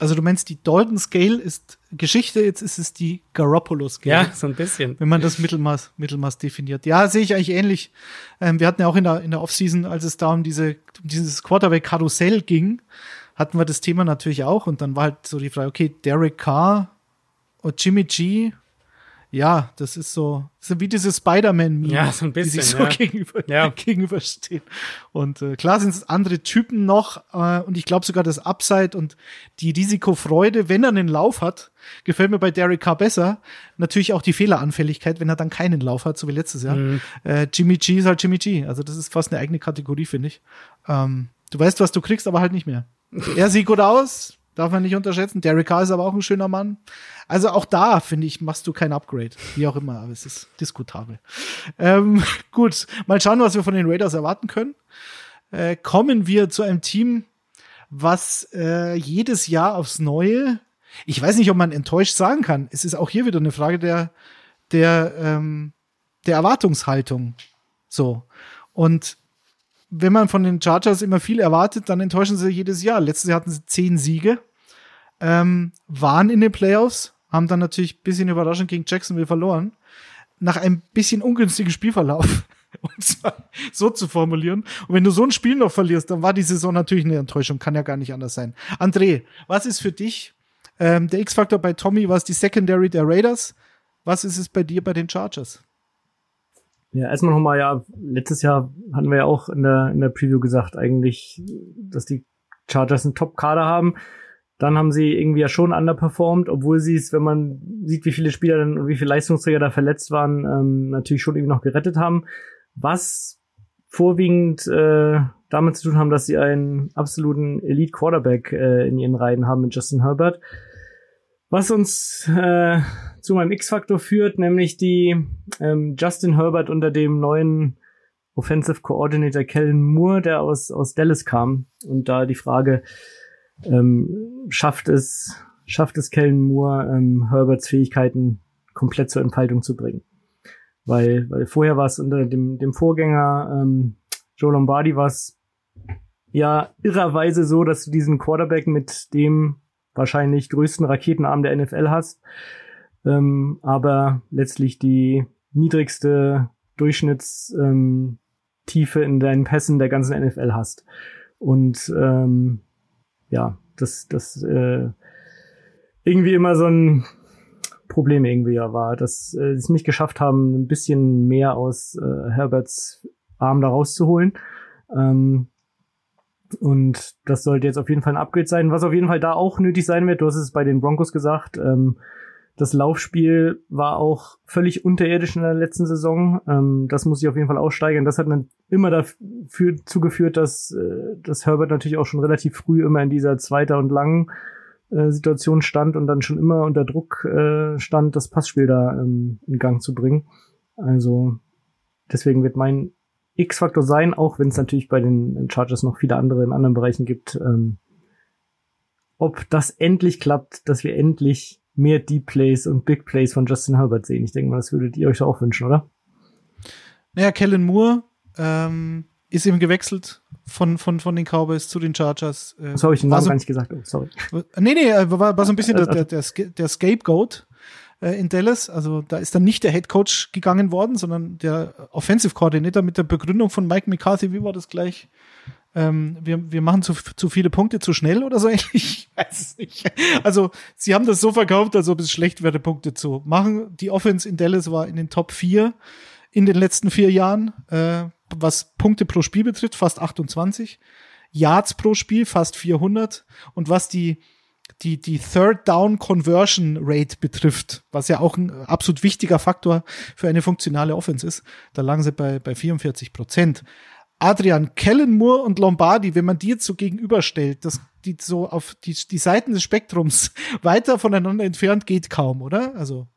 Also du meinst, die Dalton Scale ist Geschichte, jetzt ist es die Garoppolo Scale. Ja, so ein bisschen. Wenn man das Mittelmaß, Mittelmaß definiert. Ja, sehe ich eigentlich ähnlich. Ähm, wir hatten ja auch in der, in der Offseason, als es da um diese, um dieses Quarterback-Karussell ging, hatten wir das Thema natürlich auch. Und dann war halt so die Frage, okay, Derek Carr und Jimmy G ja, das ist so, so wie diese Spider-Man-Meme, ja, so ein bisschen, die sich so ja. gegenüber, ja. gegenüberstehen. Und äh, klar sind es andere Typen noch äh, und ich glaube sogar das Upside und die Risikofreude, wenn er einen Lauf hat, gefällt mir bei Derek Carr besser. Natürlich auch die Fehleranfälligkeit, wenn er dann keinen Lauf hat, so wie letztes Jahr. Mhm. Äh, Jimmy G ist halt Jimmy G. Also das ist fast eine eigene Kategorie, finde ich. Ähm, du weißt, was du kriegst, aber halt nicht mehr. er sieht gut aus, Darf man nicht unterschätzen. Derek Carr ist aber auch ein schöner Mann. Also auch da, finde ich, machst du kein Upgrade. Wie auch immer, aber es ist diskutabel. Ähm, gut, mal schauen, was wir von den Raiders erwarten können. Äh, kommen wir zu einem Team, was äh, jedes Jahr aufs Neue, ich weiß nicht, ob man enttäuscht sagen kann. Es ist auch hier wieder eine Frage der, der, ähm, der Erwartungshaltung. So. Und wenn man von den Chargers immer viel erwartet, dann enttäuschen sie jedes Jahr. Letztes Jahr hatten sie zehn Siege ähm, waren in den Playoffs, haben dann natürlich ein bisschen überraschend gegen Jacksonville verloren. Nach einem bisschen ungünstigen Spielverlauf, um es so zu formulieren. Und wenn du so ein Spiel noch verlierst, dann war die Saison natürlich eine Enttäuschung, kann ja gar nicht anders sein. André, was ist für dich ähm, der X-Faktor bei Tommy? Was die Secondary der Raiders? Was ist es bei dir bei den Chargers? Ja, erstmal nochmal, ja, letztes Jahr hatten wir ja auch in der, in der Preview gesagt, eigentlich, dass die Chargers einen Top-Kader haben. Dann haben sie irgendwie ja schon underperformed, obwohl sie es, wenn man sieht, wie viele Spieler dann und wie viele Leistungsträger da verletzt waren, ähm, natürlich schon irgendwie noch gerettet haben. Was vorwiegend äh, damit zu tun haben, dass sie einen absoluten Elite Quarterback äh, in ihren Reihen haben mit Justin Herbert. Was uns äh, zu meinem X-Faktor führt, nämlich die ähm, Justin Herbert unter dem neuen Offensive Coordinator Kellen Moore, der aus, aus Dallas kam. Und da die Frage, ähm, schafft es, schafft es Kellen Moore, ähm, Herberts Fähigkeiten komplett zur Entfaltung zu bringen. Weil, weil vorher war es unter dem, dem Vorgänger ähm, Joe Lombardi war es ja irrerweise so, dass du diesen Quarterback mit dem wahrscheinlich größten Raketenarm der NFL hast, ähm, aber letztlich die niedrigste Durchschnittstiefe ähm, in deinen Pässen der ganzen NFL hast. Und ähm, ja, das, das äh, irgendwie immer so ein Problem irgendwie ja war, dass äh, sie es nicht geschafft haben, ein bisschen mehr aus äh, Herberts Arm da rauszuholen. Ähm, und das sollte jetzt auf jeden Fall ein Upgrade sein. Was auf jeden Fall da auch nötig sein wird, du hast es bei den Broncos gesagt, ähm, das Laufspiel war auch völlig unterirdisch in der letzten Saison. Ähm, das muss ich auf jeden Fall aussteigern. Das hat dann immer dafür zugeführt, dass, äh, dass Herbert natürlich auch schon relativ früh immer in dieser zweiter und langen äh, Situation stand und dann schon immer unter Druck äh, stand, das Passspiel da ähm, in Gang zu bringen. Also deswegen wird mein X-Faktor sein, auch wenn es natürlich bei den Chargers noch viele andere in anderen Bereichen gibt. Ähm, ob das endlich klappt, dass wir endlich mehr Deep Plays und Big Plays von Justin Herbert sehen. Ich denke mal, das würdet ihr euch auch wünschen, oder? Naja, Kellen Moore ähm, ist eben gewechselt von, von, von den Cowboys zu den Chargers. Äh, so habe ich den Namen so, gar nicht gesagt. Oh, sorry. Nee, nee, äh, war, war so ein bisschen also, der, der, der, der Scapegoat äh, in Dallas. Also da ist dann nicht der Head Coach gegangen worden, sondern der Offensive Coordinator mit der Begründung von Mike McCarthy. Wie war das gleich? Ähm, wir, wir machen zu, zu viele Punkte zu schnell oder so ähnlich. Ich weiß nicht. Also, sie haben das so verkauft, als ob es schlecht wäre, Punkte zu machen. Die Offense in Dallas war in den Top 4 in den letzten vier Jahren, äh, was Punkte pro Spiel betrifft, fast 28. Yards pro Spiel, fast 400. Und was die die, die Third Down Conversion Rate betrifft, was ja auch ein absolut wichtiger Faktor für eine funktionale Offense ist, da lagen sie bei, bei 44 Prozent. Adrian Kellenmoor und Lombardi, wenn man die jetzt so gegenüberstellt, das, die so auf die, die Seiten des Spektrums weiter voneinander entfernt geht kaum, oder? Also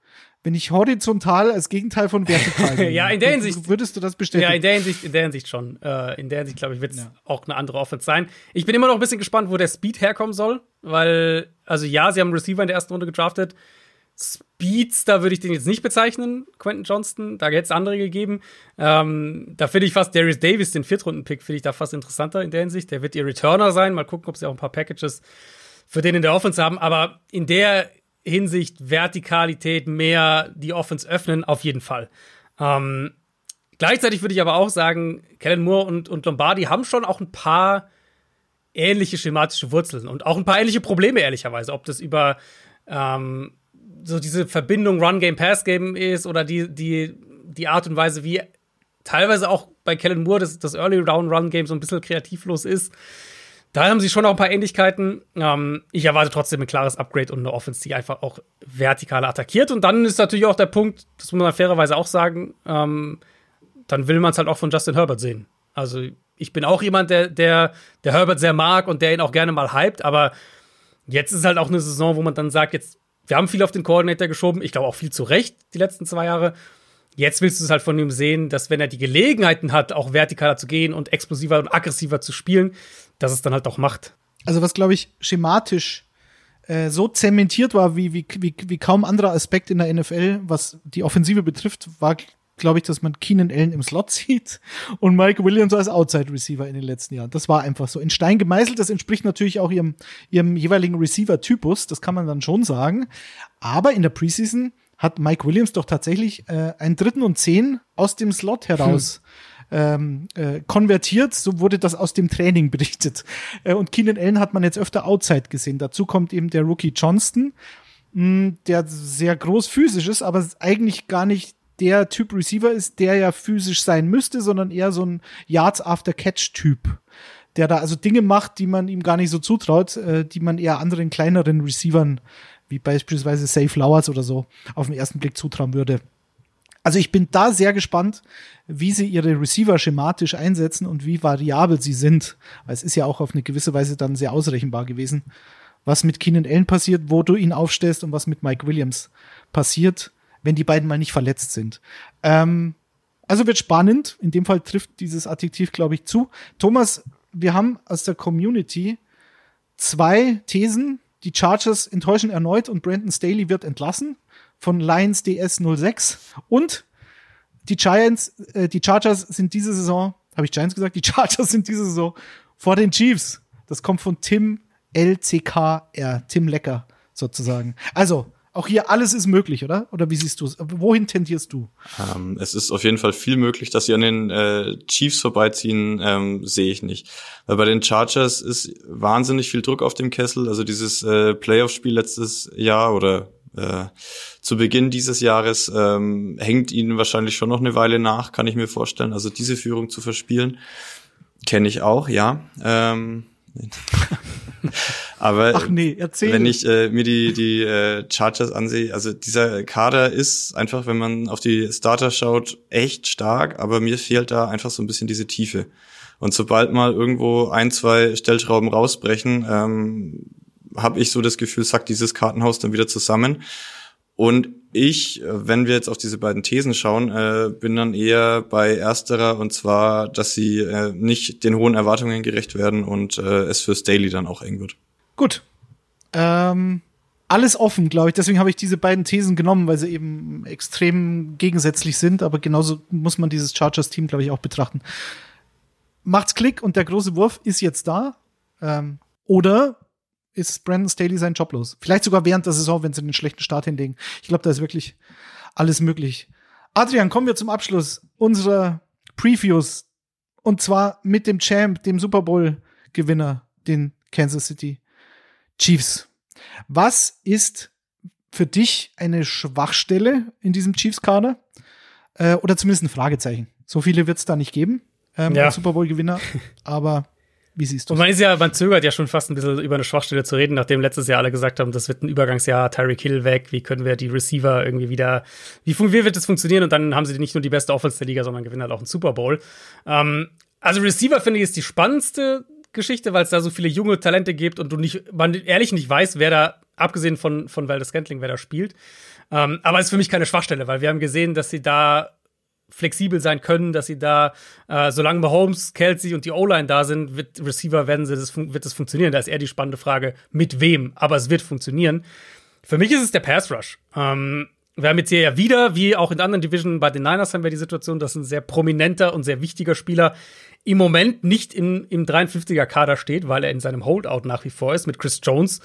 wenn ich horizontal als Gegenteil von vertikal ja, in der Hinsicht würdest du das bestätigen. Ja, in der Hinsicht, in der Hinsicht schon. Äh, in der Hinsicht glaube ich wird es ja. auch eine andere Offense sein. Ich bin immer noch ein bisschen gespannt, wo der Speed herkommen soll, weil also ja, sie haben einen Receiver in der ersten Runde gedraftet. Speedster würde ich den jetzt nicht bezeichnen, Quentin Johnston. Da hätte es andere gegeben. Ähm, da finde ich fast Darius Davis, den Viertrunden-Pick, finde ich da fast interessanter in der Hinsicht. Der wird ihr Returner sein. Mal gucken, ob sie auch ein paar Packages für den in der Offense haben. Aber in der Hinsicht Vertikalität mehr die Offense öffnen, auf jeden Fall. Ähm, gleichzeitig würde ich aber auch sagen, Kellen Moore und, und Lombardi haben schon auch ein paar ähnliche schematische Wurzeln und auch ein paar ähnliche Probleme, ehrlicherweise. Ob das über ähm, so diese Verbindung Run-Game, Pass-Game ist oder die, die, die Art und Weise, wie teilweise auch bei Kellen Moore das, das Early Round Run Game so ein bisschen kreativlos ist. Da haben sie schon auch ein paar Ähnlichkeiten. Ähm, ich erwarte trotzdem ein klares Upgrade und eine Offense, die einfach auch vertikal attackiert. Und dann ist natürlich auch der Punkt, das muss man fairerweise auch sagen, ähm, dann will man es halt auch von Justin Herbert sehen. Also ich bin auch jemand, der, der, der Herbert sehr mag und der ihn auch gerne mal hypt, aber jetzt ist halt auch eine Saison, wo man dann sagt, jetzt, wir haben viel auf den Coordinator geschoben, ich glaube auch viel zu Recht, die letzten zwei Jahre. Jetzt willst du es halt von ihm sehen, dass wenn er die Gelegenheiten hat, auch vertikaler zu gehen und explosiver und aggressiver zu spielen, dass es dann halt auch macht. Also was, glaube ich, schematisch äh, so zementiert war wie, wie, wie, wie kaum anderer Aspekt in der NFL, was die Offensive betrifft, war, glaube ich, dass man Keenan Allen im Slot sieht und Mike Williams als Outside Receiver in den letzten Jahren. Das war einfach so in Stein gemeißelt. Das entspricht natürlich auch ihrem, ihrem jeweiligen Receiver-Typus. Das kann man dann schon sagen. Aber in der Preseason hat Mike Williams doch tatsächlich äh, einen dritten und zehn aus dem Slot heraus. Hm ähm, äh, konvertiert, so wurde das aus dem Training berichtet. Äh, und Keenan Allen hat man jetzt öfter Outside gesehen. Dazu kommt eben der Rookie Johnston, mh, hm, der sehr groß physisch ist, aber eigentlich gar nicht der Typ Receiver ist, der ja physisch sein müsste, sondern eher so ein Yards After Catch Typ der da also Dinge macht, die man ihm gar nicht so zutraut, äh, die man eher anderen kleineren Receivern, wie beispielsweise Safe Flowers oder so, auf den ersten Blick zutrauen würde. Also ich bin da sehr gespannt, wie sie ihre Receiver schematisch einsetzen und wie variabel sie sind. Weil es ist ja auch auf eine gewisse Weise dann sehr ausrechenbar gewesen, was mit Keenan Allen passiert, wo du ihn aufstellst und was mit Mike Williams passiert, wenn die beiden mal nicht verletzt sind. Ähm, also wird spannend. In dem Fall trifft dieses Adjektiv, glaube ich, zu. Thomas, wir haben aus der Community zwei Thesen. Die Chargers enttäuschen erneut und Brandon Staley wird entlassen von Lions DS 06 und die Giants, äh, die Chargers sind diese Saison, habe ich Giants gesagt, die Chargers sind diese Saison vor den Chiefs. Das kommt von Tim LCKR, Tim Lecker sozusagen. Also, auch hier alles ist möglich, oder? Oder wie siehst du es? Wohin tendierst du? Ähm, es ist auf jeden Fall viel möglich, dass sie an den äh, Chiefs vorbeiziehen, ähm, sehe ich nicht. Weil bei den Chargers ist wahnsinnig viel Druck auf dem Kessel. Also dieses äh, Playoff-Spiel letztes Jahr oder äh, zu Beginn dieses Jahres ähm, hängt ihnen wahrscheinlich schon noch eine Weile nach, kann ich mir vorstellen. Also diese Führung zu verspielen, kenne ich auch, ja. Ähm, Aber Ach nee, erzähl. wenn ich äh, mir die, die äh, Chargers ansehe, also dieser Kader ist einfach, wenn man auf die Starter schaut, echt stark, aber mir fehlt da einfach so ein bisschen diese Tiefe. Und sobald mal irgendwo ein, zwei Stellschrauben rausbrechen, ähm, habe ich so das Gefühl, sackt dieses Kartenhaus dann wieder zusammen. Und ich, wenn wir jetzt auf diese beiden Thesen schauen, äh, bin dann eher bei ersterer und zwar, dass sie äh, nicht den hohen Erwartungen gerecht werden und äh, es fürs Daily dann auch eng wird. Gut. Ähm, alles offen, glaube ich. Deswegen habe ich diese beiden Thesen genommen, weil sie eben extrem gegensätzlich sind. Aber genauso muss man dieses Chargers-Team, glaube ich, auch betrachten. Macht's Klick und der große Wurf ist jetzt da. Ähm, oder ist Brandon Staley sein Job los? Vielleicht sogar während der Saison, wenn sie einen schlechten Start hinlegen. Ich glaube, da ist wirklich alles möglich. Adrian, kommen wir zum Abschluss unserer Previews. Und zwar mit dem Champ, dem Super Bowl-Gewinner, den Kansas City Chiefs. Was ist für dich eine Schwachstelle in diesem Chiefs-Kader? Äh, oder zumindest ein Fragezeichen. So viele wird es da nicht geben, ähm, Ja. Super Bowl-Gewinner. Aber wie siehst du Und man ist ja, man zögert ja schon fast ein bisschen über eine Schwachstelle zu reden, nachdem letztes Jahr alle gesagt haben, das wird ein Übergangsjahr, Tyreek Hill weg, wie können wir die Receiver irgendwie wieder, wie, wie wird das funktionieren? Und dann haben sie nicht nur die beste Offense der Liga, sondern gewinnen halt auch einen Super Bowl. Ähm, also Receiver finde ich ist die spannendste Geschichte, weil es da so viele junge Talente gibt und du nicht, man ehrlich nicht weiß, wer da, abgesehen von, von Valdez Scantling, wer da spielt. Ähm, aber es ist für mich keine Schwachstelle, weil wir haben gesehen, dass sie da flexibel sein können, dass sie da, äh, solange Mahomes, Kelsey und die O-Line da sind, wird Receiver werden sie das, wird das funktionieren. Da ist eher die spannende Frage, mit wem, aber es wird funktionieren. Für mich ist es der Pass Rush. Ähm, wir haben jetzt hier ja wieder, wie auch in anderen Divisionen bei den Niners, haben wir die Situation, dass ein sehr prominenter und sehr wichtiger Spieler im Moment nicht im, im 53er-Kader steht, weil er in seinem Holdout nach wie vor ist mit Chris Jones.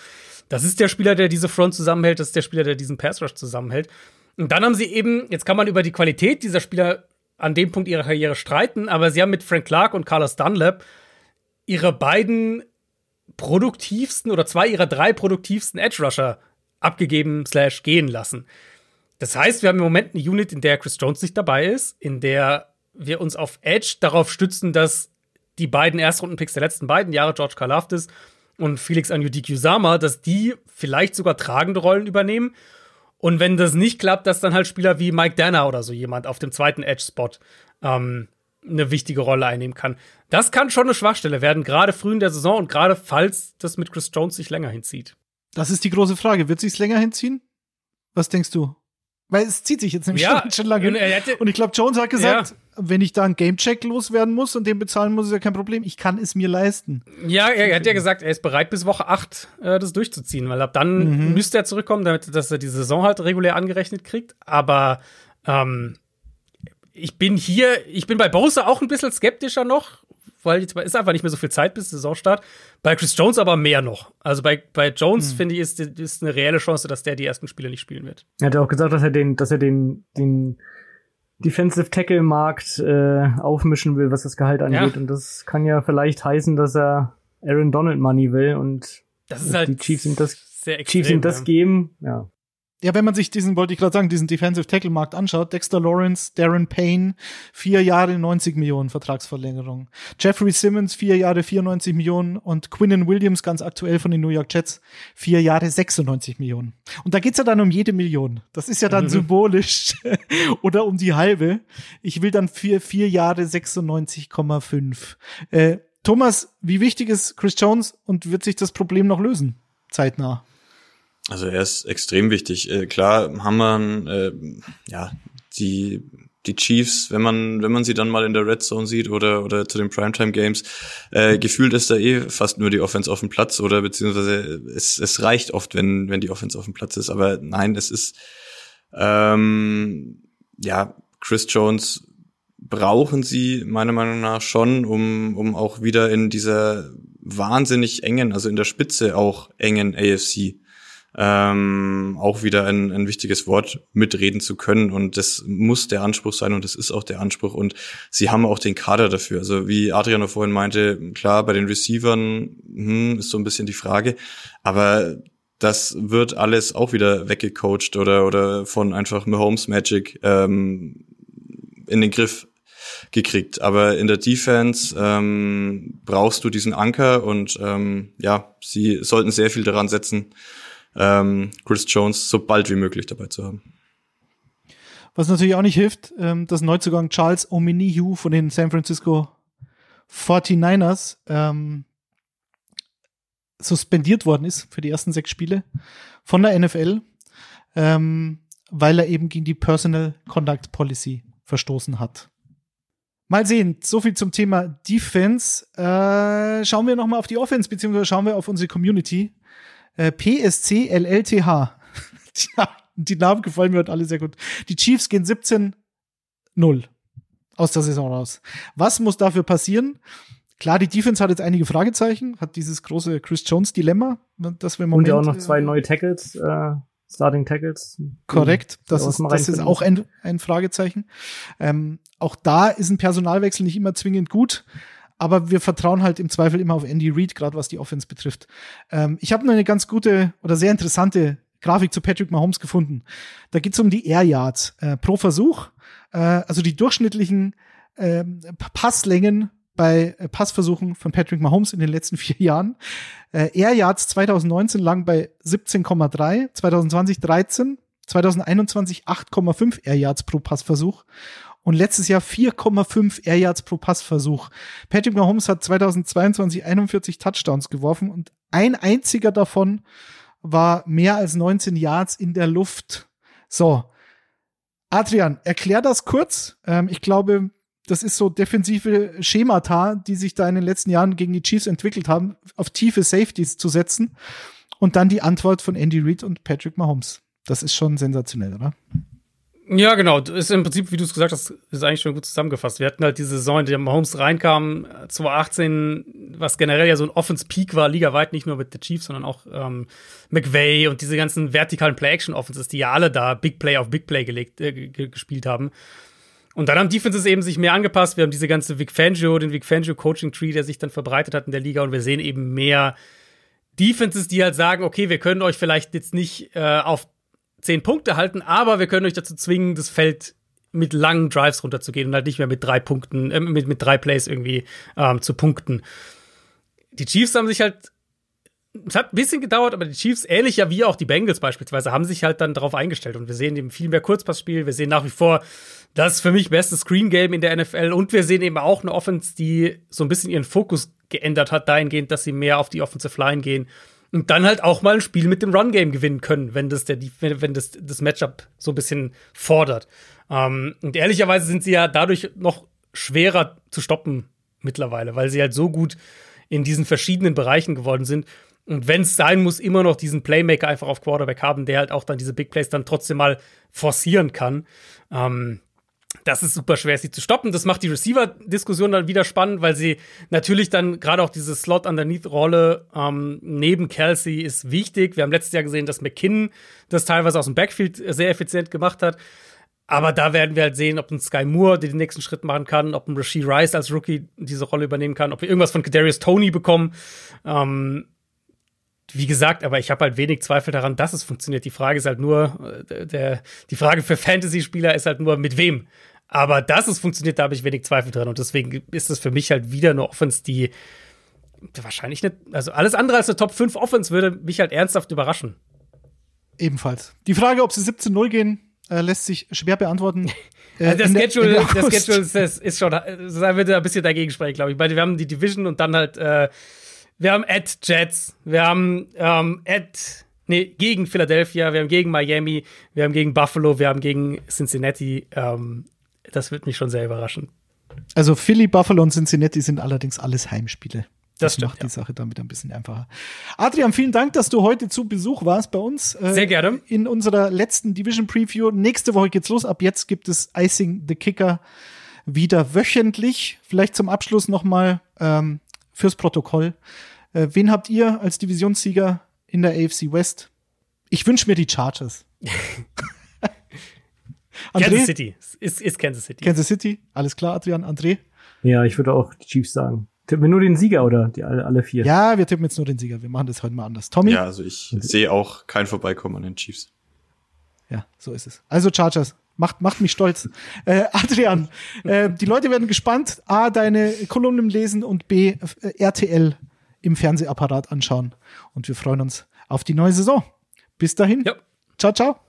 Das ist der Spieler, der diese Front zusammenhält, das ist der Spieler, der diesen Pass Rush zusammenhält. Und dann haben sie eben, jetzt kann man über die Qualität dieser Spieler an dem Punkt ihrer Karriere streiten, aber sie haben mit Frank Clark und Carlos Dunlap ihre beiden produktivsten oder zwei ihrer drei produktivsten Edge Rusher abgegeben slash gehen lassen. Das heißt, wir haben im Moment eine Unit, in der Chris Jones nicht dabei ist, in der wir uns auf Edge darauf stützen, dass die beiden Erstrunden-Picks der letzten beiden Jahre, George Karlaftis und Felix Anjudik-Usama, dass die vielleicht sogar tragende Rollen übernehmen. Und wenn das nicht klappt, dass dann halt Spieler wie Mike Danner oder so jemand auf dem zweiten Edge-Spot ähm, eine wichtige Rolle einnehmen kann. Das kann schon eine Schwachstelle werden, gerade früh in der Saison und gerade falls das mit Chris Jones sich länger hinzieht. Das ist die große Frage. Wird sich's länger hinziehen? Was denkst du? Weil es zieht sich jetzt nämlich Ja, schon, schon lange. und hätte- Und ich glaube, Jones hat gesagt, Ja. Wenn ich da einen Gamecheck loswerden muss und den bezahlen muss, ist ja kein Problem. Ich kann es mir leisten. Ja, er, er hat ja gesagt, er ist bereit, bis Woche 8 äh, das durchzuziehen, weil ab dann müsste er zurückkommen, damit dass er die Saison halt regulär angerechnet kriegt. Aber ähm, ich bin hier, ich bin bei Bosa auch ein bisschen skeptischer noch, weil jetzt ist einfach nicht mehr so viel Zeit bis Saisonstart. Bei Chris Jones aber mehr noch. Also bei, bei Jones, finde ich, ist, ist eine reelle Chance, dass der die ersten Spiele nicht spielen wird. Er hat ja auch gesagt, dass er den, dass er den, den Defensive Tackle Markt äh, aufmischen will, was das Gehalt angeht. Ja. Und das kann ja vielleicht heißen, dass er Aaron Donald Money will und Das ist halt die Chiefs sind das, sehr extrem. Chiefs sind das ja. geben. Ja. Ja, wenn man sich diesen, wollte ich gerade sagen, diesen Defensive Tackle Markt anschaut, Dexter Lawrence, Darren Payne, vier Jahre 90 Millionen Vertragsverlängerung. Jeffrey Simmons, vier Jahre 94 Millionen und Quinnen Williams, ganz aktuell von den New York Jets, vier Jahre 96 Millionen. Und da geht's ja dann um jede Million. Das ist ja dann symbolisch oder um die halbe. Ich will dann vier, vier Jahre 96,5. Äh, Thomas, wie wichtig ist Chris Jones und wird sich das Problem noch lösen? Zeitnah. Also er ist extrem wichtig. Äh, klar haben wir äh, ja die die Chiefs, wenn man wenn man sie dann mal in der Red Zone sieht oder oder zu den Primetime Games, äh, gefühlt ist da eh fast nur die Offense auf dem Platz oder beziehungsweise es es reicht oft, wenn wenn die Offense auf dem Platz ist. Aber nein, es ist ähm, ja Chris Jones brauchen sie meiner Meinung nach schon, um, um auch wieder in dieser wahnsinnig engen, also in der Spitze auch engen AFC ähm, auch wieder ein, ein wichtiges Wort mitreden zu können. Und das muss der Anspruch sein und das ist auch der Anspruch. Und sie haben auch den Kader dafür. Also wie Adriano vorhin meinte, klar, bei den Receivern hm, ist so ein bisschen die Frage. Aber das wird alles auch wieder weggecoacht oder, oder von einfach Mahomes Magic ähm, in den Griff gekriegt. Aber in der Defense ähm, brauchst du diesen Anker und ähm, ja, sie sollten sehr viel daran setzen, ähm, Chris Jones so bald wie möglich dabei zu haben. Was natürlich auch nicht hilft, ähm, dass Neuzugang Charles Omenihu von den San Francisco 49ers ähm, suspendiert worden ist für die ersten sechs Spiele von der NFL, ähm, weil er eben gegen die Personal Conduct Policy verstoßen hat. Mal sehen, so viel zum Thema Defense. Äh, schauen wir noch mal auf die Offense, beziehungsweise schauen wir auf unsere Community. Äh, PSC LLTH. die Namen gefallen mir heute alle sehr gut. Die Chiefs gehen 17-0 aus der Saison raus. Was muss dafür passieren? Klar, die Defense hat jetzt einige Fragezeichen, hat dieses große Chris Jones Dilemma, das wir im Moment, Und ja auch noch zwei neue Tackles, äh, Starting Tackles. Korrekt, das ist, das ist auch ein, ein Fragezeichen. Ähm, auch da ist ein Personalwechsel nicht immer zwingend gut aber wir vertrauen halt im Zweifel immer auf Andy Reid, gerade was die Offense betrifft. Ähm, ich habe eine ganz gute oder sehr interessante Grafik zu Patrick Mahomes gefunden. Da geht es um die Air Yards äh, pro Versuch, äh, also die durchschnittlichen äh, Passlängen bei äh, Passversuchen von Patrick Mahomes in den letzten vier Jahren. Äh, Air Yards 2019 lang bei 17,3, 2020 13, 2021 8,5 Air Yards pro Passversuch und letztes Jahr 4,5 Air Yards pro Passversuch. Patrick Mahomes hat 2022 41 Touchdowns geworfen und ein einziger davon war mehr als 19 Yards in der Luft. So. Adrian, erklär das kurz. Ähm, ich glaube, das ist so defensive Schemata, die sich da in den letzten Jahren gegen die Chiefs entwickelt haben, auf tiefe Safeties zu setzen. Und dann die Antwort von Andy Reid und Patrick Mahomes. Das ist schon sensationell, oder? Ja, genau. Ist im Prinzip, wie du es gesagt hast, ist eigentlich schon gut zusammengefasst. Wir hatten halt diese Saison, in der Mahomes reinkam, 2018, was generell ja so ein Offense-Peak war, ligaweit, nicht nur mit den Chiefs, sondern auch ähm, McVay und diese ganzen vertikalen Play-Action-Offenses, die ja alle da Big Play auf Big Play gelegt, äh, gespielt haben. Und dann haben Defenses eben sich mehr angepasst. Wir haben diese ganze Vic Fangio, den Vic Fangio Coaching Tree, der sich dann verbreitet hat in der Liga und wir sehen eben mehr Defenses, die halt sagen, okay, wir können euch vielleicht jetzt nicht äh, auf zehn Punkte halten, aber wir können euch dazu zwingen, das Feld mit langen Drives runterzugehen und halt nicht mehr mit drei Punkten, äh, mit, mit drei Plays irgendwie ähm, zu punkten. Die Chiefs haben sich halt, es hat ein bisschen gedauert, aber die Chiefs, ähnlich ja wie auch die Bengals beispielsweise, haben sich halt dann darauf eingestellt und wir sehen eben viel mehr Kurzpassspiel, wir sehen nach wie vor das für mich beste Screen Game in der NFL und wir sehen eben auch eine Offense, die so ein bisschen ihren Fokus geändert hat, dahingehend, dass sie mehr auf die Offensive Line gehen und dann halt auch mal ein Spiel mit dem Run-Game gewinnen können, wenn das, der, wenn das, das Matchup so ein bisschen fordert. Ähm, und ehrlicherweise sind sie ja dadurch noch schwerer zu stoppen mittlerweile, weil sie halt so gut in diesen verschiedenen Bereichen geworden sind. Und wenn es sein muss, immer noch diesen Playmaker einfach auf Quarterback haben, der halt auch dann diese Big Plays dann trotzdem mal forcieren kann. Ähm, das ist super schwer, sie zu stoppen. Das macht die Receiver-Diskussion dann wieder spannend, weil sie natürlich dann gerade auch diese Slot-Underneath-Rolle ähm, neben Kelsey ist wichtig. Wir haben letztes Jahr gesehen, dass McKinnon das teilweise aus dem Backfield sehr effizient gemacht hat. Aber da werden wir halt sehen, ob ein Sky Moore den nächsten Schritt machen kann, ob ein Rasheed Rice als Rookie diese Rolle übernehmen kann, ob wir irgendwas von Kadarius Tony bekommen. Ähm, wie gesagt, aber ich habe halt wenig Zweifel daran, dass es funktioniert. Die Frage ist halt nur, äh, der, die Frage für Fantasy-Spieler ist halt nur, mit wem. Aber dass es funktioniert, da habe ich wenig Zweifel dran. Und deswegen ist es für mich halt wieder eine Offense, die wahrscheinlich nicht, also alles andere als eine Top 5 Offense würde mich halt ernsthaft überraschen. Ebenfalls. Die Frage, ob sie 17-0 gehen, äh, lässt sich schwer beantworten. Äh, also der, Schedule, der, der Schedule ist, ist schon, da wird ein bisschen dagegen sprechen, glaube ich. Weil wir haben die Division und dann halt, äh, wir haben at Jets, wir haben ähm, at, nee, gegen Philadelphia, wir haben gegen Miami, wir haben gegen Buffalo, wir haben gegen Cincinnati. Ähm, das wird mich schon sehr überraschen. Also Philly, Buffalo und Cincinnati sind allerdings alles Heimspiele. Das, das stimmt, macht die Sache damit ein bisschen einfacher. Adrian, vielen Dank, dass du heute zu Besuch warst bei uns. Äh, Sehr gerne. In unserer letzten Division Preview. Nächste Woche geht's los. Ab jetzt gibt es Icing the Kicker wieder wöchentlich. Vielleicht zum Abschluss nochmal ähm, fürs Protokoll. Äh, wen habt ihr als Divisionssieger in der AFC West? Ich wünsche mir die Chargers. Kansas City. Ist, ist Kansas City. Kansas City. Alles klar, Adrian. André? Ja, ich würde auch die Chiefs sagen. Tippen wir nur den Sieger oder die alle, alle vier? Ja, wir tippen jetzt nur den Sieger. Wir machen das heute mal anders. Tommy? Ja, also ich sehe auch kein Vorbeikommen an den Chiefs. Ja, so ist es. Also Chargers, macht, macht mich stolz. Äh, Adrian, äh, die Leute werden gespannt, A, deine Kolumnen lesen und B, äh, RTL im Fernsehapparat anschauen. Und wir freuen uns auf die neue Saison. Bis dahin. Ja. Ciao, ciao.